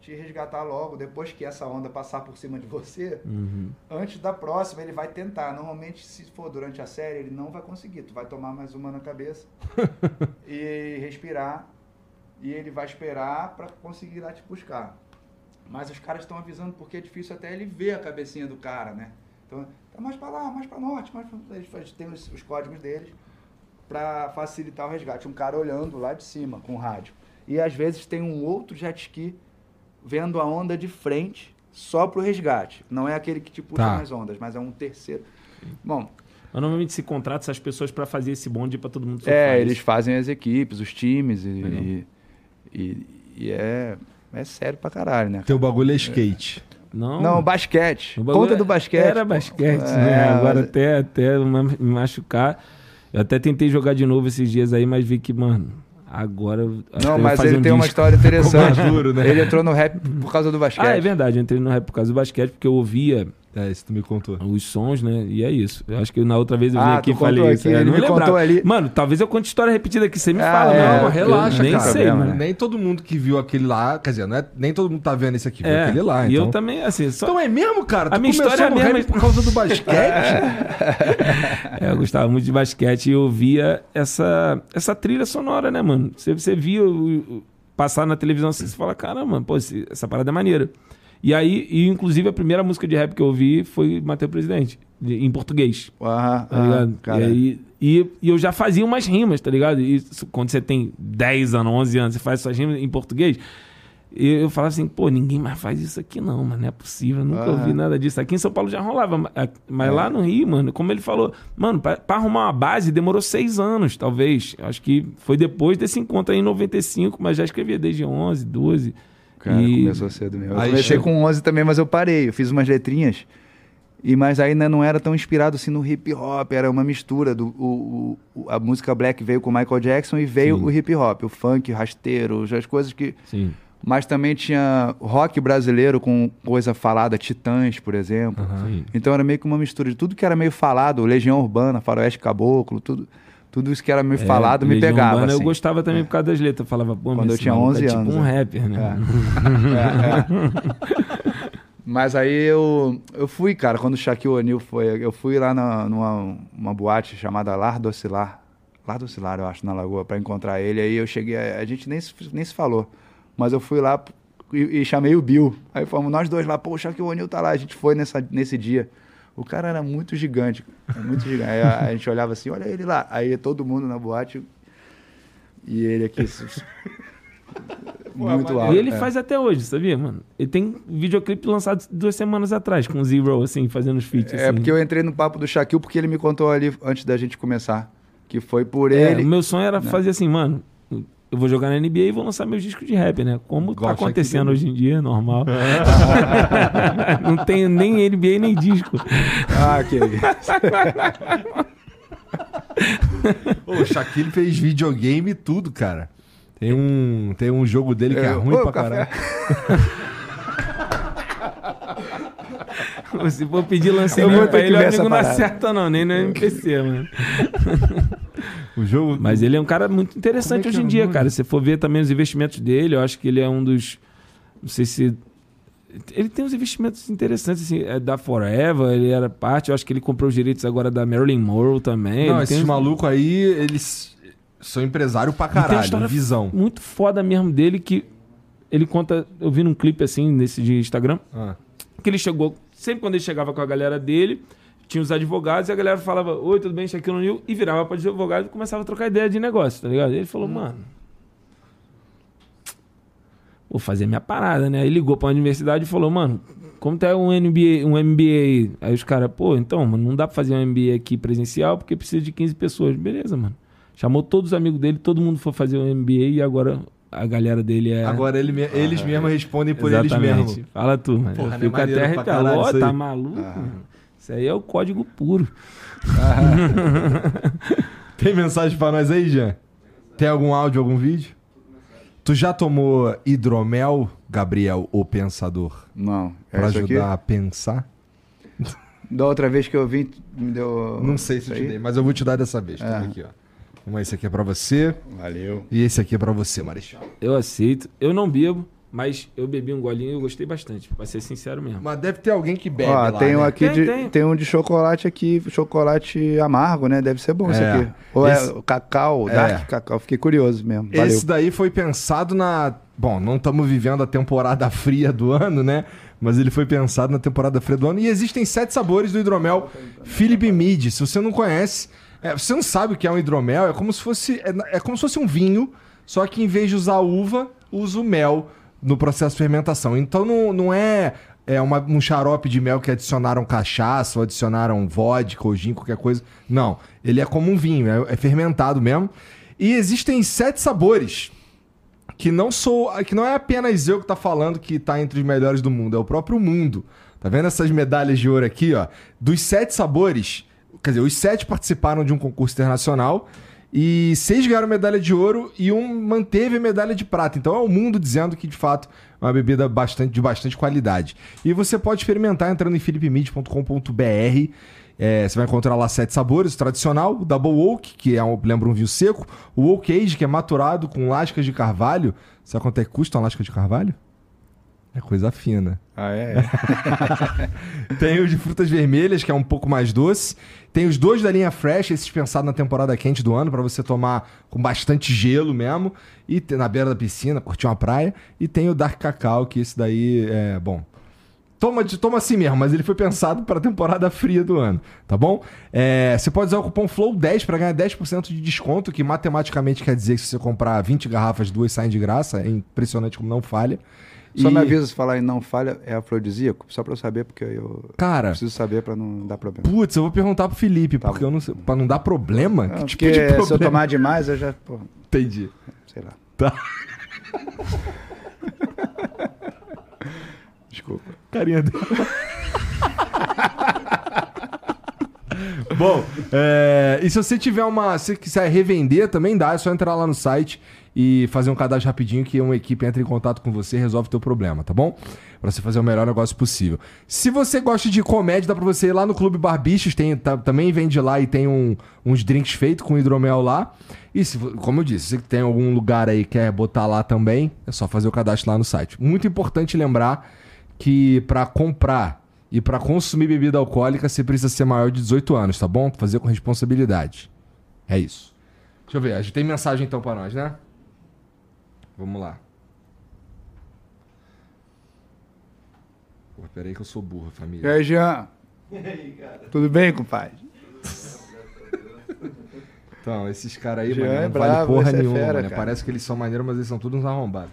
te resgatar logo, depois que essa onda passar por cima de você. Uhum. Antes da próxima, ele vai tentar. Normalmente, se for durante a série, ele não vai conseguir. Tu vai tomar mais uma na cabeça e respirar e ele vai esperar para conseguir ir lá te buscar. Mas os caras estão avisando porque é difícil até ele ver a cabecinha do cara, né? Então, tá mais para lá, mais para norte, mais pra... eles têm os, os códigos deles para facilitar o resgate. Um cara olhando lá de cima com o rádio. E às vezes tem um outro jet ski vendo a onda de frente só pro resgate. Não é aquele que te puxa tá. nas ondas, mas é um terceiro. Bom, mas normalmente se contrata essas pessoas para fazer esse bonde para todo mundo É, eles fazem as equipes, os times e, e, e é, é sério pra caralho, né? Teu bagulho é skate. Não, não basquete. Conta do basquete. Era basquete, é, né? Agora mas... até, até me machucar. Eu até tentei jogar de novo esses dias aí, mas vi que, mano, agora. Não, mas ele um tem disco. uma história interessante. Maduro, né? Ele entrou no rap por causa do basquete. Ah, é verdade. Eu entrei no rap por causa do basquete, porque eu ouvia é, isso tu me contou. Os sons, né? E é isso. Eu acho que na outra vez eu vim ah, aqui e falei isso. Aqui, é, ele me contou ali. Mano, talvez eu conte história repetida aqui, você me ah, fala, é, mano. Relaxa, nem cara. Sei, mano. Nem todo mundo que viu aquele lá, quer dizer, não é, nem todo mundo tá vendo esse aqui, viu é, aquele lá. E então... eu também, assim. Só... Então é mesmo, cara? A minha história é mesmo por causa do basquete? é, eu gostava muito de basquete e eu via essa, essa trilha sonora, né, mano? Você, você via o, o, passar na televisão assim, você fala, caramba, pô, essa parada é maneira. E aí, e inclusive a primeira música de rap que eu ouvi foi Mateus Presidente, em português. Aham, tá ligado? Cara. E, aí, e, e, eu já fazia umas rimas, tá ligado? E quando você tem 10 anos, 11 anos, você faz suas rimas em português. E eu falava assim, pô, ninguém mais faz isso aqui não, mano, não é possível, nunca ouvi nada disso. Aqui em São Paulo já rolava, mas é. lá no Rio, mano, como ele falou, mano, pra, pra, arrumar uma base demorou seis anos, talvez. Acho que foi depois desse encontro aí em 95, mas já escrevia desde 11, 12. Cara, e... começou cedo mesmo. Eu aí comecei com 11 também, mas eu parei. Eu fiz umas letrinhas. E, mas ainda não era tão inspirado assim no hip hop, era uma mistura. Do, o, o, a música black veio com o Michael Jackson e veio Sim. o hip hop, o funk, rasteiro, as coisas que. Sim. Mas também tinha rock brasileiro com coisa falada, Titãs, por exemplo. Uhum. Então era meio que uma mistura de tudo que era meio falado, Legião Urbana, Faroeste Caboclo, tudo tudo isso que era meio é, falado me pegava. Urbana, assim. Eu gostava também é. por causa das letras. Eu falava, pô, Quando eu tinha 11 é anos. tipo um rapper, né? É. Mas aí eu, eu fui, cara, quando o Shaquille O'Neal foi, eu fui lá na, numa uma boate chamada Lar do Lar do eu acho, na Lagoa, para encontrar ele. Aí eu cheguei, a gente nem, nem se falou, mas eu fui lá e, e chamei o Bill. Aí fomos nós dois lá, pô, o Shaquille O'Neal tá lá. A gente foi nessa, nesse dia. O cara era muito gigante, muito gigante. Aí a, a, gente olhava assim, olha ele lá. Aí todo mundo na boate e ele aqui. muito alto. E ele é. faz até hoje, sabia, mano? Ele tem videoclipe lançado duas semanas atrás com o Zero, assim, fazendo os feats. É, assim. porque eu entrei no papo do Shaquille porque ele me contou ali antes da gente começar. Que foi por é, ele. O meu sonho era né? fazer assim, mano eu vou jogar na NBA e vou lançar meus discos de rap, né? Como tá Gosto tá acontecendo hoje em dia, normal. não tenho nem NBA nem disco. Ah, que o Shaquille fez videogame e tudo, cara. Tem um, tem um jogo dele que é, é ruim Ô, pra café. caralho. Se for pedir lançamento pra ele, o amigo não acerta não, nem no MPC, mano. o jogo... Mas ele é um cara muito interessante é hoje em é dia, cara. Se for ver também os investimentos dele, eu acho que ele é um dos... Não sei se ele tem uns investimentos interessantes, assim, é da Forever, ele era parte, eu acho que ele comprou os direitos agora da Marilyn Monroe também. Não, esses malucos aí, eles são empresário pra caralho, tem visão. Muito foda mesmo dele que ele conta, eu vi num clipe assim, nesse de Instagram, ah. que ele chegou, sempre quando ele chegava com a galera dele, tinha os advogados e a galera falava, oi, tudo bem, Shaquille O'Neal, e virava para advogado e começava a trocar ideia de negócio, tá ligado? E ele falou, hum. mano vou fazer minha parada, né? Aí ligou pra universidade e falou, mano, como tá um MBA, um MBA? Aí os caras, pô, então, mano, não dá pra fazer um MBA aqui presencial porque precisa de 15 pessoas. Beleza, mano. Chamou todos os amigos dele, todo mundo foi fazer um MBA e agora a galera dele é. Agora ele, eles ah, mesmos respondem por Exatamente. eles mesmos. Fala tu, mano. Porra, eu fico é a terra e tá, maluco? Ah. Isso aí é o código puro. Ah. Tem mensagem pra nós aí, Jean? Tem algum áudio, algum vídeo? Tu já tomou hidromel, Gabriel, o pensador? Não. É pra ajudar aqui? a pensar? Da outra vez que eu vim, me deu. Não sei se eu te dei, mas eu vou te dar dessa vez. É. aqui, ó. Vamos, esse aqui é pra você. Valeu. E esse aqui é pra você, Marechal. Eu aceito. Eu não bebo, mas eu bebi um golinho e eu gostei bastante, pra ser sincero mesmo. Mas deve ter alguém que bebe. Ó, lá, tem um né? aqui tem, de, tem. tem. um de chocolate aqui, chocolate amargo, né? Deve ser bom é. esse aqui. Ou é esse... é cacau, dark é. cacau. Fiquei curioso mesmo. Valeu. Esse daí foi pensado na. Bom, não estamos vivendo a temporada fria do ano, né? Mas ele foi pensado na temporada fria do ano. E existem sete sabores do hidromel Philip Mead. Se você não conhece, é, você não sabe o que é um hidromel, é como se fosse. É, é como se fosse um vinho, só que em vez de usar uva, usa o mel no processo de fermentação. Então não, não é, é uma, um xarope de mel que adicionaram cachaça ou adicionaram vodka ou gin, qualquer coisa. Não. Ele é como um vinho, é, é fermentado mesmo. E existem sete sabores que não sou, que não é apenas eu que tá falando que tá entre os melhores do mundo, é o próprio mundo. Tá vendo essas medalhas de ouro aqui, ó? Dos sete sabores, quer dizer, os sete participaram de um concurso internacional e seis ganharam medalha de ouro e um manteve a medalha de prata. Então é o mundo dizendo que, de fato, é uma bebida bastante, de bastante qualidade. E você pode experimentar entrando em philipmid.com.br. É, você vai encontrar lá sete sabores: o tradicional, o Double Oak, que é um, lembra um vinho seco, o Oak Age, que é maturado com lascas de carvalho. Sabe quanto é que custa uma lasca de carvalho? É coisa fina. Ah, é? Tem o de frutas vermelhas, que é um pouco mais doce. Tem os dois da linha Fresh, esses pensados na temporada quente do ano, para você tomar com bastante gelo mesmo. E na beira da piscina, curtir uma praia. E tem o Dark Cacau, que esse daí é bom. Toma, toma assim mesmo, mas ele foi pensado para a temporada fria do ano, tá bom? É, você pode usar o cupom FLOW10 para ganhar 10% de desconto, que matematicamente quer dizer que se você comprar 20 garrafas, duas saem de graça. É impressionante como não falha. Só e... me avisa se falar em não falha, é afrodisíaco? Só pra eu saber, porque eu Cara, preciso saber pra não dar problema. Putz, eu vou perguntar pro Felipe, tá porque bom. eu não sei. Pra não dar problema? Não, que tipo de problema? se eu tomar demais, eu já. Pô, Entendi. Sei lá. Tá. Desculpa. Carinha dele. Bom, é, e se você tiver uma. Se quiser revender também dá, é só entrar lá no site e fazer um cadastro rapidinho que uma equipe entra em contato com você e resolve o teu problema, tá bom? Pra você fazer o melhor negócio possível. Se você gosta de comédia, dá pra você ir lá no Clube Barbichos, tem, tá, também vende lá e tem um, uns drinks feitos com hidromel lá. E se, como eu disse, se tem algum lugar aí que quer botar lá também, é só fazer o cadastro lá no site. Muito importante lembrar que para comprar e para consumir bebida alcoólica você precisa ser maior de 18 anos, tá bom? Fazer com responsabilidade. É isso. Deixa eu ver, a gente tem mensagem então para nós, né? Vamos lá. Pô, peraí que eu sou burro, família. E aí, Jean? E aí, cara? Tudo bem, compadre? Então, esses caras aí, mano, é não bravo, vale porra é nenhuma, é fera, né? Parece que eles são maneiros, mas eles são todos uns arrombados.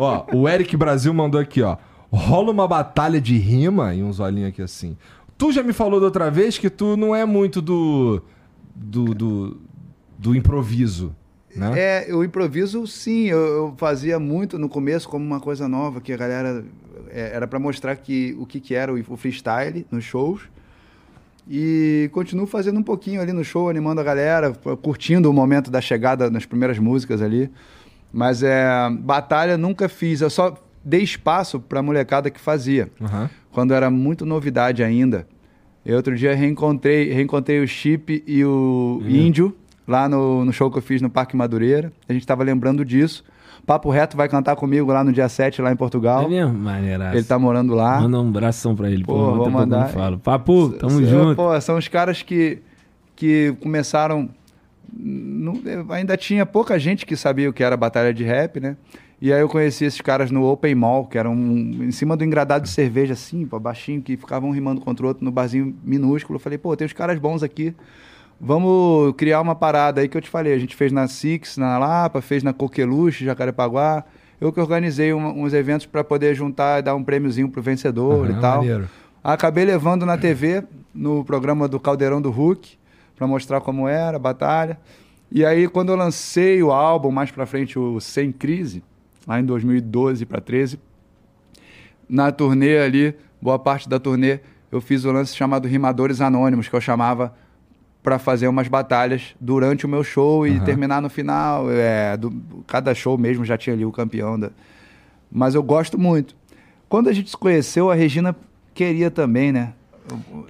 ó, o Eric Brasil mandou aqui, ó. Rola uma batalha de rima e uns olhinhos aqui assim. Tu já me falou da outra vez que tu não é muito do. do, do, do improviso. Né? É, o improviso, sim, eu, eu, fazia muito no começo como uma coisa nova, que a galera é, era para mostrar que o que, que era o, o, freestyle nos shows. E continuo fazendo um pouquinho ali no show, animando a galera, curtindo o momento da chegada nas primeiras músicas ali. Mas é, batalha nunca fiz, eu só dei espaço pra molecada que fazia. Uhum. Quando era muito novidade ainda. Eu outro dia reencontrei, reencontrei o Chip e o uhum. Índio lá no, no show que eu fiz no Parque Madureira. A gente estava lembrando disso. Papo Reto vai cantar comigo lá no dia 7, lá em Portugal. É mesmo? Maneiraço. Ele tá morando lá. Manda um abração pra ele, pô. pô vou mandar. Falo. Papo, tamo S junto. Pô, são os caras que, que começaram... Não, ainda tinha pouca gente que sabia o que era batalha de rap, né? E aí eu conheci esses caras no Open Mall, que eram em cima do engradado de cerveja, assim, pô, baixinho, que ficavam rimando contra o outro no barzinho minúsculo. Eu falei, pô, tem uns caras bons aqui. Vamos criar uma parada aí que eu te falei. A gente fez na Six, na Lapa, fez na Coqueluche, Jacarepaguá. Eu que organizei um, uns eventos para poder juntar e dar um prêmiozinho pro vencedor uhum, e tal. Maneiro. Acabei levando na TV, no programa do Caldeirão do Hulk, para mostrar como era a batalha. E aí, quando eu lancei o álbum, mais para frente, o Sem Crise, lá em 2012 para 13, na turnê ali, boa parte da turnê, eu fiz o lance chamado Rimadores Anônimos, que eu chamava para fazer umas batalhas durante o meu show e uhum. terminar no final. É, do, cada show mesmo já tinha ali o campeão. Da... Mas eu gosto muito. Quando a gente se conheceu, a Regina queria também, né?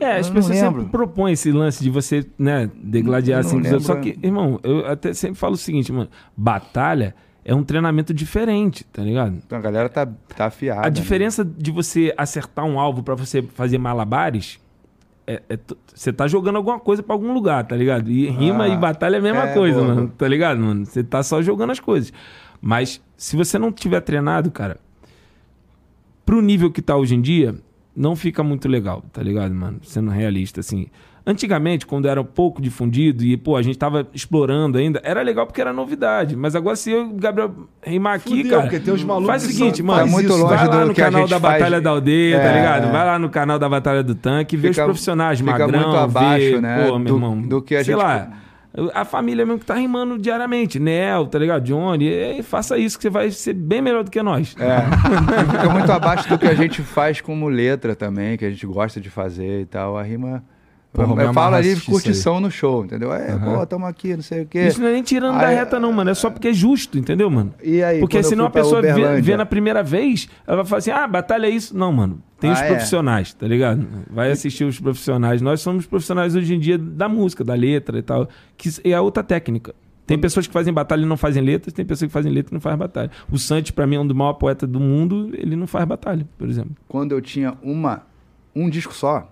É, as pessoas sempre propõem esse lance de você, né, degladiar assim. Só que, irmão, eu até sempre falo o seguinte, mano, batalha é um treinamento diferente, tá ligado? Então a galera tá, tá afiada. A né? diferença de você acertar um alvo para você fazer malabares é, é, você tá jogando alguma coisa para algum lugar, tá ligado? E rima ah, e batalha é a mesma é, coisa, boa. mano, tá ligado, mano? Você tá só jogando as coisas. Mas se você não tiver treinado, cara, pro nível que tá hoje em dia, não fica muito legal, tá ligado, mano? Sendo realista, assim. Antigamente, quando era um pouco difundido e, pô, a gente tava explorando ainda, era legal porque era novidade. Mas agora, se eu, Gabriel, rimar aqui, Fudeu, cara. Tem os malucos faz o seguinte, são, mano. muito longe vai lá no canal da faz... Batalha da Aldeia, tá é, tá ligado? Vai lá no canal da Batalha do Tanque, vê fica, os profissionais, fica magrão, muito abaixo, vê, né? Pô, meu do, irmão. Do que a sei gente. lá. A família mesmo que tá rimando diariamente. Nel, tá ligado? Johnny. E, faça isso que você vai ser bem melhor do que nós. É. Fica muito abaixo do que a gente faz como letra também, que a gente gosta de fazer e tal. A rima Porra, eu falo ali de curtição no show, entendeu? É, uhum. pô, tamo aqui, não sei o quê. Isso não é nem tirando aí, da reta, não, mano. É só porque é justo, entendeu, mano? E aí, porque senão a pessoa vê, vê, na primeira vez, ela vai falar assim: ah, batalha é isso. Não, mano. Tem ah, os é? profissionais, é. tá ligado? Vai assistir os profissionais. Nós somos profissionais hoje em dia da música, da letra e tal, que é a outra técnica. Tem pessoas que fazem batalha e não fazem letras, tem pessoas que fazem letra e não fazem batalha. O Santos, para mim, é um dos maiores poetas do mundo, ele não faz batalha, por exemplo. Quando eu tinha uma, um disco só,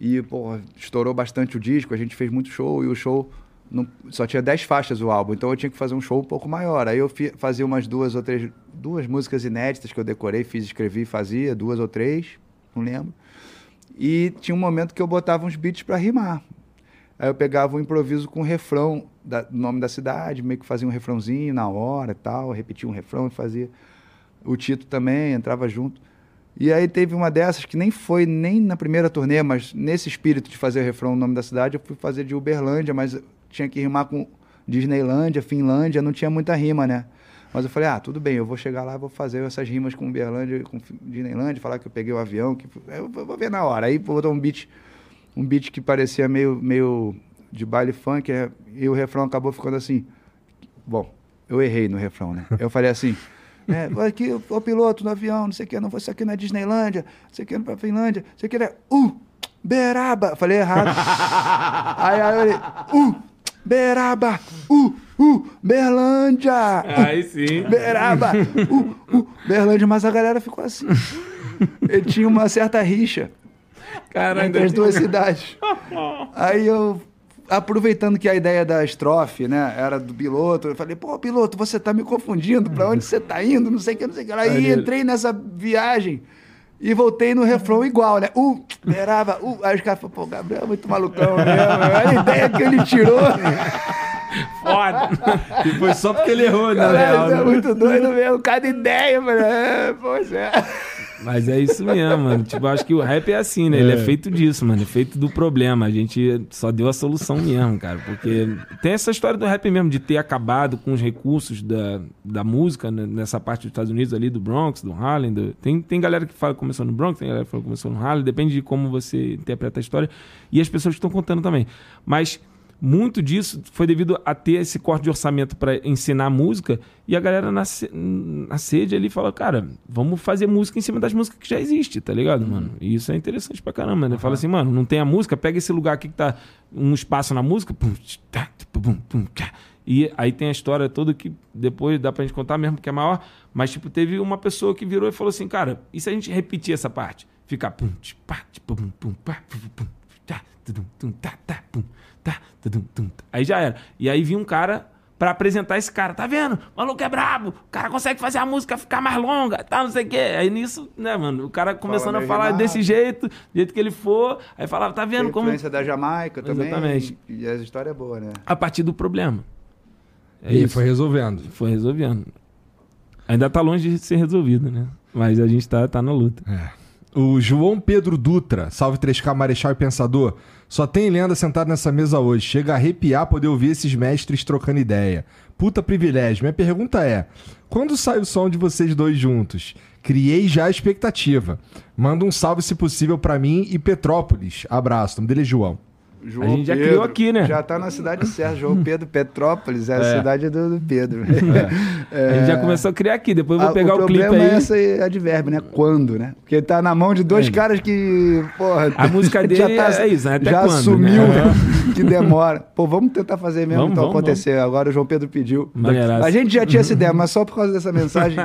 e, pô, estourou bastante o disco, a gente fez muito show e o show não, só tinha 10 faixas o álbum, então eu tinha que fazer um show um pouco maior. Aí eu fi, fazia umas duas ou três, duas músicas inéditas que eu decorei, fiz, escrevi, fazia, duas ou três, não lembro. E tinha um momento que eu botava uns beats para rimar. Aí eu pegava um improviso com o refrão da, do nome da cidade, meio que fazia um refrãozinho na hora e tal, repetia um refrão e fazia o título também, entrava junto. E aí teve uma dessas que nem foi nem na primeira turnê, mas nesse espírito de fazer o refrão no nome da cidade, eu fui fazer de Uberlândia, mas tinha que rimar com Disneylândia, Finlândia, não tinha muita rima, né? Mas eu falei, ah, tudo bem, eu vou chegar lá, vou fazer essas rimas com Uberlândia, com Disneylândia, falar que eu peguei o avião, que eu vou ver na hora. Aí botou um beat, um beat que parecia meio, meio de baile funk, é, e o refrão acabou ficando assim. Bom, eu errei no refrão, né? Eu falei assim, é, aqui, o piloto no avião, não sei o que, não foi isso aqui na Disneylândia, não sei o que, para Finlândia, não sei o que, é uh, Beraba. Falei errado. aí, aí eu falei, uh, Beraba, uh, uh, Berlândia. Uh, aí sim. Beraba, uh, uh, Berlândia. Mas a galera ficou assim. Ele tinha uma certa rixa. Entre as duas cidades. Aí eu aproveitando que a ideia da estrofe, né, era do piloto, eu falei, pô, piloto, você tá me confundindo, para onde você tá indo, não sei o que, não sei o que. Aí entrei nessa viagem e voltei no refrão igual, né? Uh, berava, uh. Aí os caras falaram, pô, Gabriel é muito malucão mesmo. Olha a ideia que ele tirou. Foda. E foi só porque ele errou, né? Cara, é muito doido mesmo, cada ideia. É, poxa. É. Mas é isso mesmo, mano. Tipo, acho que o rap é assim, né? Ele é. é feito disso, mano. É feito do problema. A gente só deu a solução mesmo, cara. Porque tem essa história do rap mesmo, de ter acabado com os recursos da, da música né? nessa parte dos Estados Unidos ali, do Bronx, do Harlem. Do... Tem, tem galera que fala que começou no Bronx, tem galera que fala que começou no Harlem. Depende de como você interpreta a história. E as pessoas que estão contando também. Mas muito disso foi devido a ter esse corte de orçamento para ensinar música e a galera na, na sede ali fala, cara, vamos fazer música em cima das músicas que já existe, tá ligado, uhum. mano? E isso é interessante pra caramba, né? Fala assim, mano, não tem a música, pega esse lugar aqui que tá um espaço na música, pum, tá, pum, pum, e aí tem a história toda que depois dá pra gente contar mesmo, que é maior, mas tipo, teve uma pessoa que virou e falou assim, cara, e se a gente repetir essa parte? Ficar pum, pá, pum, pum, pá, pum, pum, tá, tum, tá, tá, pum, tá, tum, tum, aí já era. E aí vinha um cara para apresentar esse cara. Tá vendo? O maluco é brabo. O cara consegue fazer a música ficar mais longa, tá, não sei o quê. Aí nisso, né, mano, o cara começando Fala a falar desse jeito, do jeito que ele for, aí falava, tá vendo Tem como... influência da Jamaica também. Exatamente. E a história é boa, né? A partir do problema. É e isso. foi resolvendo. Foi resolvendo. Ainda tá longe de ser resolvido, né? Mas a gente tá, tá na luta. É. O João Pedro Dutra, salve 3K Marechal e Pensador. Só tem lenda sentado nessa mesa hoje. Chega a arrepiar poder ouvir esses mestres trocando ideia. Puta privilégio. Minha pergunta é: quando sai o som de vocês dois juntos? Criei já a expectativa. Manda um salve, se possível, para mim e Petrópolis. Abraço. O nome dele é João. João a gente Pedro, já criou aqui, né? Já está na cidade certa. João Pedro Petrópolis, é, é. a cidade do, do Pedro. É. É. A gente já começou a criar aqui, depois eu vou pegar o, o clipe aí. O problema é esse advérbio, né? Quando, né? Porque tá na mão de dois é. caras que, porra... A música dele já tá, é isso, né? Até já quando, assumiu né? que demora. Pô, vamos tentar fazer mesmo vamos, então vamos, acontecer. Vamos. Agora o João Pedro pediu. A gente já tinha essa ideia, mas só por causa dessa mensagem...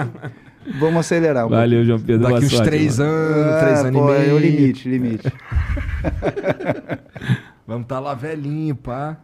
Vamos acelerar. Um Valeu, João Pedro. Daqui uns três anos, três anos pô, e meio. É o limite, limite. Vamos estar tá lá velhinho, pá.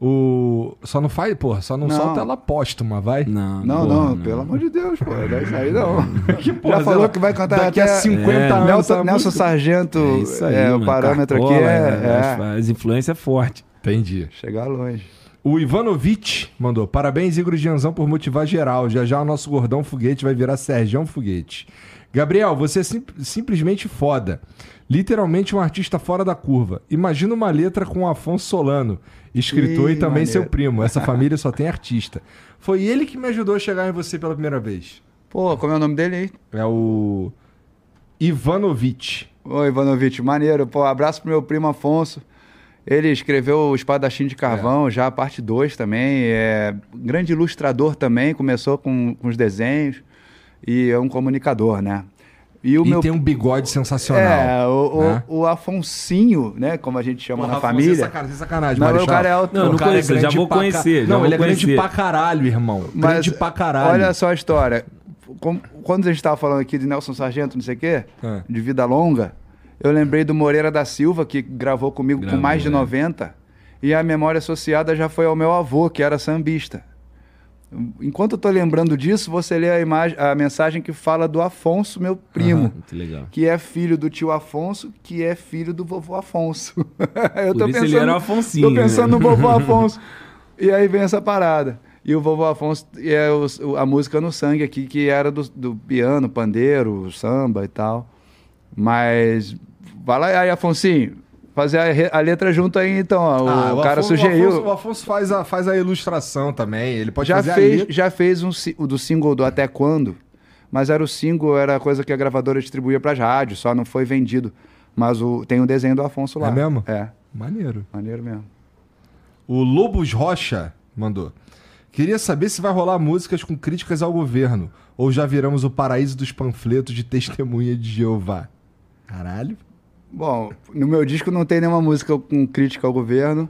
O... Só não faz, porra, só não, não. solta ela póstuma, vai? Não, não, não, não, pelo amor de Deus, pô. Não é isso aí, não. que porra, Já falou que vai cantar daqui até a 50 é, anos. Nelson, Nelson Sargento, é, isso aí, é o parâmetro Carcola, aqui é, é. As influências é forte. Entendi. Chegar longe. O Ivanovic mandou: Parabéns, Igor Gianzão, por motivar geral. Já já o nosso gordão foguete vai virar Sergião Foguete. Gabriel, você é sim simplesmente foda. Literalmente um artista fora da curva. Imagina uma letra com o Afonso Solano, escritor Ih, e também maneiro. seu primo. Essa família só tem artista. Foi ele que me ajudou a chegar em você pela primeira vez. Pô, como é o nome dele aí? É o Ivanovic. Ô, Ivanovic, maneiro. Pô, abraço pro meu primo Afonso. Ele escreveu o Espadachim de Carvão, é. já a parte 2 também. É grande ilustrador também, começou com, com os desenhos e é um comunicador, né? E, o e meu... tem um bigode sensacional. É, o, né? o, o, Afonsinho, né? Como a gente chama Porra, na Afonso família. É sacanagem, é sacanagem, não, o cara é alto. Não, não cara conheço, é já vou conhecer. Não, ele é grande pra caralho, irmão. Mas, grande pra caralho. Olha só a história. Quando a gente tava falando aqui de Nelson Sargento, não sei o quê, é. de vida longa, eu lembrei do Moreira da Silva, que gravou comigo Gravou, com mais de 90. É. E a memória associada já foi ao meu avô, que era sambista. Enquanto eu estou lembrando disso, você lê a, imagem, a mensagem que fala do Afonso, meu primo. Uhum, que é filho do tio Afonso, que é filho do vovô Afonso. eu Por tô pensando, ele era Afonsinho. Tô pensando né? no vovô Afonso. e aí vem essa parada. E o vovô Afonso é o, a música no sangue aqui, que era do, do piano, pandeiro, samba e tal. Mas. Vai lá aí, Afonsinho fazer a, a, letra junto aí, então. Ó, ah, o, o, cara Afonso, sugeriu. O Afonso, o Afonso, faz, a, faz a ilustração também. Ele pode já fazer fez, a Já fez um, o do single do Até Quando, mas era o single, era a coisa que a gravadora distribuía para as rádios, só não foi vendido. Mas o, tem o desenho do Afonso lá. É mesmo? É. Maneiro. Maneiro mesmo. O Lobos Rocha mandou. Queria saber se vai rolar músicas com críticas ao governo, ou já viramos o paraíso dos panfletos de testemunha de Jeová. Caralho. Bom, no meu disco não tem nenhuma música com crítica ao governo.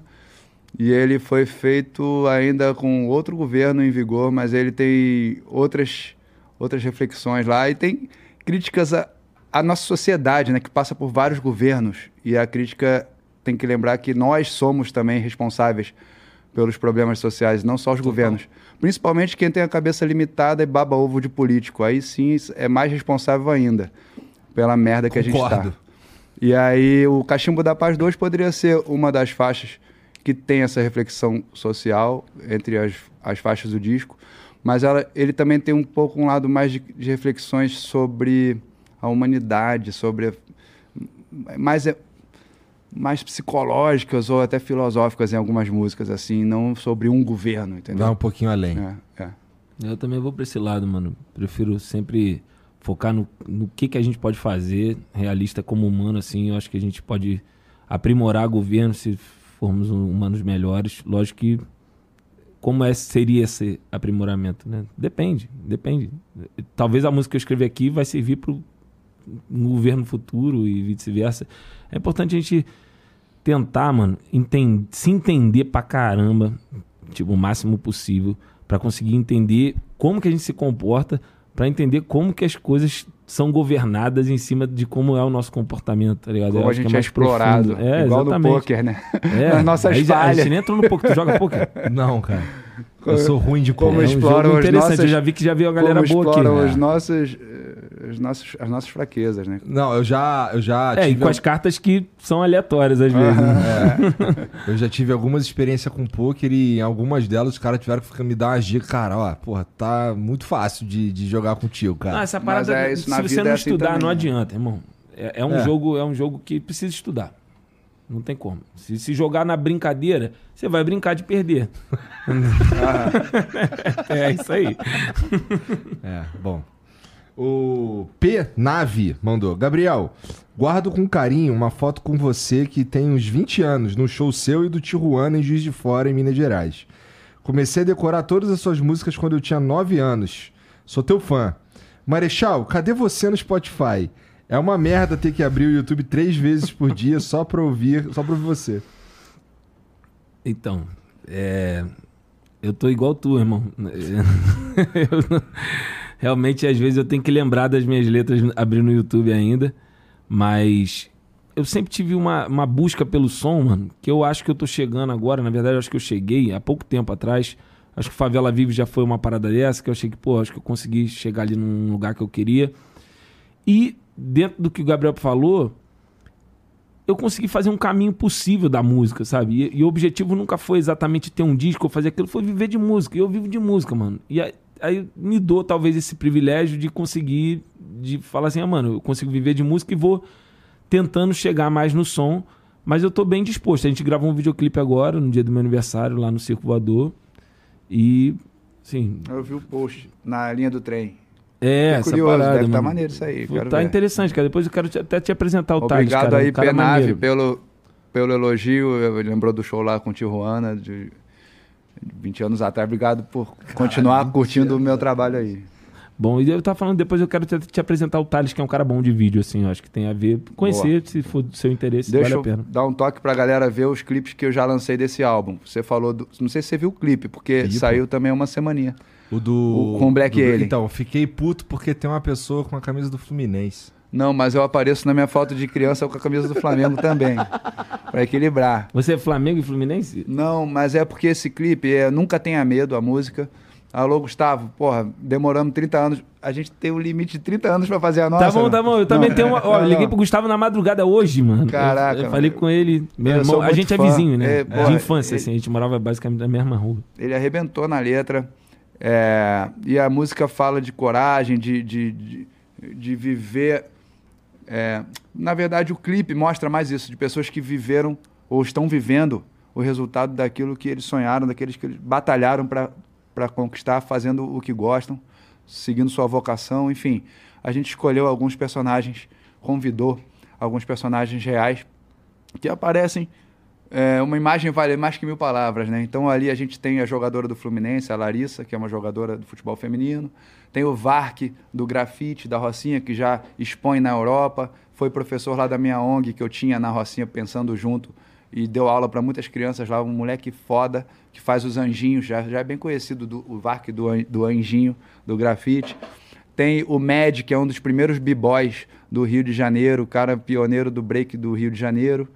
E ele foi feito ainda com outro governo em vigor, mas ele tem outras, outras reflexões lá. E tem críticas à, à nossa sociedade, né, que passa por vários governos. E a crítica tem que lembrar que nós somos também responsáveis pelos problemas sociais, não só os Total. governos. Principalmente quem tem a cabeça limitada e baba ovo de político. Aí sim é mais responsável ainda pela merda que Concordo. a gente está. E aí o Cachimbo da Paz 2 poderia ser uma das faixas que tem essa reflexão social entre as, as faixas do disco, mas ela, ele também tem um pouco um lado mais de, de reflexões sobre a humanidade, sobre mais mais psicológicas ou até filosóficas em algumas músicas assim, não sobre um governo, entendeu? Vai um pouquinho além. É, é. Eu também vou para esse lado, mano. Prefiro sempre focar no, no que, que a gente pode fazer realista como humano, assim. Eu acho que a gente pode aprimorar governo se for formos humanos melhores. Lógico que como é, seria esse aprimoramento, né? Depende, depende. Talvez a música que eu escrevi aqui vai servir para o governo futuro e vice-versa. É importante a gente tentar, mano, entender, se entender pra caramba, tipo, o máximo possível, para conseguir entender como que a gente se comporta, para entender como que as coisas são governadas em cima de como é o nosso comportamento, tá ligado? Como a gente é, é explorado. É, igual exatamente. no poker, né? É, As nossas falhas. A gente entra no poker. Tu joga poker? Não, cara. Eu sou ruim de como é um exploram interessante. Nossas, eu já vi que já viu a galera boa aqui. Né? As nossas as nossas, as nossas fraquezas, né? Não, eu já, eu já é, tive... e com as cartas que são aleatórias às vezes. né? é. Eu já tive algumas experiências com poker e em algumas delas os caras tiveram que me dar umas dicas. Cara, ó, porra, tá muito fácil de, de jogar contigo, cara. Não, essa parada, é isso, se você não é assim estudar, também, não né? adianta, irmão. É, é um, é. Jogo, é um jogo que precisa estudar. Não tem como. Se, se jogar na brincadeira, você vai brincar de perder. é isso aí. É, bom. O P Nave mandou. Gabriel, guardo com carinho uma foto com você que tem uns 20 anos no show seu e do Tijuana em Juiz de Fora, em Minas Gerais. Comecei a decorar todas as suas músicas quando eu tinha 9 anos. Sou teu fã. Marechal, cadê você no Spotify? É uma merda ter que abrir o YouTube três vezes por dia só pra ouvir, só pra ouvir você. Então, é... eu tô igual tu, irmão. eu realmente, às vezes, eu tenho que lembrar das minhas letras abrindo o YouTube ainda. Mas eu sempre tive uma, uma busca pelo som, mano, que eu acho que eu tô chegando agora. Na verdade, eu acho que eu cheguei há pouco tempo atrás. Acho que Favela Vive já foi uma parada dessa, que eu achei que, pô, acho que eu consegui chegar ali num lugar que eu queria. E dentro do que o Gabriel falou, eu consegui fazer um caminho possível da música, sabe? E, e, o objetivo nunca foi exatamente ter um disco ou fazer aquilo, foi viver de música. E eu vivo de música, mano. E aí me dou talvez esse privilégio de conseguir de falar assim, ah, mano, eu consigo viver de música e vou tentando chegar mais no som, mas eu tô bem disposto. A gente gravou um videoclipe agora, no dia do meu aniversário, lá no Circo Voador. E, sim. Eu vi o post na linha do trem. É, essa curioso, parada, deve estar tá maneiro isso aí. Pô, tá ver. interessante, cara. Depois eu quero te, até te apresentar o Obrigado Thales, cara. aí, um Penave, pelo, pelo elogio. Lembrou do show lá com o Tijuana, de 20 anos atrás. Obrigado por continuar Caralho, curtindo o meu trabalho aí. Bom, e eu tava falando, depois eu quero te, te, apresentar o Thales, que é um cara bom de vídeo, assim, eu acho que tem a ver. Conhecer, Boa. se for do seu interesse, Deixa vale a pena. dar um toque pra galera ver os clipes que eu já lancei desse álbum. Você falou do. Não sei se você viu o clipe, porque saiu também uma semaninha. O do. O, com o Black do, Alien. Então, fiquei puto porque tem uma pessoa com a camisa do Fluminense. Não, mas eu apareço na minha foto de criança com a camisa do Flamengo também. para equilibrar. Você é Flamengo e Fluminense? Não, mas é porque esse clipe é Nunca Tenha Medo, a música. Alô, Gustavo, porra, demoramos 30 anos. A gente tem um limite de 30 anos pra fazer a nossa. Tá bom, tá bom. Eu também tenho uma. Ó, liguei pro Gustavo na madrugada hoje, mano. Caraca. Eu, eu falei com ele. Meu irmão, a gente é fã. é vizinho, né? É, porra, de infância, ele, assim. A gente morava basicamente na mesma rua. Ele arrebentou na letra. É, e a música fala de coragem, de, de, de, de viver é, na verdade, o clipe mostra mais isso, de pessoas que viveram ou estão vivendo o resultado daquilo que eles sonharam, daqueles que eles batalharam para conquistar, fazendo o que gostam, seguindo sua vocação, enfim. A gente escolheu alguns personagens, convidou alguns personagens reais que aparecem. É, uma imagem vale mais que mil palavras, né? Então ali a gente tem a jogadora do Fluminense, a Larissa, que é uma jogadora do futebol feminino. Tem o Vark, do grafite, da Rocinha, que já expõe na Europa. Foi professor lá da minha ONG, que eu tinha na Rocinha, pensando junto, e deu aula para muitas crianças lá. Um moleque foda, que faz os anjinhos, já, já é bem conhecido, do, o Vark do, do anjinho, do grafite. Tem o Mad, que é um dos primeiros b-boys do Rio de Janeiro, o cara pioneiro do break do Rio de Janeiro.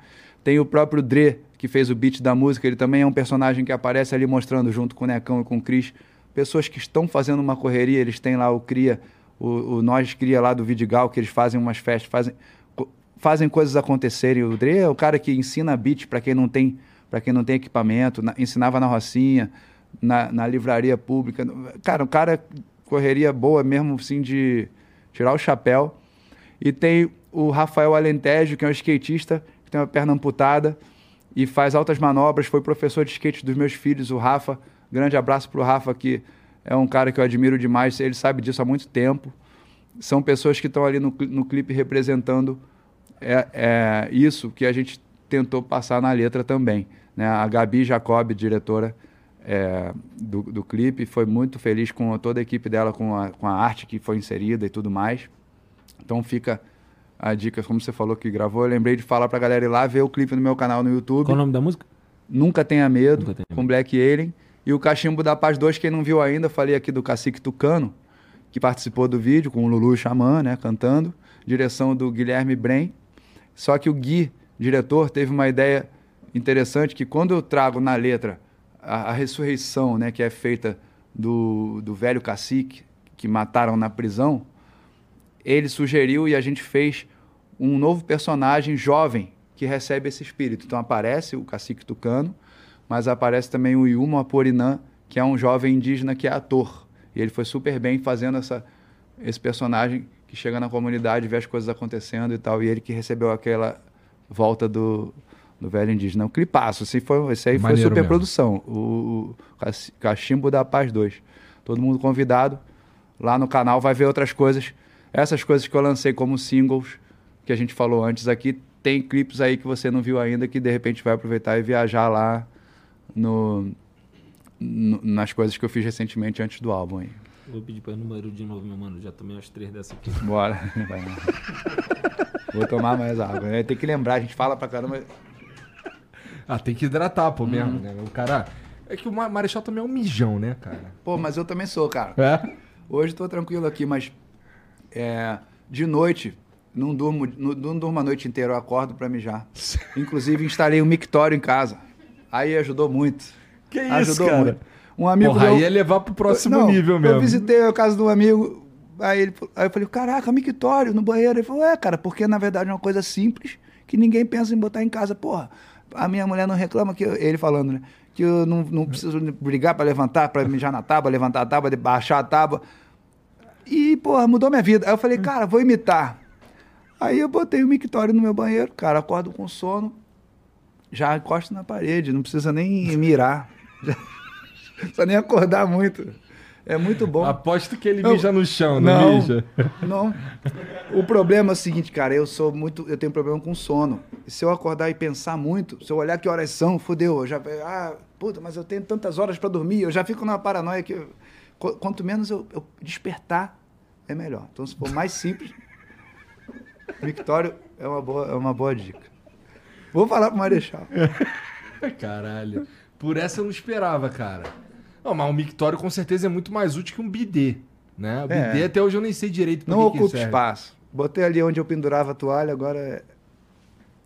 Tem o próprio Dre, que fez o beat da música, ele também é um personagem que aparece ali mostrando junto com o Necão e com o Cris pessoas que estão fazendo uma correria, eles têm lá o Cria, o, o Nós Cria lá do Vidigal, que eles fazem umas festas, fazem, fazem coisas acontecerem. O Dre é o cara que ensina beat para quem não tem para quem não tem equipamento, na, ensinava na Rocinha, na, na livraria pública. Cara, um cara correria boa mesmo, assim, de tirar o chapéu. E tem o Rafael Alentejo, que é um skatista, que tem uma perna amputada e faz altas manobras, foi professor de skate dos meus filhos, o Rafa. Grande abraço para o Rafa, que é um cara que eu admiro demais, ele sabe disso há muito tempo. São pessoas que estão ali no, no clipe representando é, é, isso que a gente tentou passar na letra também. Né? A Gabi Jacob, diretora é, do, do clipe, foi muito feliz com toda a equipe dela, com a, com a arte que foi inserida e tudo mais. Então fica a dica, como você falou que gravou, eu lembrei de falar pra galera ir lá ver o clipe no meu canal no YouTube. Qual o nome da música? Nunca Tenha Medo, Nunca tenha com Black Alien. E o Cachimbo da Paz 2, quem não viu ainda, falei aqui do Cacique Tucano, que participou do vídeo com o Lulu Xamã, né, cantando. Direção do Guilherme Brem. Só que o Gui, diretor, teve uma ideia interessante que quando eu trago na letra a, a ressurreição, né, que é feita do, do velho cacique que mataram na prisão, ele sugeriu e a gente fez um novo personagem jovem que recebe esse espírito. Então aparece o cacique tucano, mas aparece também o Yuma Aporinã, que é um jovem indígena que é ator. E ele foi super bem fazendo essa, esse personagem que chega na comunidade, vê as coisas acontecendo e tal, e ele que recebeu aquela volta do, do velho indígena. Um clipaço, esse, foi, esse aí Maneiro foi super mesmo. produção. O, o Cachimbo da Paz 2. Todo mundo convidado. Lá no canal vai ver outras coisas. Essas coisas que eu lancei como singles, que a gente falou antes aqui, tem clipes aí que você não viu ainda que de repente vai aproveitar e viajar lá no, no nas coisas que eu fiz recentemente antes do álbum aí. Vou pedir para número de novo, meu mano. Já tomei umas três dessas aqui. Bora. Vou tomar mais água. Tem que lembrar, a gente fala pra caramba. Ah, tem que hidratar, pô, mesmo, uhum. né? O cara. É que o Marechal também é um mijão, né, cara? Pô, mas eu também sou, cara. É? Hoje tô tranquilo aqui, mas. É, de noite, não durmo, não, não durmo a noite inteira, eu acordo pra mijar. Inclusive, instalei um mictório em casa. Aí ajudou muito. Que isso, ajudou cara? Muito. Um amigo Porra, meu... aí é levar pro próximo não, nível mesmo. Eu visitei a casa de um amigo, aí, ele, aí eu falei, caraca, mictório no banheiro. Ele falou, é, cara, porque na verdade é uma coisa simples que ninguém pensa em botar em casa. Porra, a minha mulher não reclama que eu, ele falando, né? Que eu não, não preciso brigar para levantar, para mijar na tábua, levantar a tábua, baixar a tábua. E, porra, mudou minha vida. Aí eu falei, cara, vou imitar. Aí eu botei o mictório no meu banheiro, cara, acordo com sono, já encosto na parede, não precisa nem mirar. Já, precisa nem acordar muito. É muito bom. Aposto que ele mija no chão, não, não mija? Não. O problema é o seguinte, cara, eu sou muito. Eu tenho problema com sono. E se eu acordar e pensar muito, se eu olhar que horas são, fodeu. Eu já. Ah, puta, mas eu tenho tantas horas para dormir. Eu já fico numa paranoia que. Eu, quanto menos eu, eu, despertar, é melhor. Então, se for mais simples. Victório é uma boa, é uma boa dica. Vou falar pro Marechal. Caralho. Por essa eu não esperava, cara. Não, mas um mictório com certeza é muito mais útil que um bidê. Né? O é. bidê até hoje eu nem sei direito Não ocupa espaço. Botei ali onde eu pendurava a toalha, agora é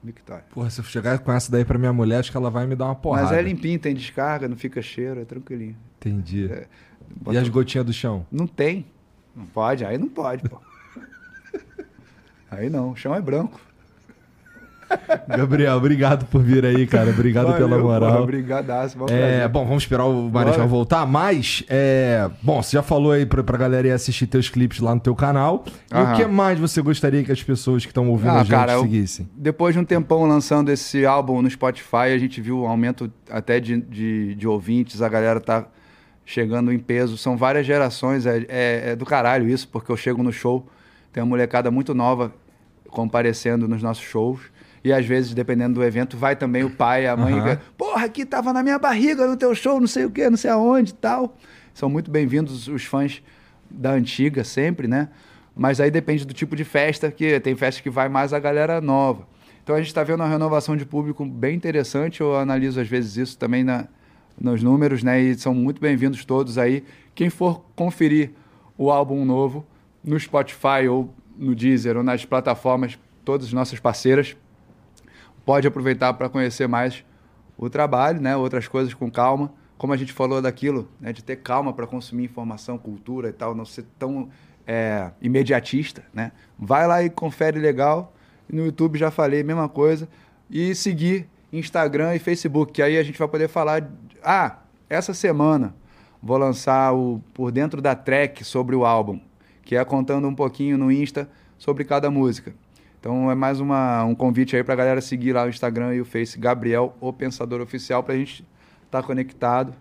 mictório. Porra, se eu chegar com essa daí pra minha mulher, acho que ela vai me dar uma porrada. Mas é limpinho, tem descarga, não fica cheiro, é tranquilinho. Entendi. É, bota... E as gotinhas do chão? Não tem. Não pode, aí não pode, pô. aí não, o chão é branco. Gabriel, obrigado por vir aí, cara. Obrigado Valeu, pela moral. Obrigadaço. É, bom, vamos esperar o Marechal voltar, mas, é, bom, você já falou aí pra, pra galera ir assistir teus clipes lá no teu canal. E Aham. o que mais você gostaria que as pessoas que estão ouvindo ah, a gente cara, seguissem? Eu, depois de um tempão lançando esse álbum no Spotify, a gente viu um aumento até de, de, de ouvintes, a galera tá chegando em peso. São várias gerações, é, é, é do caralho isso, porque eu chego no show, tem uma molecada muito nova comparecendo nos nossos shows. E às vezes, dependendo do evento, vai também o pai, a mãe. Uhum. Porra, aqui tava na minha barriga no teu show, não sei o quê, não sei aonde e tal. São muito bem-vindos os fãs da antiga, sempre, né? Mas aí depende do tipo de festa, que tem festa que vai mais a galera nova. Então a gente está vendo uma renovação de público bem interessante. Eu analiso às vezes isso também na, nos números, né? E são muito bem-vindos todos aí. Quem for conferir o álbum novo no Spotify ou no Deezer ou nas plataformas, todas as nossas parceiras, pode aproveitar para conhecer mais o trabalho, né? outras coisas com calma. Como a gente falou daquilo, né? de ter calma para consumir informação, cultura e tal, não ser tão é, imediatista. Né? Vai lá e confere legal. No YouTube já falei, mesma coisa. E seguir Instagram e Facebook, que aí a gente vai poder falar. Ah, essa semana vou lançar o Por Dentro da Track sobre o álbum, que é contando um pouquinho no Insta sobre cada música. Então é mais uma, um convite aí para a galera seguir lá o Instagram e o Face Gabriel, o Pensador Oficial, para a gente estar tá conectado.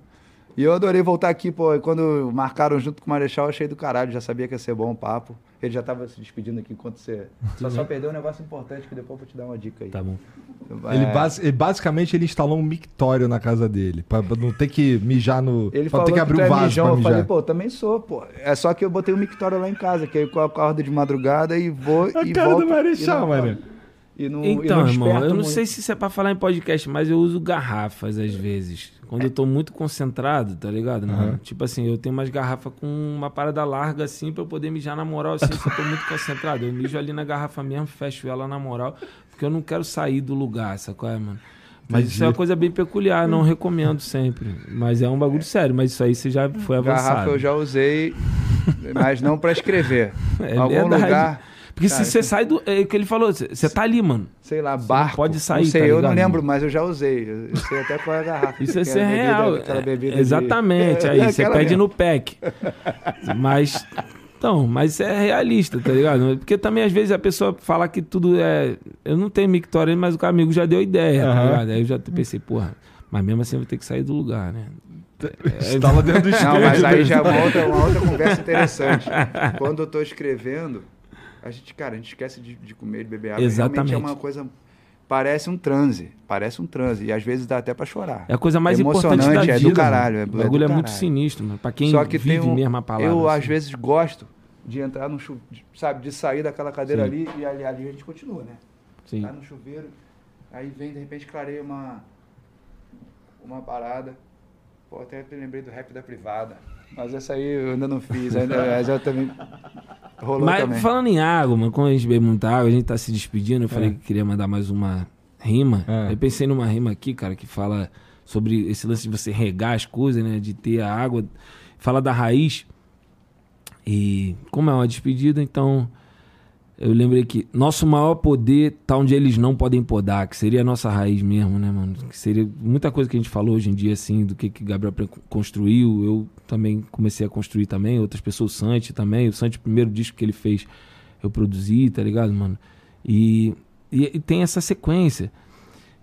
E eu adorei voltar aqui, pô, quando marcaram junto com o Marechal, achei do caralho, já sabia que ia ser bom o papo. Ele já estava se despedindo aqui enquanto você. Só, só perdeu um negócio importante que depois eu vou te dar uma dica aí. Tá bom. É... Ele, base, basicamente ele instalou um mictório na casa dele, pra, pra não ter que mijar no. Ele pra falou ter que abrir que o é vaso. É mijão, eu falei, pô, também sou, pô. É só que eu botei um mictório lá em casa, que aí eu acordo de madrugada e vou. A e cara volto, do Marechal, mano. E não, então, e não irmão, eu não muito. sei se isso é pra falar em podcast, mas eu uso garrafas às vezes. Quando eu tô muito concentrado, tá ligado? Uhum. Tipo assim, eu tenho umas garrafas com uma parada larga assim pra eu poder mijar na moral, assim, se eu tô muito concentrado. Eu mijo ali na garrafa mesmo, fecho ela na moral, porque eu não quero sair do lugar, sacou, é, mano? Mas Entendi. isso é uma coisa bem peculiar, não recomendo sempre. Mas é um bagulho sério, mas isso aí você já foi avançado. Garrafa eu já usei, mas não para escrever. É Algum verdade. lugar porque Cara, se você sai do. É o que ele falou, você tá ali, mano. Sei lá, barco. Pode sair. Não sei, tá eu não lembro, mas eu já usei. Eu sei até qual é a garrafa. Isso é ser real. Bebida, é, exatamente. De... Aí você pede mesmo. no pack. Mas. Então, mas é realista, tá ligado? Porque também às vezes a pessoa fala que tudo é. Eu não tenho mictório, mas o amigo já deu ideia, uhum. tá ligado? Aí eu já pensei, porra, mas mesmo assim eu vou ter que sair do lugar, né? Estava dentro do Não, mas aí já é uma outra, uma outra conversa interessante. Quando eu estou escrevendo, a gente, cara, a gente esquece de, de comer, de beber água. Exatamente. Realmente é uma coisa parece um transe, parece um transe. E às vezes dá até para chorar. É a coisa mais importante da vida. É do caralho. É, o bagulho é, é muito sinistro, mano. Pra quem Só que vive tem um, mesmo a palavra. Eu, assim. às vezes, gosto de entrar no chuveiro, sabe, de sair daquela cadeira Sim. ali e ali, ali, a gente continua, né? Sim. Tá no chuveiro, aí vem, de repente, clareia uma, uma parada. Pô, até lembrei do rap da privada. Mas essa aí eu ainda não fiz, ainda, mas eu também. Rolou Mas também. falando em água, mano, quando a gente bebe muita água, a gente tá se despedindo, eu falei é. que queria mandar mais uma rima. É. Eu pensei numa rima aqui, cara, que fala sobre esse lance de você regar as coisas, né? De ter a água. Fala da raiz. E como é uma despedida, então eu lembrei que nosso maior poder tá onde eles não podem podar, que seria a nossa raiz mesmo, né, mano? Que seria muita coisa que a gente falou hoje em dia, assim, do que que Gabriel construiu. Eu também comecei a construir também, outras pessoas, o Santi também. O Santi, o primeiro disco que ele fez, eu produzi, tá ligado, mano? E, e, e tem essa sequência.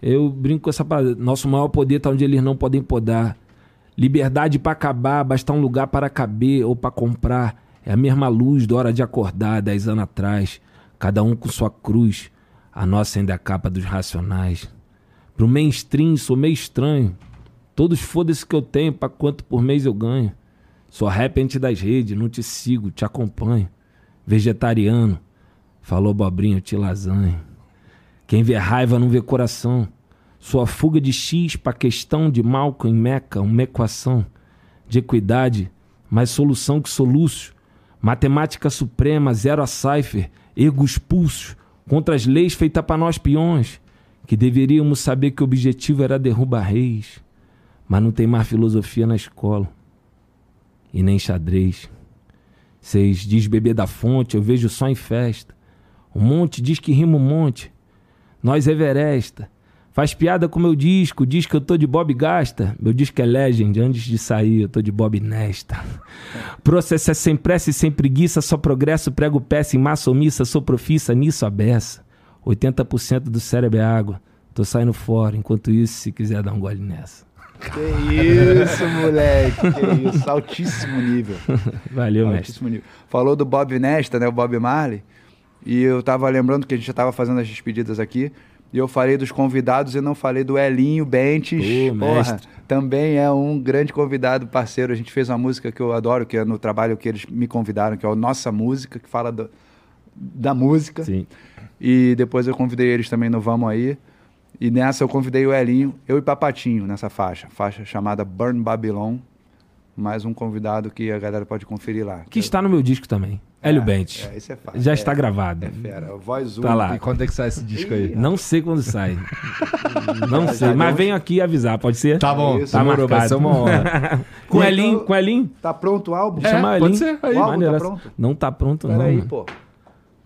Eu brinco com essa parada. Nosso maior poder tá onde eles não podem podar. Liberdade para acabar, basta um lugar para caber ou para comprar. É a mesma luz da hora de acordar, dez anos atrás, cada um com sua cruz, a nossa ainda é a capa dos racionais. Pro mainstream sou meio estranho, todos foda-se que eu tenho, pra quanto por mês eu ganho. Sou repente das redes, não te sigo, te acompanho. Vegetariano, falou Bobrinho, te lasanha. Quem vê raiva não vê coração. Sua fuga de X pra questão de Malcolm em Meca, uma equação de equidade, mais solução que soluço Matemática suprema, zero a cipher, ergo expulso, contra as leis feitas para nós peões, que deveríamos saber que o objetivo era derrubar reis, mas não tem mais filosofia na escola, e nem xadrez. Vocês diz beber da fonte, eu vejo só em festa. O monte diz que rima um monte, nós Everesta. Faz piada com meu disco, diz que eu tô de Bob Gasta. Meu disco é Legend, antes de sair eu tô de Bob Nesta. Processo é sem pressa e sem preguiça, só progresso, prego peça em massa omissa, sou profissa nisso a beça. 80% do cérebro é água, tô saindo fora, enquanto isso, se quiser dar um gole nessa. Que isso, moleque, que isso, altíssimo nível. Valeu, altíssimo mestre. Nível. Falou do Bob Nesta, né, o Bob Marley, e eu tava lembrando que a gente já tava fazendo as despedidas aqui, e eu falei dos convidados e não falei do Elinho Bentes. Pô, Porra, também é um grande convidado, parceiro. A gente fez uma música que eu adoro, que é no trabalho que eles me convidaram, que é o Nossa Música, que fala do, da música. Sim. E depois eu convidei eles também no Vamos Aí. E nessa eu convidei o Elinho, eu e Papatinho nessa faixa. Faixa chamada Burn Babylon. Mais um convidado que a galera pode conferir lá. Que está no meu disco também. Hélio é, Bentes. É, isso é fácil. Já é, está gravado. É fera. Voz tá lá. E quando é que sai esse disco aí? Não sei quando sai. Não sei. Mas venho aqui avisar, pode ser? Tá bom. Isso, tá marcado. Vai ser uma honra. com Elin, com Elin. Tá pronto o álbum? Chama Elin. Pode ser. Aí. O álbum tá pronto? Não tá pronto, Pera não. Aí, pô.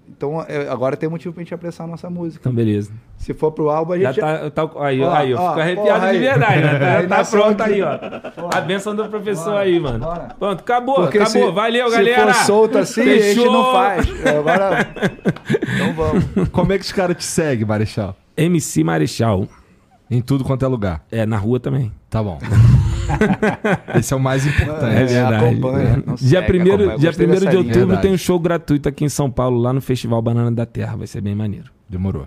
Então é, agora tem motivo pra gente apreciar a nossa música. Então, beleza. Se for pro álbum, a gente. Já tá, tá aí, ó, aí, eu fico arrepiado de verdade, né? Tá, tá pronto aqui. aí, ó. Porra. A benção do professor Bora. aí, mano. Bora. Pronto, acabou, Porque acabou. Se, Valeu, se galera. Se for solto assim, Fechou. a gente não faz. Agora. então vamos. Como é que os caras te seguem, Marechal? MC Marechal. Em tudo quanto é lugar. É, na rua também. Tá bom. Esse é o mais importante. É verdade. Acompanha, dia 1 primeiro, dia primeiro de outubro tem um show gratuito aqui em São Paulo, lá no Festival Banana da Terra. Vai ser bem maneiro. Demorou.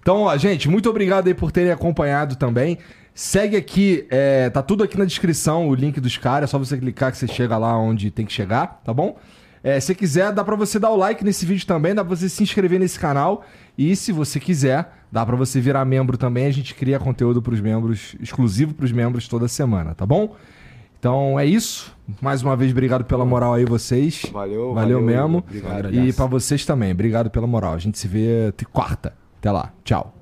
Então, ó, gente, muito obrigado aí por terem acompanhado também. Segue aqui, é, tá tudo aqui na descrição, o link dos caras. É só você clicar que você chega lá onde tem que chegar, tá bom? É, se quiser, dá para você dar o like nesse vídeo também, dá pra você se inscrever nesse canal. E se você quiser, dá para você virar membro também. A gente cria conteúdo para os membros, exclusivo para os membros toda semana, tá bom? Então é isso. Mais uma vez, obrigado pela moral aí, vocês. Valeu, valeu, valeu mesmo. Obrigado. E para vocês também, obrigado pela moral. A gente se vê quarta. Até lá. Tchau.